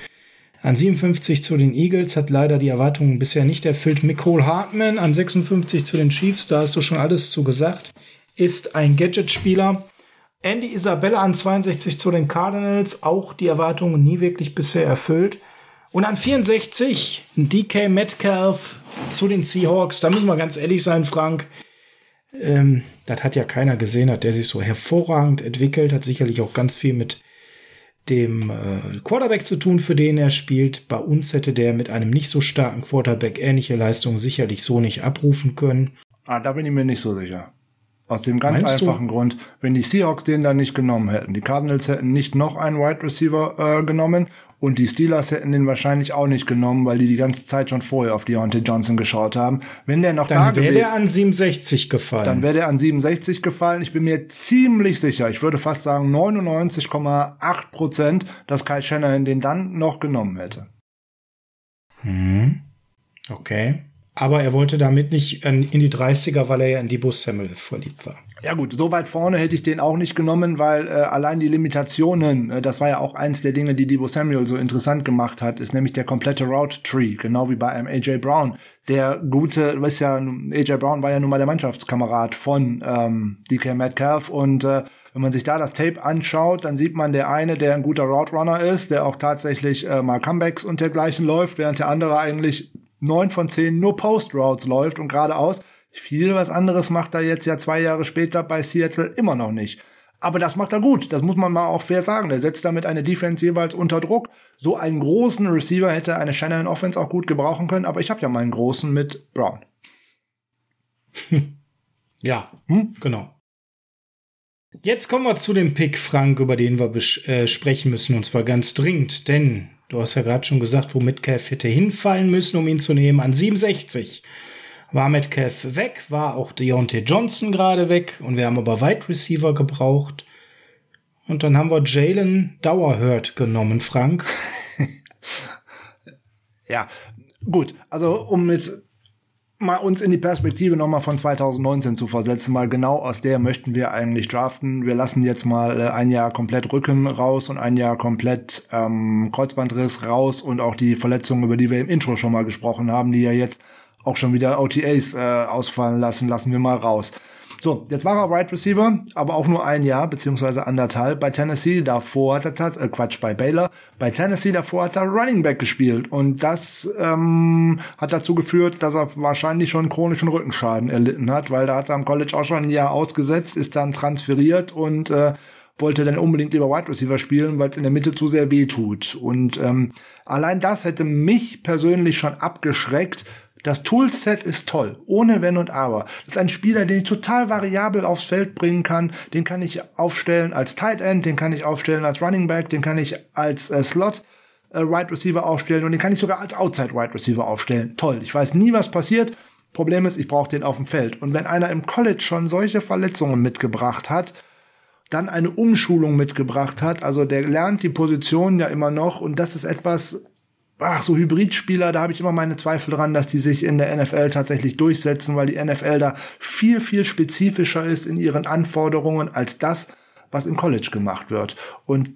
an 57 zu den Eagles hat leider die Erwartungen bisher nicht erfüllt. Nicole Hartman an 56 zu den Chiefs, da hast du schon alles zu gesagt, ist ein Gadget-Spieler. Andy Isabella an 62 zu den Cardinals, auch die Erwartungen nie wirklich bisher erfüllt. Und an 64 DK Metcalf zu den Seahawks. Da müssen wir ganz ehrlich sein, Frank. Ähm, das hat ja keiner gesehen, hat der sich so hervorragend entwickelt, hat sicherlich auch ganz viel mit dem äh, Quarterback zu tun, für den er spielt. Bei uns hätte der mit einem nicht so starken Quarterback ähnliche Leistungen sicherlich so nicht abrufen können. Ah, da bin ich mir nicht so sicher. Aus dem ganz Meinst einfachen du? Grund, wenn die Seahawks den dann nicht genommen hätten, die Cardinals hätten nicht noch einen Wide Receiver äh, genommen und die Steelers hätten den wahrscheinlich auch nicht genommen, weil die die ganze Zeit schon vorher auf Deontay Johnson geschaut haben. Wenn der noch dann da wäre der an 67 gefallen. Dann wäre der an 67 gefallen. Ich bin mir ziemlich sicher, ich würde fast sagen 99,8 Prozent, dass Kyle Shanahan den dann noch genommen hätte. Hm. Okay. Aber er wollte damit nicht in die 30er, weil er ja in Debo Samuel verliebt war. Ja gut, so weit vorne hätte ich den auch nicht genommen, weil äh, allein die Limitationen, äh, das war ja auch eins der Dinge, die Debo Samuel so interessant gemacht hat, ist nämlich der komplette Route Tree, genau wie bei einem AJ Brown. Der gute, du weißt ja, AJ Brown war ja nun mal der Mannschaftskamerad von ähm, DK Metcalf und äh, wenn man sich da das Tape anschaut, dann sieht man der eine, der ein guter Route Runner ist, der auch tatsächlich äh, mal Comebacks und dergleichen läuft, während der andere eigentlich neun von zehn nur Post-Routes läuft und geradeaus. Viel was anderes macht er jetzt ja zwei Jahre später bei Seattle immer noch nicht. Aber das macht er gut. Das muss man mal auch fair sagen. Der setzt damit eine Defense jeweils unter Druck. So einen großen Receiver hätte eine Shanahan Offense auch gut gebrauchen können. Aber ich habe ja meinen großen mit Brown. ja, hm? genau. Jetzt kommen wir zu dem Pick, Frank, über den wir äh, sprechen müssen. Und zwar ganz dringend. Denn Du hast ja gerade schon gesagt, wo Metcalf hätte hinfallen müssen, um ihn zu nehmen. An 67 war Metcalf weg, war auch Deontay Johnson gerade weg und wir haben aber Wide Receiver gebraucht. Und dann haben wir Jalen Dauerhurt genommen, Frank. ja, gut. Also um jetzt mal uns in die Perspektive nochmal von 2019 zu versetzen, mal genau aus der möchten wir eigentlich draften. Wir lassen jetzt mal äh, ein Jahr komplett Rücken raus und ein Jahr komplett ähm, Kreuzbandriss raus und auch die Verletzungen, über die wir im Intro schon mal gesprochen haben, die ja jetzt auch schon wieder OTAs äh, ausfallen lassen, lassen wir mal raus. So, jetzt war er Wide Receiver, aber auch nur ein Jahr, beziehungsweise anderthalb bei Tennessee. Davor hat er, äh, Quatsch, bei Baylor. Bei Tennessee davor hat er Running Back gespielt. Und das ähm, hat dazu geführt, dass er wahrscheinlich schon chronischen Rückenschaden erlitten hat, weil da hat er am College auch schon ein Jahr ausgesetzt, ist dann transferiert und äh, wollte dann unbedingt lieber Wide Receiver spielen, weil es in der Mitte zu sehr weh tut. Und ähm, allein das hätte mich persönlich schon abgeschreckt, das Toolset ist toll, ohne Wenn und Aber. Das ist ein Spieler, den ich total variabel aufs Feld bringen kann. Den kann ich aufstellen als Tight End, den kann ich aufstellen als Running Back, den kann ich als äh, Slot äh, Wide Receiver aufstellen und den kann ich sogar als Outside Wide Receiver aufstellen. Toll. Ich weiß nie, was passiert. Problem ist, ich brauche den auf dem Feld. Und wenn einer im College schon solche Verletzungen mitgebracht hat, dann eine Umschulung mitgebracht hat, also der lernt die Position ja immer noch und das ist etwas, ach, so Hybridspieler, da habe ich immer meine Zweifel dran, dass die sich in der NFL tatsächlich durchsetzen, weil die NFL da viel, viel spezifischer ist in ihren Anforderungen als das, was im College gemacht wird. Und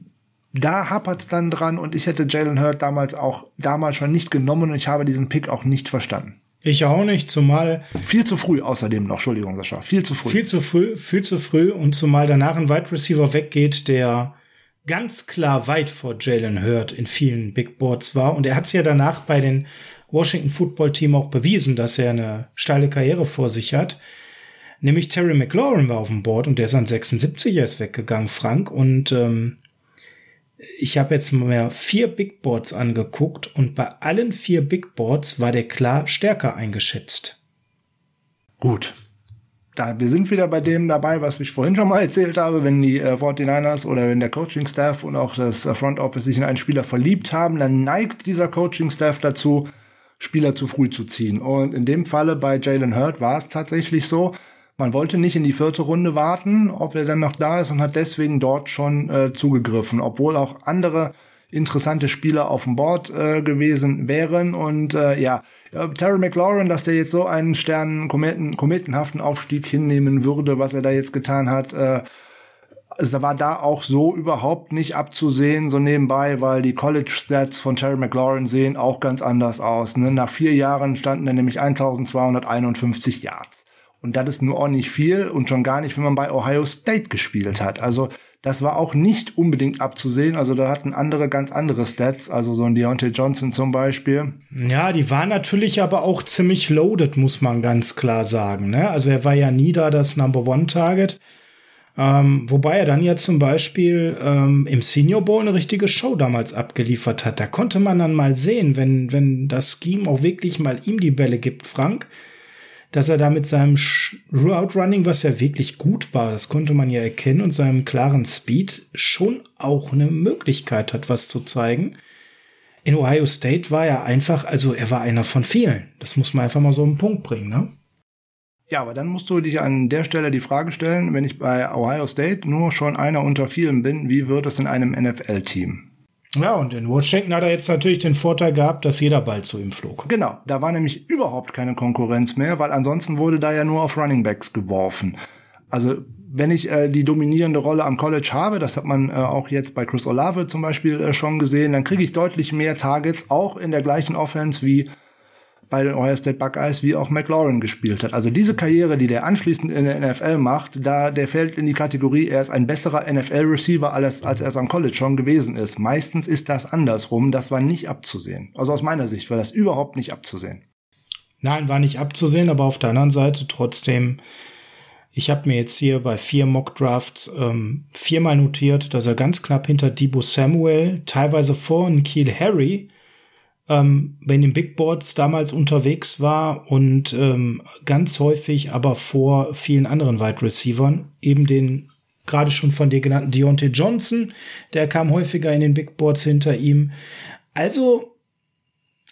da hapert's dann dran und ich hätte Jalen Hurt damals auch damals schon nicht genommen und ich habe diesen Pick auch nicht verstanden. Ich auch nicht, zumal. Viel zu früh außerdem noch, Entschuldigung, Sascha. Viel zu früh. Viel zu früh, viel zu früh und zumal danach ein Wide Receiver weggeht, der ganz klar weit vor Jalen Hurd in vielen Big Boards war. Und er hat es ja danach bei den Washington Football Team auch bewiesen, dass er eine steile Karriere vor sich hat. Nämlich Terry McLaurin war auf dem Board und der ist an 76 erst weggegangen, Frank. Und ähm, ich habe jetzt mal vier Big Boards angeguckt und bei allen vier Big Boards war der klar stärker eingeschätzt. Gut, da, wir sind wieder bei dem dabei, was ich vorhin schon mal erzählt habe, wenn die äh, 49ers oder wenn der Coaching-Staff und auch das äh, Front Office sich in einen Spieler verliebt haben, dann neigt dieser Coaching-Staff dazu, Spieler zu früh zu ziehen. Und in dem Falle bei Jalen Hurt war es tatsächlich so, man wollte nicht in die vierte Runde warten, ob er dann noch da ist und hat deswegen dort schon äh, zugegriffen, obwohl auch andere interessante Spieler auf dem Board äh, gewesen wären. Und äh, ja, Terry McLaurin, dass der jetzt so einen Stern Kometen, kometenhaften Aufstieg hinnehmen würde, was er da jetzt getan hat, äh, war da auch so überhaupt nicht abzusehen, so nebenbei, weil die College Stats von Terry McLaurin sehen auch ganz anders aus. Ne? Nach vier Jahren standen er nämlich 1251 Yards. Und das ist nur nicht viel und schon gar nicht, wenn man bei Ohio State gespielt hat. Also das war auch nicht unbedingt abzusehen. Also da hatten andere ganz andere Stats, also so ein Deontay Johnson zum Beispiel. Ja, die waren natürlich aber auch ziemlich loaded, muss man ganz klar sagen. Ne? Also er war ja nie da das Number One Target. Ähm, wobei er dann ja zum Beispiel ähm, im Senior Bowl eine richtige Show damals abgeliefert hat. Da konnte man dann mal sehen, wenn, wenn das Scheme auch wirklich mal ihm die Bälle gibt, Frank, dass er da mit seinem Route Running, was ja wirklich gut war, das konnte man ja erkennen, und seinem klaren Speed schon auch eine Möglichkeit hat, was zu zeigen. In Ohio State war er einfach, also er war einer von vielen. Das muss man einfach mal so einen Punkt bringen, ne? Ja, aber dann musst du dich an der Stelle die Frage stellen, wenn ich bei Ohio State nur schon einer unter vielen bin, wie wird es in einem NFL-Team? Ja, und in Washington hat er jetzt natürlich den Vorteil gehabt, dass jeder Ball zu ihm flog. Genau, da war nämlich überhaupt keine Konkurrenz mehr, weil ansonsten wurde da ja nur auf Running Backs geworfen. Also wenn ich äh, die dominierende Rolle am College habe, das hat man äh, auch jetzt bei Chris Olave zum Beispiel äh, schon gesehen, dann kriege ich deutlich mehr Targets, auch in der gleichen Offense wie bei den Ohio State Buckeyes wie auch McLaurin gespielt hat. Also diese Karriere, die der anschließend in der NFL macht, da der fällt in die Kategorie, er ist ein besserer NFL-Receiver, als, als er es am College schon gewesen ist. Meistens ist das andersrum. Das war nicht abzusehen. Also aus meiner Sicht war das überhaupt nicht abzusehen. Nein, war nicht abzusehen, aber auf der anderen Seite trotzdem ich habe mir jetzt hier bei vier Mock Drafts ähm, viermal notiert, dass er ganz knapp hinter Debo Samuel, teilweise vor Kiel Harry ähm, bei den Big Boards damals unterwegs war und ähm, ganz häufig aber vor vielen anderen Wide Receivern, eben den gerade schon von dir genannten Deontay Johnson, der kam häufiger in den Big Boards hinter ihm. Also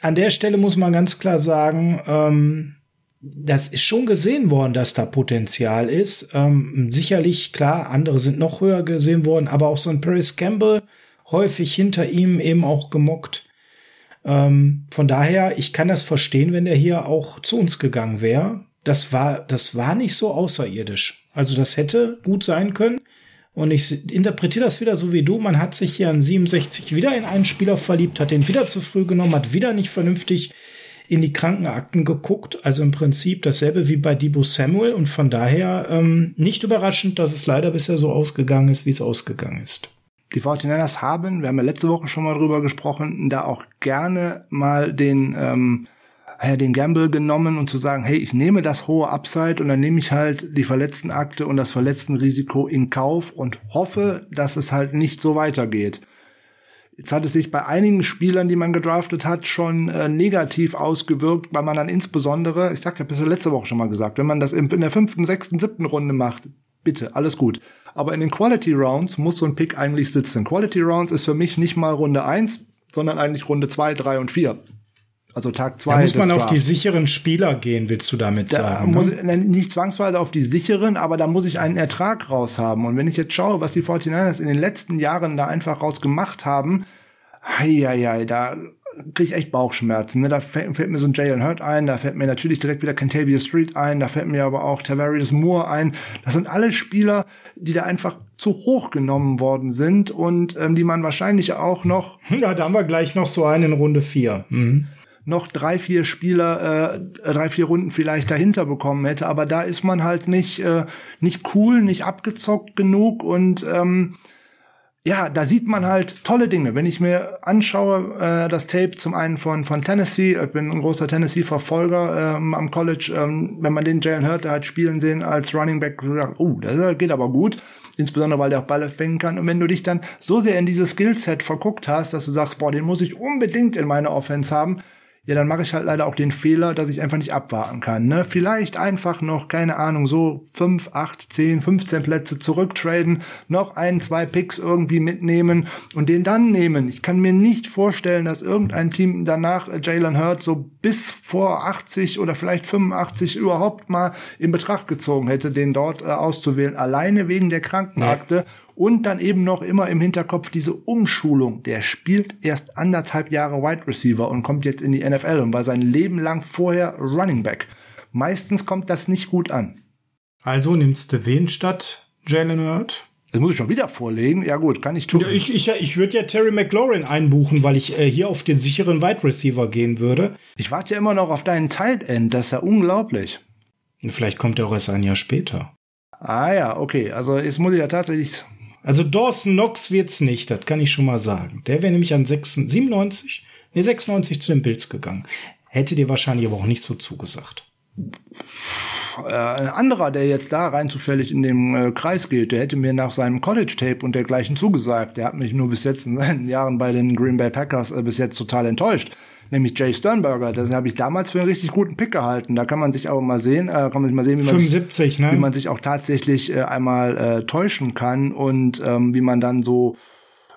an der Stelle muss man ganz klar sagen, ähm, das ist schon gesehen worden, dass da Potenzial ist. Ähm, sicherlich, klar, andere sind noch höher gesehen worden, aber auch so ein Paris Campbell häufig hinter ihm eben auch gemockt. Ähm, von daher, ich kann das verstehen, wenn der hier auch zu uns gegangen wäre. Das war, das war nicht so außerirdisch. Also das hätte gut sein können. Und ich interpretiere das wieder so wie du. Man hat sich hier an 67 wieder in einen Spieler verliebt, hat den wieder zu früh genommen, hat wieder nicht vernünftig in die Krankenakten geguckt. Also im Prinzip dasselbe wie bei Debo Samuel. Und von daher ähm, nicht überraschend, dass es leider bisher so ausgegangen ist, wie es ausgegangen ist. Die 49ers haben, wir haben ja letzte Woche schon mal drüber gesprochen, da auch gerne mal den, ähm, ja, den Gamble genommen und zu sagen, hey, ich nehme das hohe Upside und dann nehme ich halt die verletzten Akte und das Verletztenrisiko in Kauf und hoffe, dass es halt nicht so weitergeht. Jetzt hat es sich bei einigen Spielern, die man gedraftet hat, schon äh, negativ ausgewirkt, weil man dann insbesondere, ich sag ja bis letzte Woche schon mal gesagt, wenn man das in, in der fünften, sechsten, siebten Runde macht, bitte, alles gut. Aber in den Quality Rounds muss so ein Pick eigentlich sitzen. Quality Rounds ist für mich nicht mal Runde eins, sondern eigentlich Runde zwei, drei und vier. Also Tag zwei. Da muss man auf die sicheren Spieler gehen, willst du damit da sagen? Muss ne? ich, nicht zwangsweise auf die sicheren, aber da muss ich einen Ertrag raus haben. Und wenn ich jetzt schaue, was die 49ers in den letzten Jahren da einfach raus gemacht haben, hei, hei, hei, da kriege ich echt Bauchschmerzen. Ne? Da fällt, fällt, mir so ein Jalen Hurt ein, da fällt mir natürlich direkt wieder Kentavia Street ein, da fällt mir aber auch Tavarius Moore ein. Das sind alle Spieler, die da einfach zu hoch genommen worden sind und ähm, die man wahrscheinlich auch noch. Ja, da haben wir gleich noch so einen in Runde vier. Mhm noch drei, vier Spieler, äh, drei, vier Runden vielleicht dahinter bekommen hätte. Aber da ist man halt nicht, äh, nicht cool, nicht abgezockt genug und ähm, ja, da sieht man halt tolle Dinge. Wenn ich mir anschaue, äh, das Tape zum einen von, von Tennessee, ich bin ein großer Tennessee-Verfolger ähm, am College, ähm, wenn man den Jalen Hurt halt spielen sehen als Running Back, sagt, oh, das geht aber gut. Insbesondere, weil der auch Ball fängen kann. Und wenn du dich dann so sehr in dieses Skillset verguckt hast, dass du sagst, boah, den muss ich unbedingt in meine Offense haben, ja, dann mache ich halt leider auch den Fehler, dass ich einfach nicht abwarten kann. Ne? Vielleicht einfach noch, keine Ahnung, so fünf, acht, zehn, 15 Plätze zurücktraden, noch ein, zwei Picks irgendwie mitnehmen und den dann nehmen. Ich kann mir nicht vorstellen, dass irgendein Team danach äh, Jalen Hurt so bis vor 80 oder vielleicht 85 überhaupt mal in Betracht gezogen hätte, den dort äh, auszuwählen, alleine wegen der Krankenakte. Ja. Und dann eben noch immer im Hinterkopf diese Umschulung. Der spielt erst anderthalb Jahre Wide Receiver und kommt jetzt in die NFL und war sein Leben lang vorher Running Back. Meistens kommt das nicht gut an. Also nimmst du wen statt Jalen Hurt? Das muss ich schon wieder vorlegen. Ja gut, kann ich tun. Ja, ich ich, ich würde ja Terry McLaurin einbuchen, weil ich äh, hier auf den sicheren Wide Receiver gehen würde. Ich warte ja immer noch auf deinen Tight End. Das ist ja unglaublich. Vielleicht kommt er auch erst ein Jahr später. Ah ja, okay. Also jetzt muss ich ja tatsächlich. Also Dawson Knox wird's nicht, das kann ich schon mal sagen. Der wäre nämlich an 96, 97, nee, 96 zu den Bills gegangen. Hätte dir wahrscheinlich aber auch nicht so zugesagt. Äh, ein anderer, der jetzt da rein zufällig in dem äh, Kreis geht, der hätte mir nach seinem College-Tape und dergleichen zugesagt. Der hat mich nur bis jetzt in seinen Jahren bei den Green Bay Packers äh, bis jetzt total enttäuscht. Nämlich Jay Sternberger. Das habe ich damals für einen richtig guten Pick gehalten. Da kann man sich aber mal sehen, äh, kann man sich mal sehen, wie man, 75, sich, ne? wie man sich auch tatsächlich äh, einmal äh, täuschen kann und ähm, wie man dann so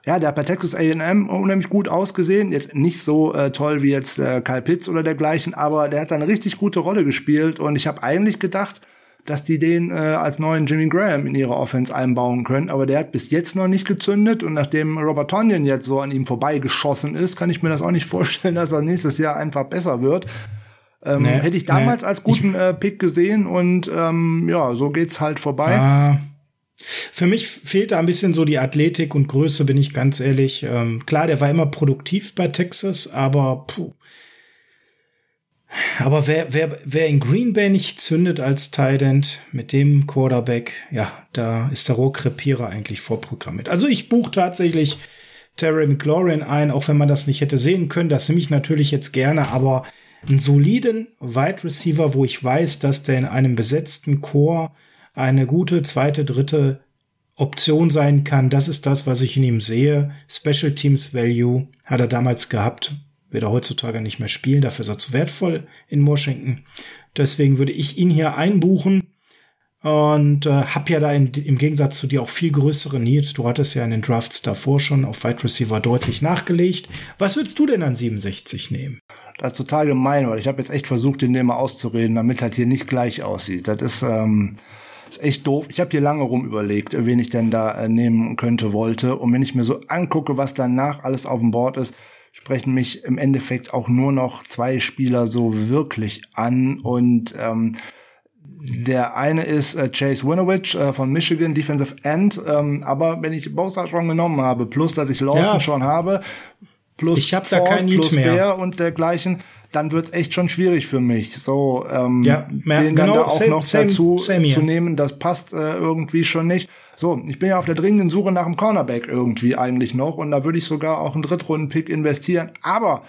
ja, der hat bei Texas A&M unheimlich gut ausgesehen. Jetzt nicht so äh, toll wie jetzt äh, Kyle Pitts oder dergleichen, aber der hat da eine richtig gute Rolle gespielt und ich habe eigentlich gedacht, dass die den äh, als neuen Jimmy Graham in ihre Offense einbauen können, aber der hat bis jetzt noch nicht gezündet und nachdem Robert Tonyan jetzt so an ihm vorbeigeschossen ist, kann ich mir das auch nicht vorstellen, dass er nächstes Jahr einfach besser wird. Ähm, nee, hätte ich damals nee. als guten äh, Pick gesehen und ähm, ja, so geht's halt vorbei. Ah. Für mich fehlt da ein bisschen so die Athletik und Größe, bin ich ganz ehrlich. Ähm, klar, der war immer produktiv bei Texas, aber puh. Aber wer, wer, wer in Green Bay nicht zündet als Tight mit dem Quarterback, ja, da ist der Rohrkrepierer eigentlich vorprogrammiert. Also ich buche tatsächlich Terry McLaurin ein, auch wenn man das nicht hätte sehen können. Das nehme ich natürlich jetzt gerne, aber einen soliden Wide Receiver, wo ich weiß, dass der in einem besetzten Chor eine gute zweite, dritte Option sein kann. Das ist das, was ich in ihm sehe. Special Teams Value hat er damals gehabt, wird er heutzutage nicht mehr spielen. Dafür ist er zu wertvoll in Washington. Deswegen würde ich ihn hier einbuchen und äh, habe ja da in, im Gegensatz zu dir auch viel größere Needs. Du hattest ja in den Drafts davor schon auf Wide Receiver deutlich nachgelegt. Was würdest du denn an 67 nehmen? Das ist total gemein, weil ich habe jetzt echt versucht, den immer auszureden, damit halt hier nicht gleich aussieht. Das ist ähm, ist echt doof. Ich habe hier lange rum überlegt, wen ich denn da äh, nehmen könnte, wollte. Und wenn ich mir so angucke, was danach alles auf dem Board ist, sprechen mich im Endeffekt auch nur noch zwei Spieler so wirklich an. Und ähm, der eine ist äh, Chase Winovich äh, von Michigan, Defensive End. Ähm, aber wenn ich Bosa schon genommen habe, plus dass ich Lawson ja. schon habe, plus ich hab Ford, da kein plus mehr. Bear und dergleichen, dann wird's echt schon schwierig für mich. So, ähm, ja, mehr, den genau, dann da auch same, noch same, dazu same zu nehmen, das passt äh, irgendwie schon nicht. So, ich bin ja auf der dringenden Suche nach einem Cornerback irgendwie eigentlich noch und da würde ich sogar auch einen Drittrunden-Pick investieren, aber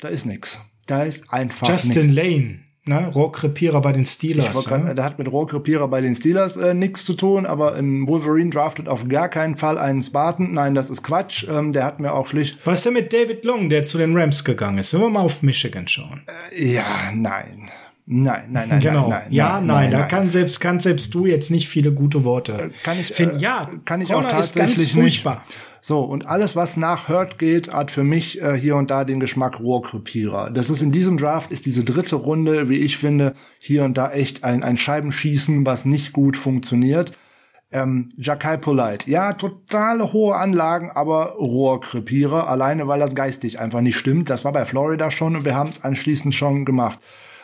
da ist nix. Da ist einfach Justin nix. Lane ne, Rohrkrepierer bei den Steelers. Ja? Der hat mit Rohrkrepierer bei den Steelers äh, nichts zu tun, aber ein Wolverine draftet auf gar keinen Fall einen Spartan. Nein, das ist Quatsch. Ähm, der hat mir auch schlicht. Was ist denn mit David Long, der zu den Rams gegangen ist? Wenn wir mal auf Michigan schauen. Äh, ja, nein. Nein, nein, nein, genau. nein, nein. Ja, nein, nein, nein da kann selbst, kann selbst du jetzt nicht viele gute Worte. Äh, kann ich, finden. äh, ja, kann ich Corner auch tatsächlich ist ganz furchtbar. nicht. So, und alles, was nach Hurt geht, hat für mich äh, hier und da den Geschmack Rohrkrepierer. Das ist in diesem Draft, ist diese dritte Runde, wie ich finde, hier und da echt ein, ein Scheibenschießen, was nicht gut funktioniert. Ähm, Jakai Polite, ja, totale hohe Anlagen, aber Rohrkrepierer, alleine weil das geistig einfach nicht stimmt. Das war bei Florida schon und wir haben es anschließend schon gemacht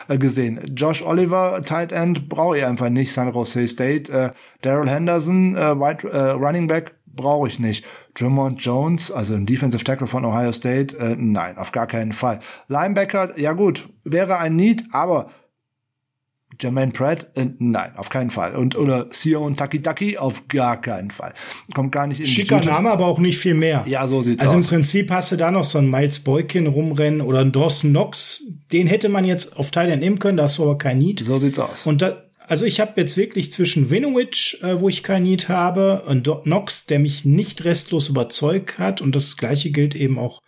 äh, gesehen. Josh Oliver, Tight End, brauche ich einfach nicht. San Jose State. Äh, Daryl Henderson, äh, White, äh, Running Back, brauche ich nicht. Tremont Jones, also ein Defensive Tackle von Ohio State, äh, nein, auf gar keinen Fall. Linebacker, ja gut, wäre ein Need, aber Jermaine Pratt, äh, nein, auf keinen Fall. Und oder Sion Takitaki, auf gar keinen Fall. Kommt gar nicht in Schicker die Tüte. Name, aber auch nicht viel mehr. Ja, so sieht's Also im aus. Prinzip hast du da noch so einen Miles Boykin rumrennen oder einen Dawson Knox. Den hätte man jetzt auf Thailand nehmen können, da hast du aber kein Need. So sieht's aus. Und da, also ich habe jetzt wirklich zwischen Winovich, äh, wo ich kein Need habe, und Do Knox, der mich nicht restlos überzeugt hat. Und das gleiche gilt eben auch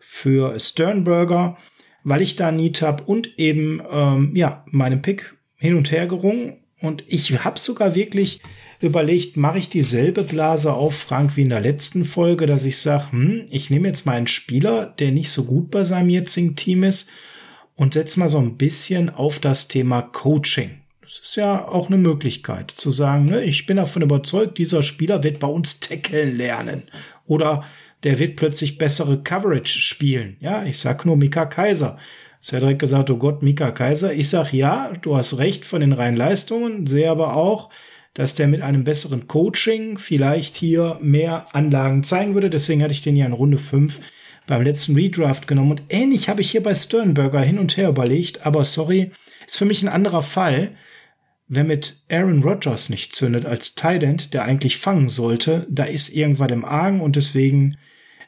für Sternberger, weil ich da Need habe und eben ähm, ja meinen Pick hin und her gerungen. Und ich habe sogar wirklich überlegt, mache ich dieselbe Blase auf, Frank, wie in der letzten Folge, dass ich sage, hm, ich nehme jetzt mal einen Spieler, der nicht so gut bei seinem jetzigen Team ist und setze mal so ein bisschen auf das Thema Coaching. Das ist ja auch eine Möglichkeit zu sagen, ne, ich bin davon überzeugt, dieser Spieler wird bei uns tackeln lernen oder der wird plötzlich bessere Coverage spielen. Ja, ich sag nur Mika Kaiser. Es wird direkt gesagt, oh Gott, Mika Kaiser. Ich sag ja, du hast recht von den reinen Leistungen, sehe aber auch, dass der mit einem besseren Coaching vielleicht hier mehr Anlagen zeigen würde. Deswegen hatte ich den ja in Runde 5 beim letzten Redraft genommen. Und ähnlich habe ich hier bei Sternberger hin und her überlegt, aber sorry, Ist für mich ein anderer Fall. Wer mit Aaron Rodgers nicht zündet als Tident, der eigentlich fangen sollte, da ist irgendwas im Argen und deswegen,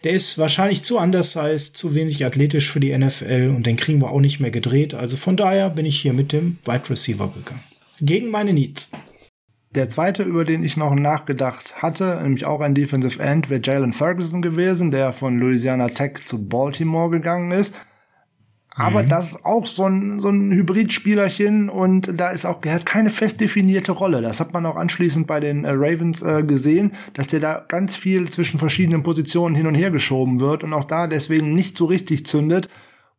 der ist wahrscheinlich zu undersized, zu wenig athletisch für die NFL und den kriegen wir auch nicht mehr gedreht. Also von daher bin ich hier mit dem Wide Receiver gegangen. Gegen meine Needs. Der zweite, über den ich noch nachgedacht hatte, nämlich auch ein Defensive End, wäre Jalen Ferguson gewesen, der von Louisiana Tech zu Baltimore gegangen ist. Aber mhm. das ist auch so ein, so ein Hybridspielerchen und da ist auch, er hat keine fest definierte Rolle. Das hat man auch anschließend bei den äh, Ravens äh, gesehen, dass der da ganz viel zwischen verschiedenen Positionen hin und her geschoben wird und auch da deswegen nicht so richtig zündet.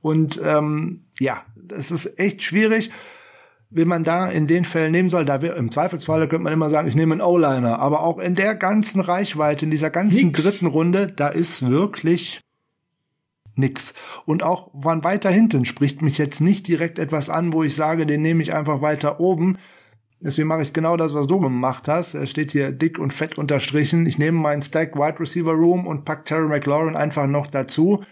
Und ähm, ja, das ist echt schwierig wenn man da in den Fällen nehmen soll, da wir im Zweifelsfalle könnte man immer sagen, ich nehme einen O-Liner, aber auch in der ganzen Reichweite, in dieser ganzen nix. dritten Runde, da ist wirklich nix. Und auch von weiter hinten spricht mich jetzt nicht direkt etwas an, wo ich sage, den nehme ich einfach weiter oben. Deswegen mache ich genau das, was du gemacht hast. Er steht hier dick und fett unterstrichen. Ich nehme meinen Stack Wide Receiver Room und pack Terry McLaurin einfach noch dazu.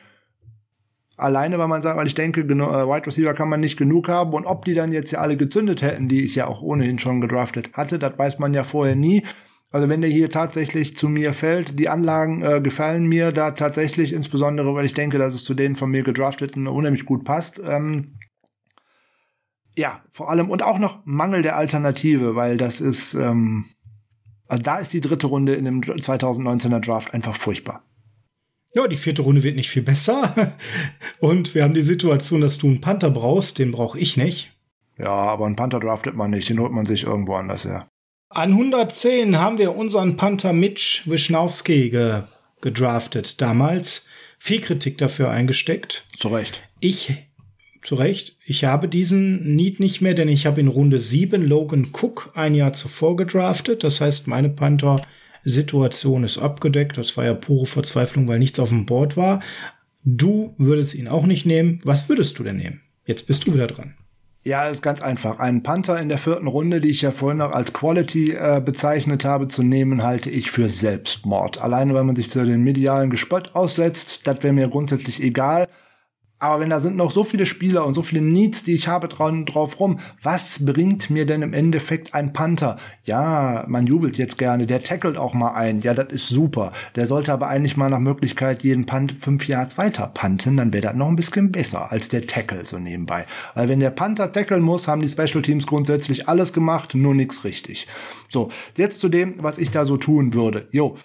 Alleine, weil man sagt, weil ich denke, äh, Wide Receiver kann man nicht genug haben. Und ob die dann jetzt ja alle gezündet hätten, die ich ja auch ohnehin schon gedraftet hatte, das weiß man ja vorher nie. Also wenn der hier tatsächlich zu mir fällt, die Anlagen äh, gefallen mir da tatsächlich, insbesondere weil ich denke, dass es zu denen von mir gedrafteten unheimlich gut passt. Ähm, ja, vor allem und auch noch Mangel der Alternative, weil das ist, ähm, also da ist die dritte Runde in dem 2019er Draft einfach furchtbar. Ja, die vierte Runde wird nicht viel besser. Und wir haben die Situation, dass du einen Panther brauchst, den brauche ich nicht. Ja, aber einen Panther draftet man nicht, den holt man sich irgendwo anders her. An 110 haben wir unseren Panther Mitch Wischnowski ge gedraftet damals. Viel Kritik dafür eingesteckt. Zu Recht. Ich, zu Recht, ich habe diesen Need nicht mehr, denn ich habe in Runde 7 Logan Cook ein Jahr zuvor gedraftet. Das heißt, meine Panther Situation ist abgedeckt. Das war ja pure Verzweiflung, weil nichts auf dem Board war. Du würdest ihn auch nicht nehmen. Was würdest du denn nehmen? Jetzt bist du wieder dran. Ja, ist ganz einfach. Einen Panther in der vierten Runde, die ich ja vorhin noch als Quality äh, bezeichnet habe, zu nehmen, halte ich für Selbstmord. Alleine, weil man sich zu den medialen Gespött aussetzt, das wäre mir grundsätzlich egal. Aber wenn da sind noch so viele Spieler und so viele Needs, die ich habe drauf rum, was bringt mir denn im Endeffekt ein Panther? Ja, man jubelt jetzt gerne, der tackelt auch mal ein. Ja, das ist super. Der sollte aber eigentlich mal nach Möglichkeit jeden Punt fünf Yards weiter panten, dann wäre das noch ein bisschen besser als der Tackle so nebenbei. Weil wenn der Panther tackeln muss, haben die Special Teams grundsätzlich alles gemacht, nur nichts richtig. So, jetzt zu dem, was ich da so tun würde. Jo,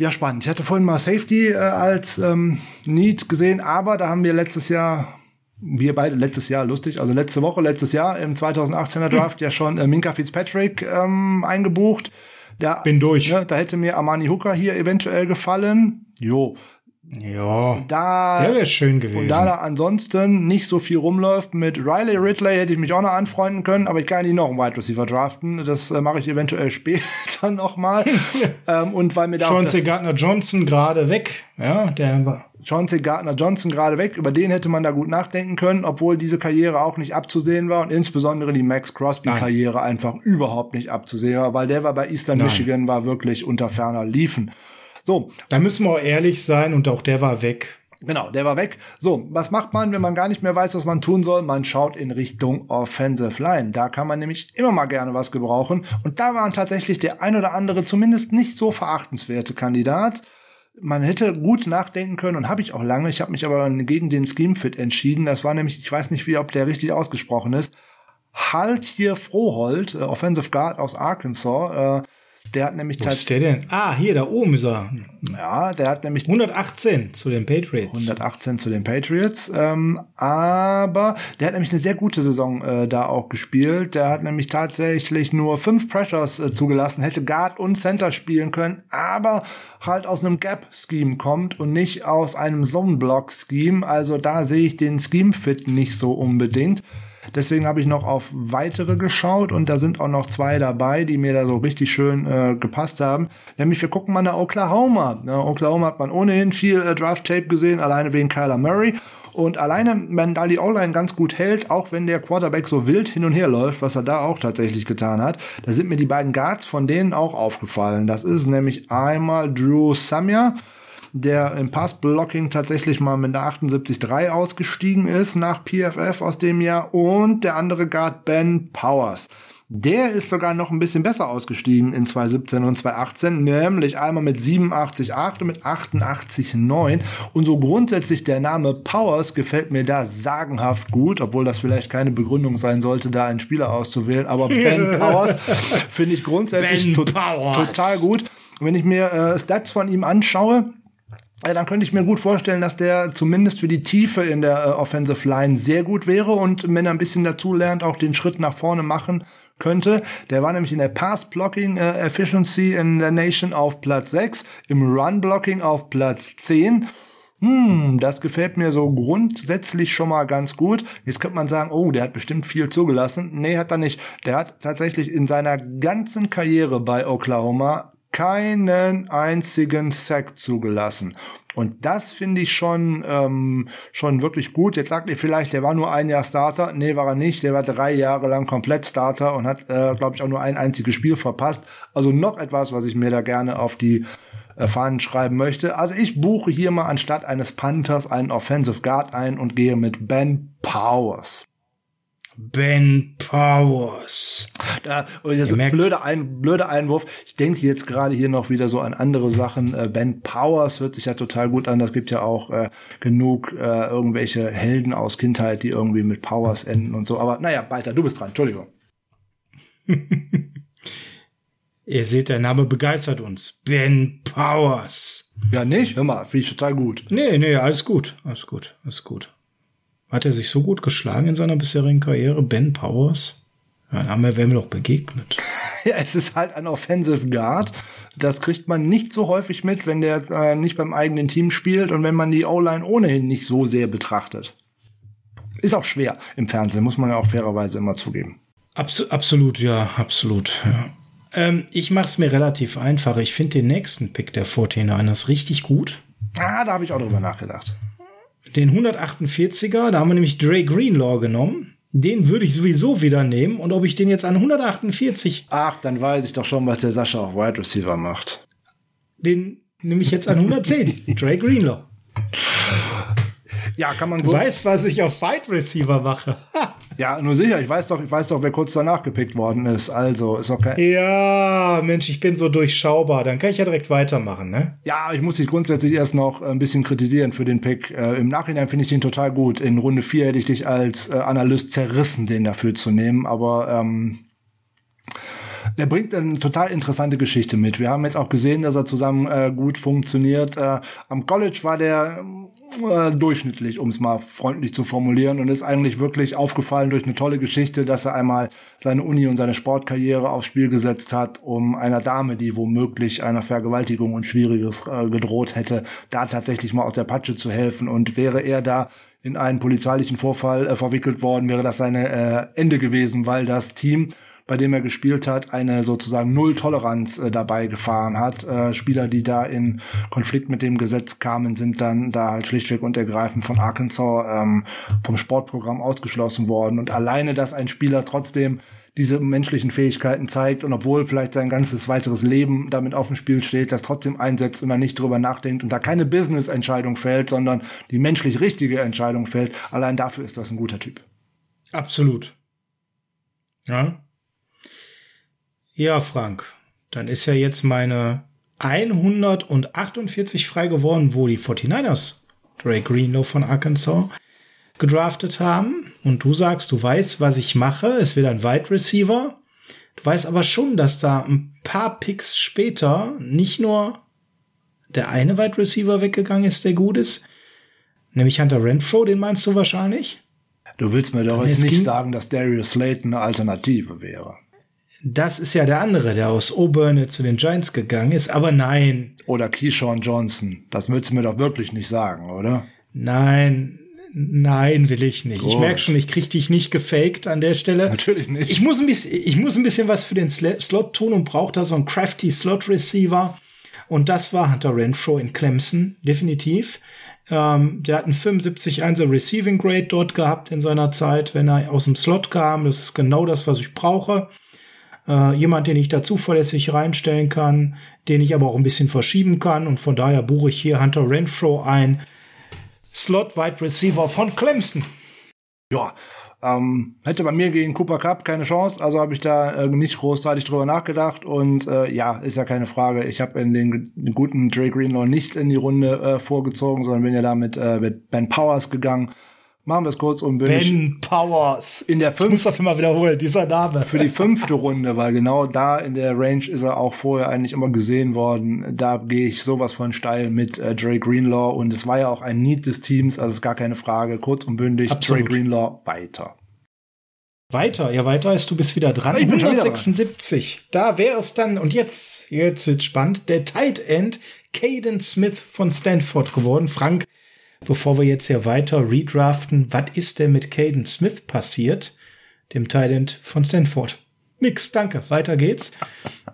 ja, spannend. Ich hatte vorhin mal Safety äh, als ähm, Need gesehen, aber da haben wir letztes Jahr, wir beide letztes Jahr, lustig, also letzte Woche, letztes Jahr im 2018er Draft hm. ja schon äh, Minka Fitzpatrick ähm, eingebucht. Der, Bin durch. Ne, da hätte mir Armani Hooker hier eventuell gefallen. Jo, ja, da, der wäre schön gewesen. Und da da ansonsten nicht so viel rumläuft, mit Riley Ridley hätte ich mich auch noch anfreunden können, aber ich kann nicht noch einen Wide Receiver draften. Das äh, mache ich eventuell später nochmal. ähm, und weil mir da Chauncey Gardner Johnson gerade weg, ja, der war. Chauncey Gardner Johnson gerade weg, über den hätte man da gut nachdenken können, obwohl diese Karriere auch nicht abzusehen war und insbesondere die Max Crosby-Karriere einfach überhaupt nicht abzusehen war, weil der war bei Eastern Nein. Michigan, war wirklich unter ferner Liefen. So. Da müssen wir auch ehrlich sein und auch der war weg. Genau, der war weg. So, was macht man, wenn man gar nicht mehr weiß, was man tun soll? Man schaut in Richtung Offensive Line. Da kann man nämlich immer mal gerne was gebrauchen. Und da waren tatsächlich der ein oder andere zumindest nicht so verachtenswerte Kandidat. Man hätte gut nachdenken können und habe ich auch lange. Ich habe mich aber gegen den Scheme Fit entschieden. Das war nämlich, ich weiß nicht, wie ob der richtig ausgesprochen ist. Halt hier Froholt, äh, Offensive Guard aus Arkansas. Äh, der hat nämlich tatsächlich. Wo ist der denn? Ah, hier, da oben ist er. Ja, der hat nämlich. 118 zu den Patriots. 118 zu den Patriots. Ähm, aber der hat nämlich eine sehr gute Saison äh, da auch gespielt. Der hat nämlich tatsächlich nur fünf Pressures äh, zugelassen, hätte Guard und Center spielen können, aber halt aus einem Gap-Scheme kommt und nicht aus einem Zone-Block-Scheme. Also da sehe ich den Scheme-Fit nicht so unbedingt. Deswegen habe ich noch auf weitere geschaut und da sind auch noch zwei dabei, die mir da so richtig schön äh, gepasst haben. Nämlich wir gucken mal nach Oklahoma. Ja, Oklahoma hat man ohnehin viel äh, Draft-Tape gesehen, alleine wegen Kyler Murray. Und alleine, wenn da die O-Line ganz gut hält, auch wenn der Quarterback so wild hin und her läuft, was er da auch tatsächlich getan hat, da sind mir die beiden Guards von denen auch aufgefallen. Das ist nämlich einmal Drew Samia der im Pass-Blocking tatsächlich mal mit einer 78-3 ausgestiegen ist nach PFF aus dem Jahr und der andere Guard Ben Powers. Der ist sogar noch ein bisschen besser ausgestiegen in 2017 und 2018, nämlich einmal mit 87,8 und mit 88,9. Und so grundsätzlich der Name Powers gefällt mir da sagenhaft gut, obwohl das vielleicht keine Begründung sein sollte, da einen Spieler auszuwählen. Aber Ben Powers finde ich grundsätzlich to total gut. Und wenn ich mir äh, Stats von ihm anschaue, äh, dann könnte ich mir gut vorstellen, dass der zumindest für die Tiefe in der äh, Offensive Line sehr gut wäre und wenn er ein bisschen dazu lernt, auch den Schritt nach vorne machen könnte. Der war nämlich in der Pass-Blocking äh, Efficiency in der Nation auf Platz 6, im Run-Blocking auf Platz 10. Hm, das gefällt mir so grundsätzlich schon mal ganz gut. Jetzt könnte man sagen, oh, der hat bestimmt viel zugelassen. Nee, hat er nicht. Der hat tatsächlich in seiner ganzen Karriere bei Oklahoma keinen einzigen Sack zugelassen. Und das finde ich schon, ähm, schon wirklich gut. Jetzt sagt ihr vielleicht, der war nur ein Jahr Starter. Nee, war er nicht. Der war drei Jahre lang komplett Starter und hat, äh, glaube ich, auch nur ein einziges Spiel verpasst. Also noch etwas, was ich mir da gerne auf die äh, Fahnen schreiben möchte. Also ich buche hier mal anstatt eines Panthers einen Offensive Guard ein und gehe mit Ben Powers. Ben Powers. Da, das ist ein blöder, ein, blöder Einwurf. Ich denke jetzt gerade hier noch wieder so an andere Sachen. Äh, ben Powers hört sich ja total gut an. Das gibt ja auch äh, genug äh, irgendwelche Helden aus Kindheit, die irgendwie mit Powers enden und so. Aber naja, weiter, du bist dran. Entschuldigung. Ihr seht, der Name begeistert uns. Ben Powers. Ja, nicht? Hör mal, finde ich total gut. Nee, nee, alles gut. Alles gut. Alles gut. Hat er sich so gut geschlagen in seiner bisherigen Karriere? Ben Powers? Dann wären wir doch begegnet. ja, es ist halt ein Offensive Guard. Das kriegt man nicht so häufig mit, wenn der äh, nicht beim eigenen Team spielt und wenn man die O-Line ohnehin nicht so sehr betrachtet. Ist auch schwer im Fernsehen, muss man ja auch fairerweise immer zugeben. Abs absolut, ja, absolut. Ja. Ähm, ich mache es mir relativ einfach. Ich finde den nächsten Pick der 49ers richtig gut. Ah, da habe ich auch drüber nachgedacht den 148er, da haben wir nämlich Dre Greenlaw genommen. Den würde ich sowieso wieder nehmen. Und ob ich den jetzt an 148. Ach, dann weiß ich doch schon, was der Sascha auf Wide Receiver macht. Den nehme ich jetzt an 110. Dre Greenlaw. Ja, kann man gut. Du weißt, was ich auf Wide Receiver mache. Ja, nur sicher. Ich weiß doch, ich weiß doch, wer kurz danach gepickt worden ist. Also, ist okay. Ja, Mensch, ich bin so durchschaubar. Dann kann ich ja direkt weitermachen, ne? Ja, ich muss dich grundsätzlich erst noch ein bisschen kritisieren für den Pick. Äh, Im Nachhinein finde ich den total gut. In Runde 4 hätte ich dich als äh, Analyst zerrissen, den dafür zu nehmen. Aber ähm, der bringt eine total interessante Geschichte mit. Wir haben jetzt auch gesehen, dass er zusammen äh, gut funktioniert. Äh, am College war der äh, durchschnittlich, um es mal freundlich zu formulieren, und ist eigentlich wirklich aufgefallen durch eine tolle Geschichte, dass er einmal seine Uni und seine Sportkarriere aufs Spiel gesetzt hat, um einer Dame, die womöglich einer Vergewaltigung und Schwieriges äh, gedroht hätte, da tatsächlich mal aus der Patsche zu helfen. Und wäre er da in einen polizeilichen Vorfall äh, verwickelt worden, wäre das seine äh, Ende gewesen, weil das Team bei dem er gespielt hat, eine sozusagen Null-Toleranz äh, dabei gefahren hat. Äh, Spieler, die da in Konflikt mit dem Gesetz kamen, sind dann da halt schlichtweg und ergreifend von Arkansas ähm, vom Sportprogramm ausgeschlossen worden. Und alleine, dass ein Spieler trotzdem diese menschlichen Fähigkeiten zeigt und obwohl vielleicht sein ganzes weiteres Leben damit auf dem Spiel steht, das trotzdem einsetzt und dann nicht drüber nachdenkt und da keine Business-Entscheidung fällt, sondern die menschlich richtige Entscheidung fällt, allein dafür ist das ein guter Typ. Absolut. Ja. Ja, Frank, dann ist ja jetzt meine 148 frei geworden, wo die 49ers Drake Greenlow von Arkansas gedraftet haben. Und du sagst, du weißt, was ich mache. Es wird ein Wide Receiver. Du weißt aber schon, dass da ein paar Picks später nicht nur der eine Wide Receiver weggegangen ist, der gut ist, nämlich Hunter Renfro, den meinst du wahrscheinlich? Du willst mir doch jetzt nicht sagen, dass Darius Slayton eine Alternative wäre. Das ist ja der andere, der aus Auburn zu den Giants gegangen ist, aber nein. Oder Keyshawn Johnson. Das willst du mir doch wirklich nicht sagen, oder? Nein, nein, will ich nicht. Gut. Ich merke schon, ich krieg dich nicht gefaked an der Stelle. Natürlich nicht. Ich muss ein bisschen, ich muss ein bisschen was für den Slot tun und brauche da so einen crafty Slot Receiver. Und das war Hunter Renfro in Clemson, definitiv. Ähm, der hat einen 75-1er Receiving Grade dort gehabt in seiner Zeit, wenn er aus dem Slot kam. Das ist genau das, was ich brauche. Äh, jemand, den ich da zuverlässig reinstellen kann, den ich aber auch ein bisschen verschieben kann. Und von daher buche ich hier Hunter Renfro ein. Slot Wide Receiver von Clemson. Ja, ähm, hätte bei mir gegen Cooper Cup keine Chance, also habe ich da äh, nicht großartig drüber nachgedacht und äh, ja, ist ja keine Frage. Ich habe den, den, guten Dre Greenlaw nicht in die Runde äh, vorgezogen, sondern bin ja da mit, äh, mit Ben Powers gegangen. Machen wir es kurz und bin Ben Powers. In der fünften. Ich muss das immer wiederholen, dieser Name. Für die fünfte Runde, weil genau da in der Range ist er auch vorher eigentlich immer gesehen worden. Da gehe ich sowas von steil mit äh, Dre Greenlaw und es war ja auch ein Need des Teams, also ist gar keine Frage. Kurz und bündig, Absolut. Dre Greenlaw weiter. Weiter, ja, weiter ist, du bist wieder dran. Ich bin 176. Da wäre es dann, und jetzt, jetzt wird spannend, der Tight End Caden Smith von Stanford geworden. Frank, bevor wir jetzt hier weiter redraften, was ist denn mit Caden Smith passiert, dem Tight von Stanford? Nix, danke. Weiter geht's.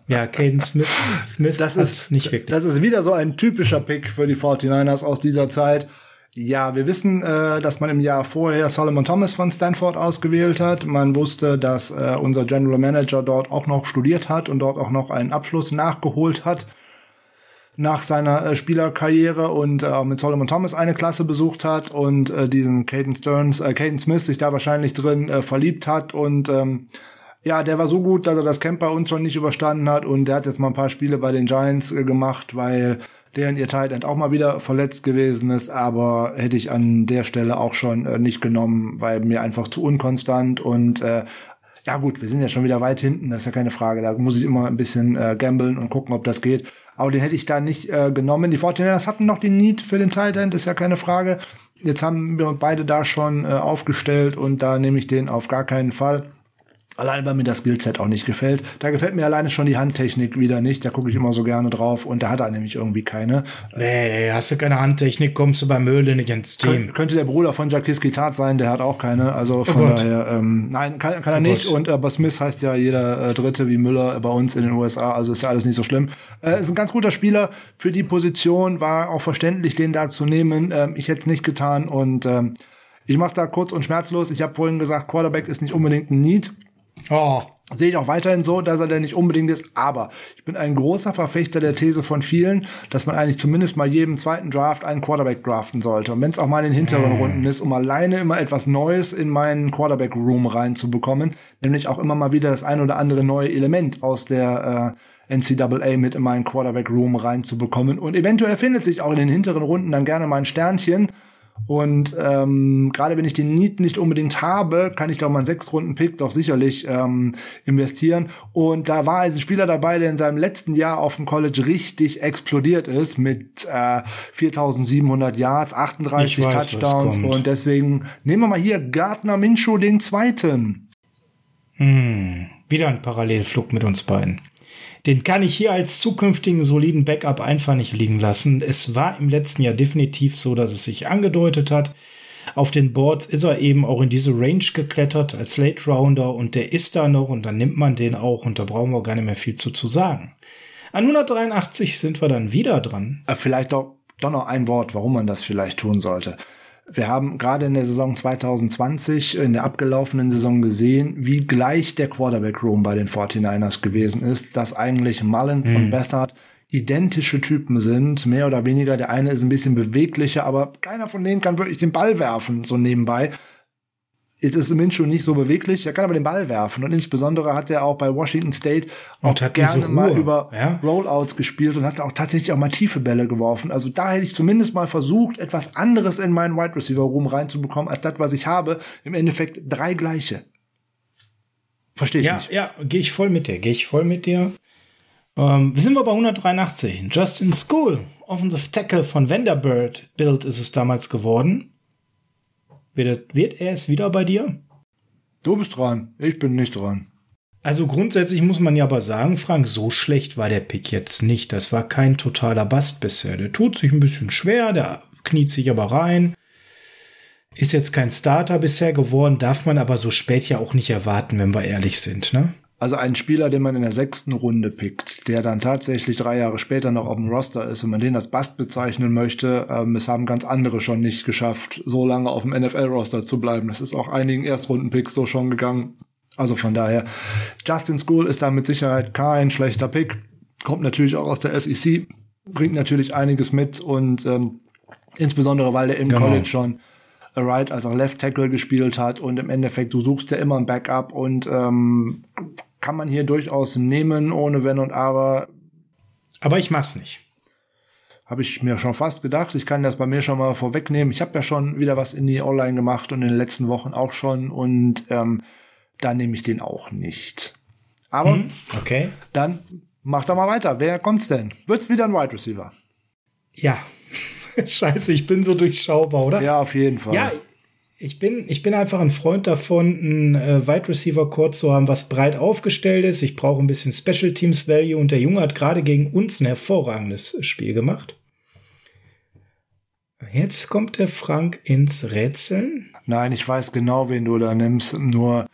Ja, Caden Smith, Smith das ist nicht wirklich. Das ist wieder so ein typischer Pick für die 49ers aus dieser Zeit. Ja, wir wissen, äh, dass man im Jahr vorher Solomon Thomas von Stanford ausgewählt hat. Man wusste, dass äh, unser General Manager dort auch noch studiert hat und dort auch noch einen Abschluss nachgeholt hat nach seiner äh, Spielerkarriere und äh, mit Solomon Thomas eine Klasse besucht hat und äh, diesen Caden Stearns, äh, Caden Smith sich da wahrscheinlich drin äh, verliebt hat und ähm, ja, der war so gut, dass er das Camp bei uns schon nicht überstanden hat und der hat jetzt mal ein paar Spiele bei den Giants äh, gemacht, weil deren ihr Tight End auch mal wieder verletzt gewesen ist, aber hätte ich an der Stelle auch schon äh, nicht genommen, weil mir einfach zu unkonstant und äh, ja gut, wir sind ja schon wieder weit hinten, das ist ja keine Frage. Da muss ich immer ein bisschen äh, gambeln und gucken, ob das geht. Aber den hätte ich da nicht äh, genommen. Die Fortinanders hatten noch den Need für den Tight End, ist ja keine Frage. Jetzt haben wir beide da schon äh, aufgestellt und da nehme ich den auf gar keinen Fall. Allein weil mir das Skillset auch nicht gefällt. Da gefällt mir alleine schon die Handtechnik wieder nicht. Da gucke ich immer so gerne drauf und da hat er nämlich irgendwie keine. Nee, hast du keine Handtechnik, kommst du bei Möhle nicht ins Team. Kön könnte der Bruder von Jacques Gitat sein, der hat auch keine. Also oh von oh daher, ähm, nein, kann, kann er oh nicht. Gott. Und aber Smith heißt ja jeder äh, Dritte wie Müller bei uns in den USA, also ist ja alles nicht so schlimm. Äh, ist ein ganz guter Spieler für die Position, war auch verständlich, den da zu nehmen. Ähm, ich hätte es nicht getan und ähm, ich mach's da kurz und schmerzlos. Ich habe vorhin gesagt, Quarterback ist nicht unbedingt ein Need. Oh. Sehe ich auch weiterhin so, dass er der nicht unbedingt ist. Aber ich bin ein großer Verfechter der These von vielen, dass man eigentlich zumindest mal jedem zweiten Draft einen Quarterback draften sollte. Und wenn es auch mal in den hinteren mm. Runden ist, um alleine immer etwas Neues in meinen Quarterback-Room reinzubekommen. Nämlich auch immer mal wieder das ein oder andere neue Element aus der äh, NCAA mit in meinen Quarterback-Room reinzubekommen. Und eventuell findet sich auch in den hinteren Runden dann gerne mal ein Sternchen und ähm, gerade wenn ich den Need nicht unbedingt habe, kann ich doch mal einen Sechs-Runden-Pick doch sicherlich ähm, investieren. Und da war ein Spieler dabei, der in seinem letzten Jahr auf dem College richtig explodiert ist mit äh, 4.700 Yards, 38 weiß, Touchdowns. Und deswegen nehmen wir mal hier Gardner Minshew den Zweiten. Hm, wieder ein Parallelflug mit uns beiden. Den kann ich hier als zukünftigen soliden Backup einfach nicht liegen lassen. Es war im letzten Jahr definitiv so, dass es sich angedeutet hat. Auf den Boards ist er eben auch in diese Range geklettert als Late Rounder und der ist da noch und dann nimmt man den auch und da brauchen wir gar nicht mehr viel zu, zu sagen. An 183 sind wir dann wieder dran. Äh, vielleicht doch, doch noch ein Wort, warum man das vielleicht tun sollte. Wir haben gerade in der Saison 2020, in der abgelaufenen Saison gesehen, wie gleich der Quarterback Room bei den 49ers gewesen ist, dass eigentlich Mullins mhm. und Bethard identische Typen sind, mehr oder weniger. Der eine ist ein bisschen beweglicher, aber keiner von denen kann wirklich den Ball werfen, so nebenbei. Jetzt ist Minshew nicht so beweglich, er kann aber den Ball werfen und insbesondere hat er auch bei Washington State auch gerne mal über ja? Rollouts gespielt und hat auch tatsächlich auch mal tiefe Bälle geworfen. Also da hätte ich zumindest mal versucht, etwas anderes in meinen Wide Receiver Room reinzubekommen, als das, was ich habe. Im Endeffekt drei gleiche. Verstehe ich ja, nicht. Ja, gehe ich voll mit dir, gehe ich voll mit dir. Ähm, wir sind wir bei 183. Justin School, Offensive Tackle von Vanderbilt Bild ist es damals geworden. Wird, wird er es wieder bei dir? Du bist dran. Ich bin nicht dran. Also grundsätzlich muss man ja aber sagen, Frank, so schlecht war der Pick jetzt nicht. Das war kein totaler Bast bisher. Der tut sich ein bisschen schwer, der kniet sich aber rein. Ist jetzt kein Starter bisher geworden, darf man aber so spät ja auch nicht erwarten, wenn wir ehrlich sind, ne? Also ein Spieler, den man in der sechsten Runde pickt, der dann tatsächlich drei Jahre später noch auf dem Roster ist und man den als Bast bezeichnen möchte, ähm, es haben ganz andere schon nicht geschafft, so lange auf dem NFL-Roster zu bleiben. Das ist auch einigen Erstrunden-Picks so schon gegangen. Also von daher, Justin School ist da mit Sicherheit kein schlechter Pick. Kommt natürlich auch aus der SEC, bringt natürlich einiges mit und ähm, insbesondere, weil er im genau. College schon Right als auch Left Tackle gespielt hat und im Endeffekt, du suchst ja immer ein Backup und ähm, kann man hier durchaus nehmen, ohne Wenn und Aber. Aber ich mach's nicht. Habe ich mir schon fast gedacht. Ich kann das bei mir schon mal vorwegnehmen. Ich habe ja schon wieder was in die Online gemacht und in den letzten Wochen auch schon und ähm, da nehme ich den auch nicht. Aber hm, okay. dann mach doch mal weiter. Wer kommt's denn? Wird's wieder ein Wide Receiver? Ja. Scheiße, ich bin so durchschaubar, oder? Ja, auf jeden Fall. Ja, ich bin, ich bin einfach ein Freund davon, einen äh, Wide Receiver Core zu haben, was breit aufgestellt ist. Ich brauche ein bisschen Special Teams Value und der Junge hat gerade gegen uns ein hervorragendes Spiel gemacht. Jetzt kommt der Frank ins Rätseln. Nein, ich weiß genau, wen du da nimmst. Nur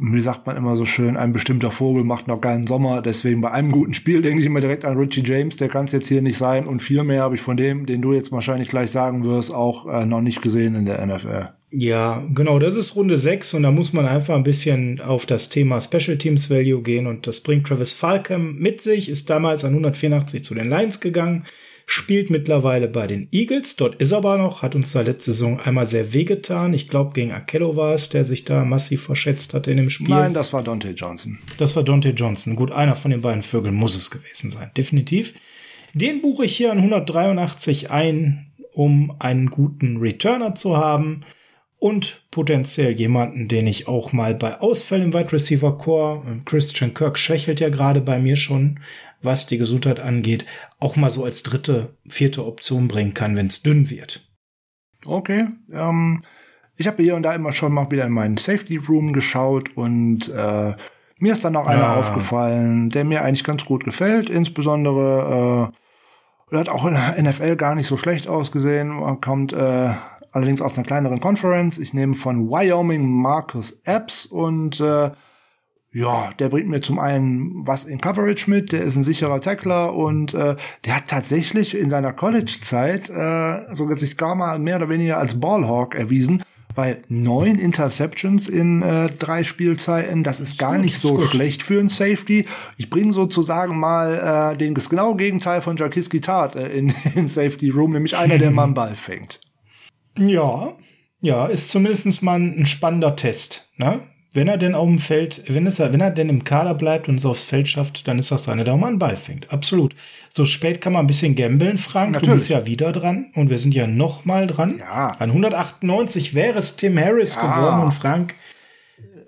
wie sagt man immer so schön, ein bestimmter Vogel macht noch keinen Sommer. Deswegen bei einem guten Spiel denke ich immer direkt an Richie James, der kann es jetzt hier nicht sein. Und viel mehr habe ich von dem, den du jetzt wahrscheinlich gleich sagen wirst, auch äh, noch nicht gesehen in der NFL. Ja, genau, das ist Runde 6 und da muss man einfach ein bisschen auf das Thema Special Teams Value gehen und das bringt Travis Falcom mit sich, ist damals an 184 zu den Lions gegangen spielt mittlerweile bei den Eagles. Dort ist er aber noch, hat uns da letzte Saison einmal sehr wehgetan. Ich glaube, gegen Akello war es, der sich da massiv verschätzt hatte in dem Spiel. Nein, das war Dante Johnson. Das war Dante Johnson. Gut, einer von den beiden Vögeln muss es gewesen sein. Definitiv. Den buche ich hier an 183 ein, um einen guten Returner zu haben und potenziell jemanden, den ich auch mal bei Ausfällen im Wide Receiver Core, Christian Kirk schwächelt ja gerade bei mir schon, was die Gesundheit angeht, auch mal so als dritte, vierte Option bringen kann, wenn es dünn wird. Okay. Ähm, ich habe hier und da immer schon mal wieder in meinen Safety Room geschaut und äh, mir ist dann auch einer ja. aufgefallen, der mir eigentlich ganz gut gefällt. Insbesondere äh, hat auch in der NFL gar nicht so schlecht ausgesehen. Man kommt äh, allerdings aus einer kleineren Conference. Ich nehme von Wyoming Marcus Epps und äh, ja, der bringt mir zum einen was in Coverage mit, der ist ein sicherer Tackler und äh, der hat tatsächlich in seiner College-Zeit äh, sogar sich gar mal mehr oder weniger als Ballhawk erwiesen, weil neun Interceptions in äh, drei Spielzeiten, das ist gar nicht so schlecht für ein Safety. Ich bringe sozusagen mal äh, den das genaue Gegenteil von Jarkiski Tart äh, in, in Safety Room, nämlich einer, der mal einen Ball fängt. Ja, ja, ist zumindest mal ein spannender Test. Ne? wenn er denn auf dem Feld, wenn, es, wenn er denn im Kader bleibt und es aufs Feld schafft, dann ist das auch mal einen Ball fängt. Absolut. So spät kann man ein bisschen gambeln, Frank. Natürlich. Du bist ja wieder dran und wir sind ja noch mal dran. Ja. An 198 wäre es Tim Harris ja. geworden und Frank,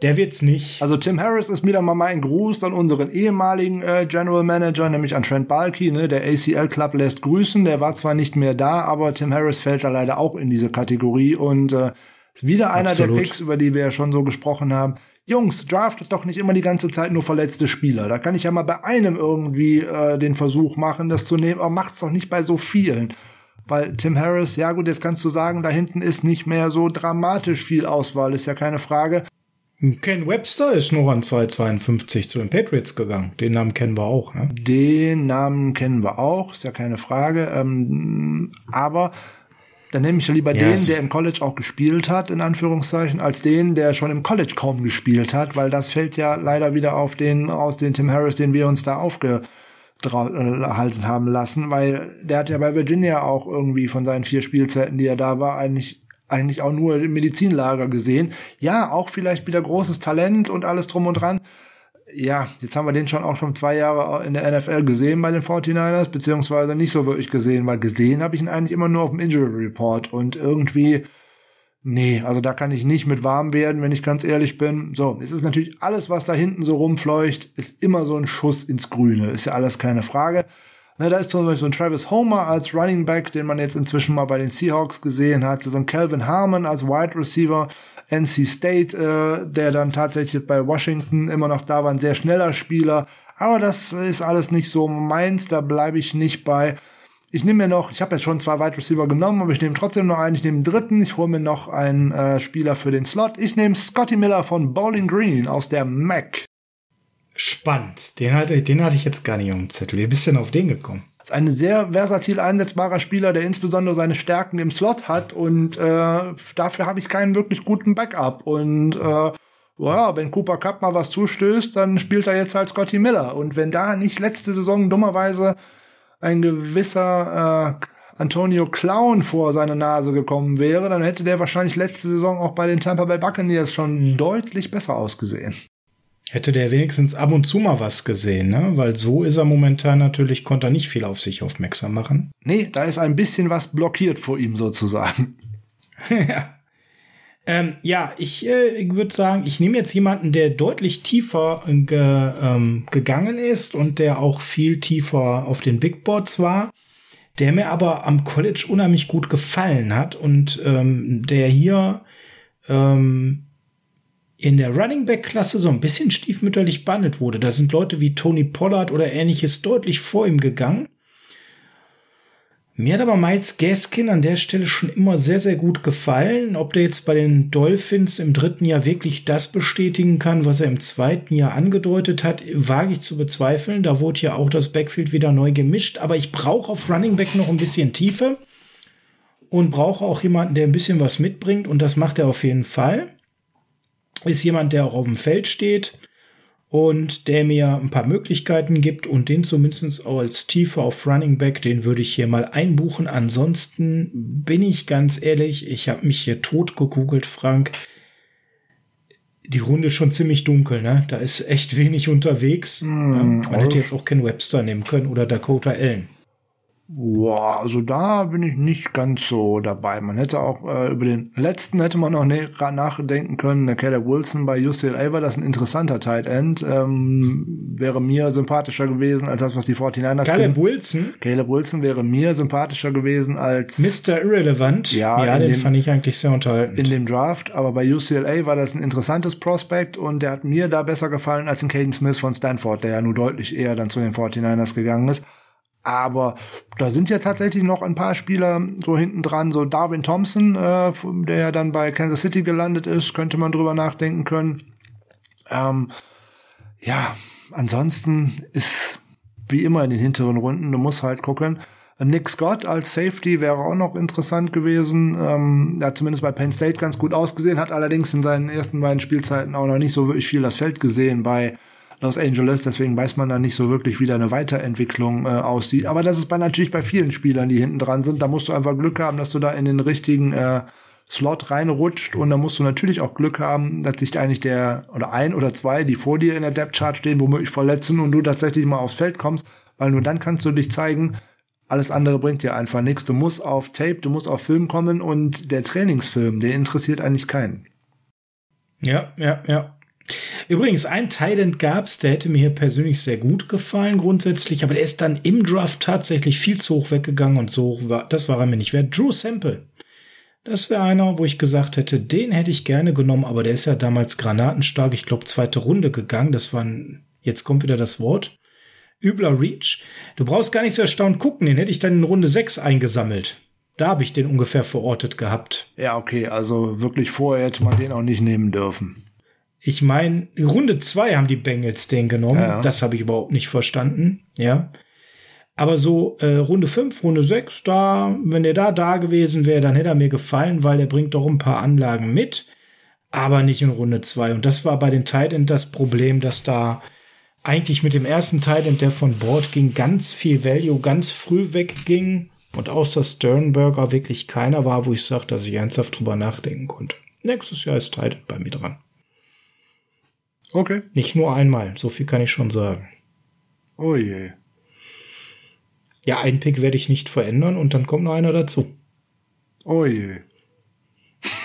der wird's nicht. Also Tim Harris ist wieder mal mein Gruß an unseren ehemaligen äh, General Manager, nämlich an Trent Balky. Ne? Der ACL Club lässt grüßen. Der war zwar nicht mehr da, aber Tim Harris fällt da leider auch in diese Kategorie und äh, ist wieder einer Absolut. der Picks, über die wir ja schon so gesprochen haben. Jungs, draftet doch nicht immer die ganze Zeit nur verletzte Spieler. Da kann ich ja mal bei einem irgendwie äh, den Versuch machen, das zu nehmen, aber macht's doch nicht bei so vielen. Weil Tim Harris, ja gut, jetzt kannst du sagen, da hinten ist nicht mehr so dramatisch viel Auswahl, ist ja keine Frage. Ken Webster ist noch an 252 zu den Patriots gegangen. Den Namen kennen wir auch. Ne? Den Namen kennen wir auch, ist ja keine Frage. Ähm, aber dann nehme ich lieber yes. den, der im College auch gespielt hat, in Anführungszeichen, als den, der schon im College kaum gespielt hat, weil das fällt ja leider wieder auf den, aus den Tim Harris, den wir uns da aufgehalten haben lassen, weil der hat ja bei Virginia auch irgendwie von seinen vier Spielzeiten, die er da war, eigentlich eigentlich auch nur im Medizinlager gesehen. Ja, auch vielleicht wieder großes Talent und alles drum und dran ja, jetzt haben wir den schon auch schon zwei Jahre in der NFL gesehen bei den 49ers, beziehungsweise nicht so wirklich gesehen, weil gesehen habe ich ihn eigentlich immer nur auf dem Injury Report und irgendwie, nee, also da kann ich nicht mit warm werden, wenn ich ganz ehrlich bin. So, es ist natürlich alles, was da hinten so rumfleucht, ist immer so ein Schuss ins Grüne, ist ja alles keine Frage. Na, da ist zum Beispiel so ein Travis Homer als Running Back, den man jetzt inzwischen mal bei den Seahawks gesehen hat, so ein Calvin Harmon als Wide Receiver, NC State, äh, der dann tatsächlich bei Washington immer noch da war, ein sehr schneller Spieler. Aber das ist alles nicht so meins, da bleibe ich nicht bei. Ich nehme mir noch, ich habe jetzt schon zwei Wide Receiver genommen, aber ich nehme trotzdem noch einen. Ich nehme einen dritten. Ich hole mir noch einen äh, Spieler für den Slot. Ich nehme Scotty Miller von Bowling Green aus der MAC. Spannend. Den hatte, den hatte ich jetzt gar nicht auf dem Zettel. Wie bist du denn auf den gekommen? ist ein sehr versatil einsetzbarer Spieler, der insbesondere seine Stärken im Slot hat und äh, dafür habe ich keinen wirklich guten Backup und äh, ja, wenn Cooper Cup mal was zustößt, dann spielt er jetzt halt Scotty Miller. Und wenn da nicht letzte Saison dummerweise ein gewisser äh, Antonio Clown vor seine Nase gekommen wäre, dann hätte der wahrscheinlich letzte Saison auch bei den Tampa Bay Buccaneers schon deutlich besser ausgesehen. Hätte der wenigstens ab und zu mal was gesehen, ne? Weil so ist er momentan natürlich, konnte er nicht viel auf sich aufmerksam machen. Nee, da ist ein bisschen was blockiert vor ihm sozusagen. ja. Ähm, ja, ich äh, würde sagen, ich nehme jetzt jemanden, der deutlich tiefer ge, ähm, gegangen ist und der auch viel tiefer auf den Big Boards war, der mir aber am College unheimlich gut gefallen hat und ähm, der hier ähm, in der Running Back Klasse so ein bisschen stiefmütterlich behandelt wurde. Da sind Leute wie Tony Pollard oder ähnliches deutlich vor ihm gegangen. Mir hat aber Miles Gaskin an der Stelle schon immer sehr, sehr gut gefallen. Ob der jetzt bei den Dolphins im dritten Jahr wirklich das bestätigen kann, was er im zweiten Jahr angedeutet hat, wage ich zu bezweifeln. Da wurde ja auch das Backfield wieder neu gemischt. Aber ich brauche auf Running Back noch ein bisschen Tiefe und brauche auch jemanden, der ein bisschen was mitbringt. Und das macht er auf jeden Fall. Ist jemand, der auch auf dem Feld steht und der mir ein paar Möglichkeiten gibt und den zumindest auch als Tiefe auf Running Back, den würde ich hier mal einbuchen. Ansonsten bin ich ganz ehrlich, ich habe mich hier tot gegoogelt, Frank. Die Runde ist schon ziemlich dunkel, ne? Da ist echt wenig unterwegs. Mm, Man hätte jetzt auch Ken Webster nehmen können oder Dakota Allen. Boah, also da bin ich nicht ganz so dabei. Man hätte auch äh, über den letzten hätte man noch näher nachdenken können. Der Caleb Wilson bei UCLA war das ein interessanter Tight End. Ähm, wäre mir sympathischer gewesen als das, was die 49ers Caleb Wilson? Caleb Wilson wäre mir sympathischer gewesen als Mr. Irrelevant. Ja, ja den dem, fand ich eigentlich sehr unterhaltend. In dem Draft, aber bei UCLA war das ein interessantes Prospect und der hat mir da besser gefallen als ein Caden Smith von Stanford, der ja nur deutlich eher dann zu den 49ers gegangen ist. Aber da sind ja tatsächlich noch ein paar Spieler so hinten dran, so Darwin Thompson, äh, der ja dann bei Kansas City gelandet ist, könnte man drüber nachdenken können. Ähm, ja, ansonsten ist wie immer in den hinteren Runden, du musst halt gucken. Nick Scott als Safety wäre auch noch interessant gewesen. Ähm, er hat zumindest bei Penn State ganz gut ausgesehen, hat allerdings in seinen ersten beiden Spielzeiten auch noch nicht so wirklich viel das Feld gesehen bei Los Angeles, deswegen weiß man da nicht so wirklich, wie da eine Weiterentwicklung äh, aussieht. Aber das ist bei natürlich bei vielen Spielern, die hinten dran sind. Da musst du einfach Glück haben, dass du da in den richtigen äh, Slot reinrutscht und da musst du natürlich auch Glück haben, dass sich eigentlich der oder ein oder zwei, die vor dir in der Depth Chart stehen, womöglich verletzen und du tatsächlich mal aufs Feld kommst, weil nur dann kannst du dich zeigen. Alles andere bringt dir einfach nichts. Du musst auf Tape, du musst auf Film kommen und der Trainingsfilm, der interessiert eigentlich keinen. Ja, ja, ja. Übrigens, ein Thailand gab's, der hätte mir hier persönlich sehr gut gefallen grundsätzlich, aber der ist dann im Draft tatsächlich viel zu hoch weggegangen und so hoch war, das war er mir nicht wert. Drew Sample. Das wäre einer, wo ich gesagt hätte, den hätte ich gerne genommen, aber der ist ja damals granatenstark, ich glaube zweite Runde gegangen. Das war ein, jetzt kommt wieder das Wort, übler Reach. Du brauchst gar nicht so erstaunt gucken, den hätte ich dann in Runde 6 eingesammelt. Da habe ich den ungefähr verortet gehabt. Ja, okay, also wirklich vorher hätte man den auch nicht nehmen dürfen. Ich meine, Runde zwei haben die Bengals den genommen. Ja. Das habe ich überhaupt nicht verstanden. Ja. Aber so äh, Runde fünf, Runde sechs, da, wenn er da da gewesen wäre, dann hätte er mir gefallen, weil er bringt doch ein paar Anlagen mit, aber nicht in Runde zwei. Und das war bei den Tight End das Problem, dass da eigentlich mit dem ersten Tight End, der von Bord ging, ganz viel Value ganz früh wegging und außer Sternberger wirklich keiner war, wo ich sage, dass ich ernsthaft drüber nachdenken konnte. Nächstes Jahr ist Tight End bei mir dran. Okay. Nicht nur einmal, so viel kann ich schon sagen. Oh je. Ja, ein Pick werde ich nicht verändern und dann kommt noch einer dazu. Oh je.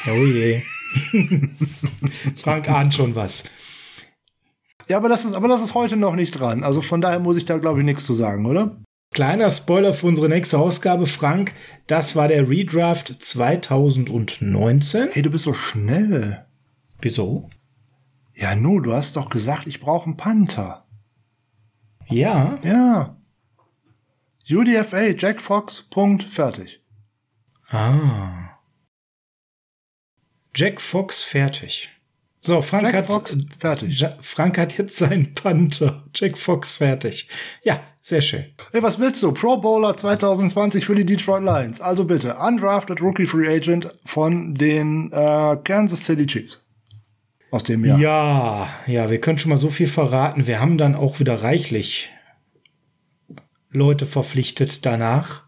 Oh je. Frank ahnt schon was. Ja, aber das ist, aber das ist heute noch nicht dran. Also von daher muss ich da, glaube ich, nichts zu sagen, oder? Kleiner Spoiler für unsere nächste Ausgabe, Frank. Das war der Redraft 2019. Hey, du bist so schnell. Wieso? Ja, nu, du hast doch gesagt, ich brauche einen Panther. Ja. Ja. UDFA, Jack Fox, Punkt, fertig. Ah. Jack Fox fertig. So, Frank Jack hat Fox, fertig. Frank hat jetzt seinen Panther. Jack Fox fertig. Ja, sehr schön. Hey, was willst du? Pro Bowler 2020 für die Detroit Lions. Also bitte, undrafted Rookie Free Agent von den äh, Kansas City Chiefs. Aus dem Jahr. Ja, ja, wir können schon mal so viel verraten. Wir haben dann auch wieder reichlich Leute verpflichtet danach.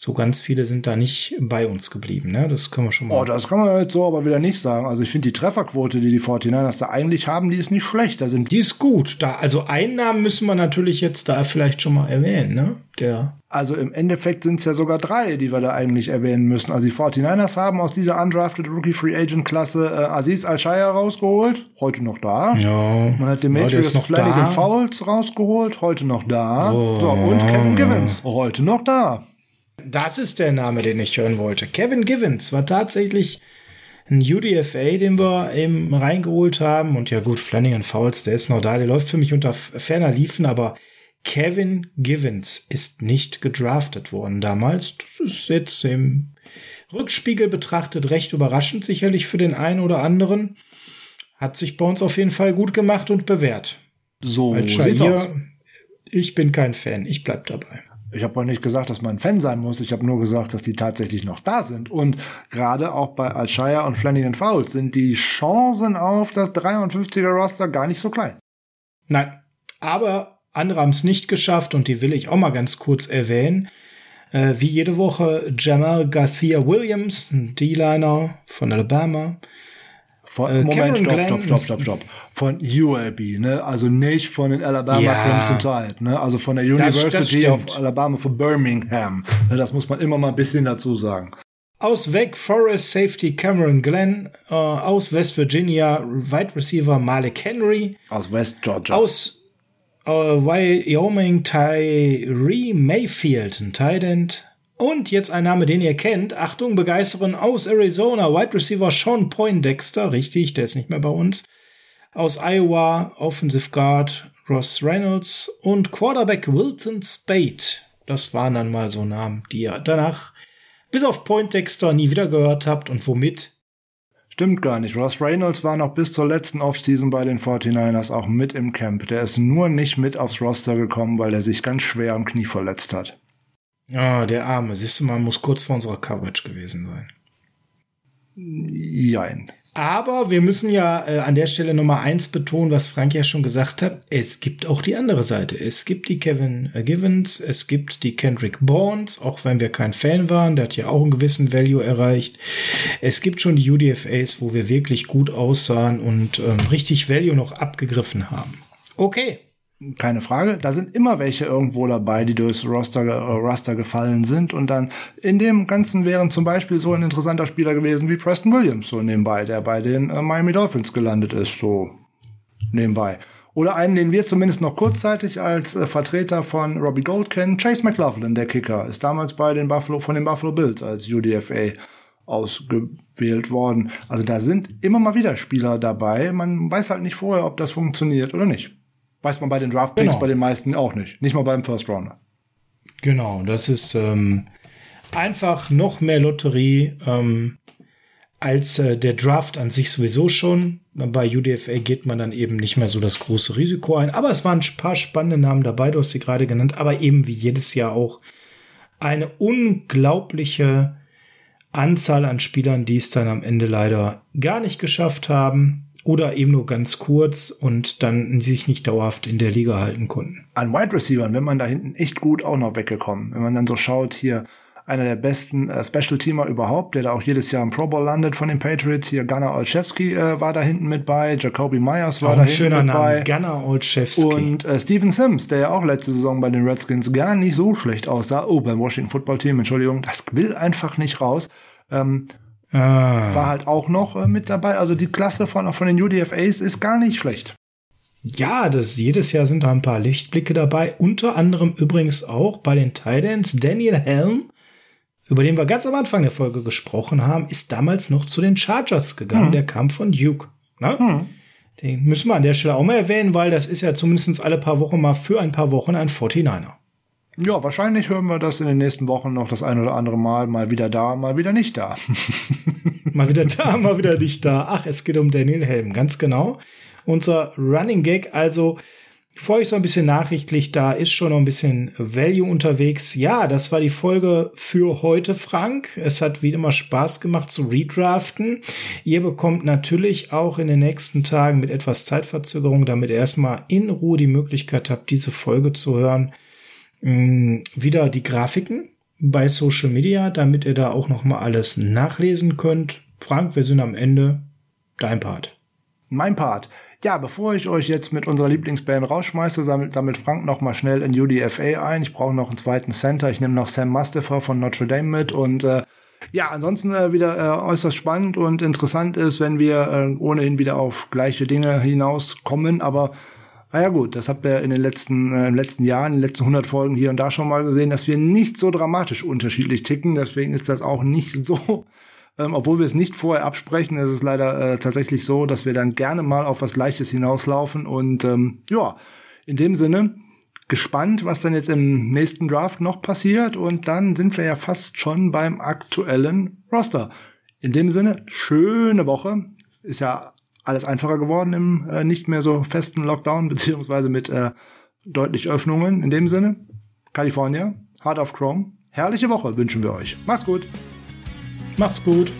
So ganz viele sind da nicht bei uns geblieben, ne? Das können wir schon mal. Oh, das kann man jetzt so aber wieder nicht sagen. Also ich finde die Trefferquote, die die 49ers da eigentlich haben, die ist nicht schlecht. Da sind die ist gut. Da, also Einnahmen müssen wir natürlich jetzt da vielleicht schon mal erwähnen, ne? Der also im Endeffekt sind es ja sogar drei, die wir da eigentlich erwähnen müssen. Also die 49ers haben aus dieser undrafted Rookie Free Agent Klasse äh, Aziz Al-Shaya rausgeholt, heute noch da. Ja. Man hat Demetrius ja, Flanagan Fouls rausgeholt, heute noch da. Oh. So, und Kevin Givens, heute noch da. Das ist der Name, den ich hören wollte. Kevin Givens war tatsächlich ein UDFA, den wir eben reingeholt haben. Und ja gut, Flanagan Fouls, der ist noch da. Der läuft für mich unter ferner Liefen, aber Kevin Givens ist nicht gedraftet worden damals. Das ist jetzt im Rückspiegel betrachtet recht überraschend sicherlich für den einen oder anderen. Hat sich bei uns auf jeden Fall gut gemacht und bewährt. So Als sieht's aus. Ich bin kein Fan, ich bleib dabei. Ich habe auch nicht gesagt, dass man ein Fan sein muss. Ich habe nur gesagt, dass die tatsächlich noch da sind. Und gerade auch bei Alshire und Flanagan Fowles sind die Chancen auf das 53er Roster gar nicht so klein. Nein, aber andere haben es nicht geschafft und die will ich auch mal ganz kurz erwähnen. Äh, wie jede Woche Jamal Garcia Williams, ein D-Liner von Alabama. Von, äh, Moment, stopp, stopp, stopp, stopp, stopp. Von UAB, ne? Also nicht von den Alabama ja, Crimson Tide, ne? Also von der University das, das of Alabama von Birmingham. Ne, das muss man immer mal ein bisschen dazu sagen. Aus Wake Forest Safety Cameron Glenn, äh, aus West Virginia Wide Receiver Malik Henry. Aus West Georgia. Aus Uh, Wyoming Tyree Mayfield, ein Tight Und jetzt ein Name, den ihr kennt. Achtung, Begeisterung aus Arizona. Wide Receiver Sean Poindexter. Richtig, der ist nicht mehr bei uns. Aus Iowa, Offensive Guard Ross Reynolds und Quarterback Wilton Spade. Das waren dann mal so Namen, die ihr danach bis auf Poindexter nie wieder gehört habt und womit Stimmt gar nicht. Ross Reynolds war noch bis zur letzten Offseason bei den 49ers auch mit im Camp. Der ist nur nicht mit aufs Roster gekommen, weil er sich ganz schwer am Knie verletzt hat. Ah, oh, der Arme. Siehst du mal, muss kurz vor unserer Coverage gewesen sein. Jein. Aber wir müssen ja äh, an der Stelle Nummer eins betonen, was Frank ja schon gesagt hat. Es gibt auch die andere Seite. Es gibt die Kevin äh, Givens, es gibt die Kendrick Bournes, auch wenn wir kein Fan waren, der hat ja auch einen gewissen Value erreicht. Es gibt schon die UDFAs, wo wir wirklich gut aussahen und ähm, richtig Value noch abgegriffen haben. Okay keine Frage. Da sind immer welche irgendwo dabei, die durchs Roster, äh, Roster gefallen sind. Und dann in dem Ganzen wären zum Beispiel so ein interessanter Spieler gewesen wie Preston Williams, so nebenbei, der bei den äh, Miami Dolphins gelandet ist, so nebenbei. Oder einen, den wir zumindest noch kurzzeitig als äh, Vertreter von Robbie Gold kennen, Chase McLaughlin, der Kicker, ist damals bei den Buffalo, von den Buffalo Bills als UDFA ausgewählt worden. Also da sind immer mal wieder Spieler dabei. Man weiß halt nicht vorher, ob das funktioniert oder nicht. Weiß man bei den Draft Picks genau. bei den meisten auch nicht. Nicht mal beim First Rounder. Genau, das ist ähm, einfach noch mehr Lotterie ähm, als äh, der Draft an sich sowieso schon. Bei UDFA geht man dann eben nicht mehr so das große Risiko ein. Aber es waren ein paar spannende Namen dabei, du hast sie gerade genannt, aber eben wie jedes Jahr auch eine unglaubliche Anzahl an Spielern, die es dann am Ende leider gar nicht geschafft haben oder eben nur ganz kurz und dann sich nicht dauerhaft in der Liga halten konnten. An Wide Receivers, wenn man da hinten echt gut auch noch weggekommen. Wenn man dann so schaut, hier einer der besten äh, Special-Teamer überhaupt, der da auch jedes Jahr im Pro Bowl landet von den Patriots. Hier Gunnar Olszewski äh, war da hinten mit bei, Jacoby Myers war auch da hinten schöner mit Name. bei. Gunnar Olszewski. Und äh, Steven Sims, der ja auch letzte Saison bei den Redskins gar nicht so schlecht aussah. Oh, beim Washington Football Team, Entschuldigung, das will einfach nicht raus. Ähm, Ah. War halt auch noch äh, mit dabei. Also die Klasse von, von den UDFAs ist gar nicht schlecht. Ja, das, jedes Jahr sind da ein paar Lichtblicke dabei. Unter anderem übrigens auch bei den Titans. Daniel Helm, über den wir ganz am Anfang der Folge gesprochen haben, ist damals noch zu den Chargers gegangen. Hm. Der kam von Duke. Ne? Hm. Den müssen wir an der Stelle auch mal erwähnen, weil das ist ja zumindest alle paar Wochen mal für ein paar Wochen ein 49er. Ja, wahrscheinlich hören wir das in den nächsten Wochen noch das ein oder andere Mal. Mal wieder da, mal wieder nicht da. mal wieder da, mal wieder nicht da. Ach, es geht um Daniel Helm, ganz genau. Unser Running Gag, also für euch so ein bisschen nachrichtlich, da ist schon noch ein bisschen Value unterwegs. Ja, das war die Folge für heute, Frank. Es hat wie immer Spaß gemacht zu redraften. Ihr bekommt natürlich auch in den nächsten Tagen mit etwas Zeitverzögerung, damit ihr erstmal in Ruhe die Möglichkeit habt, diese Folge zu hören, mm, wieder die Grafiken bei Social Media, damit ihr da auch noch mal alles nachlesen könnt. Frank, wir sind am Ende. Dein Part. Mein Part. Ja, bevor ich euch jetzt mit unserer Lieblingsband rausschmeiße, sammelt, sammelt Frank noch mal schnell in UDFA ein. Ich brauche noch einen zweiten Center. Ich nehme noch Sam Mustafa von Notre Dame mit und äh, ja, ansonsten äh, wieder äh, äußerst spannend und interessant ist, wenn wir äh, ohnehin wieder auf gleiche Dinge hinauskommen, aber Ah ja gut, das habt ihr in den letzten, äh, im letzten Jahren, in den letzten 100 Folgen hier und da schon mal gesehen, dass wir nicht so dramatisch unterschiedlich ticken. Deswegen ist das auch nicht so ähm, obwohl wir es nicht vorher absprechen, ist es leider äh, tatsächlich so, dass wir dann gerne mal auf was Leichtes hinauslaufen. Und ähm, ja, in dem Sinne, gespannt, was dann jetzt im nächsten Draft noch passiert. Und dann sind wir ja fast schon beim aktuellen Roster. In dem Sinne, schöne Woche. Ist ja alles einfacher geworden im äh, nicht mehr so festen Lockdown, beziehungsweise mit äh, deutlich Öffnungen. In dem Sinne, California, Heart of Chrome. Herrliche Woche wünschen wir euch. Macht's gut. Macht's gut.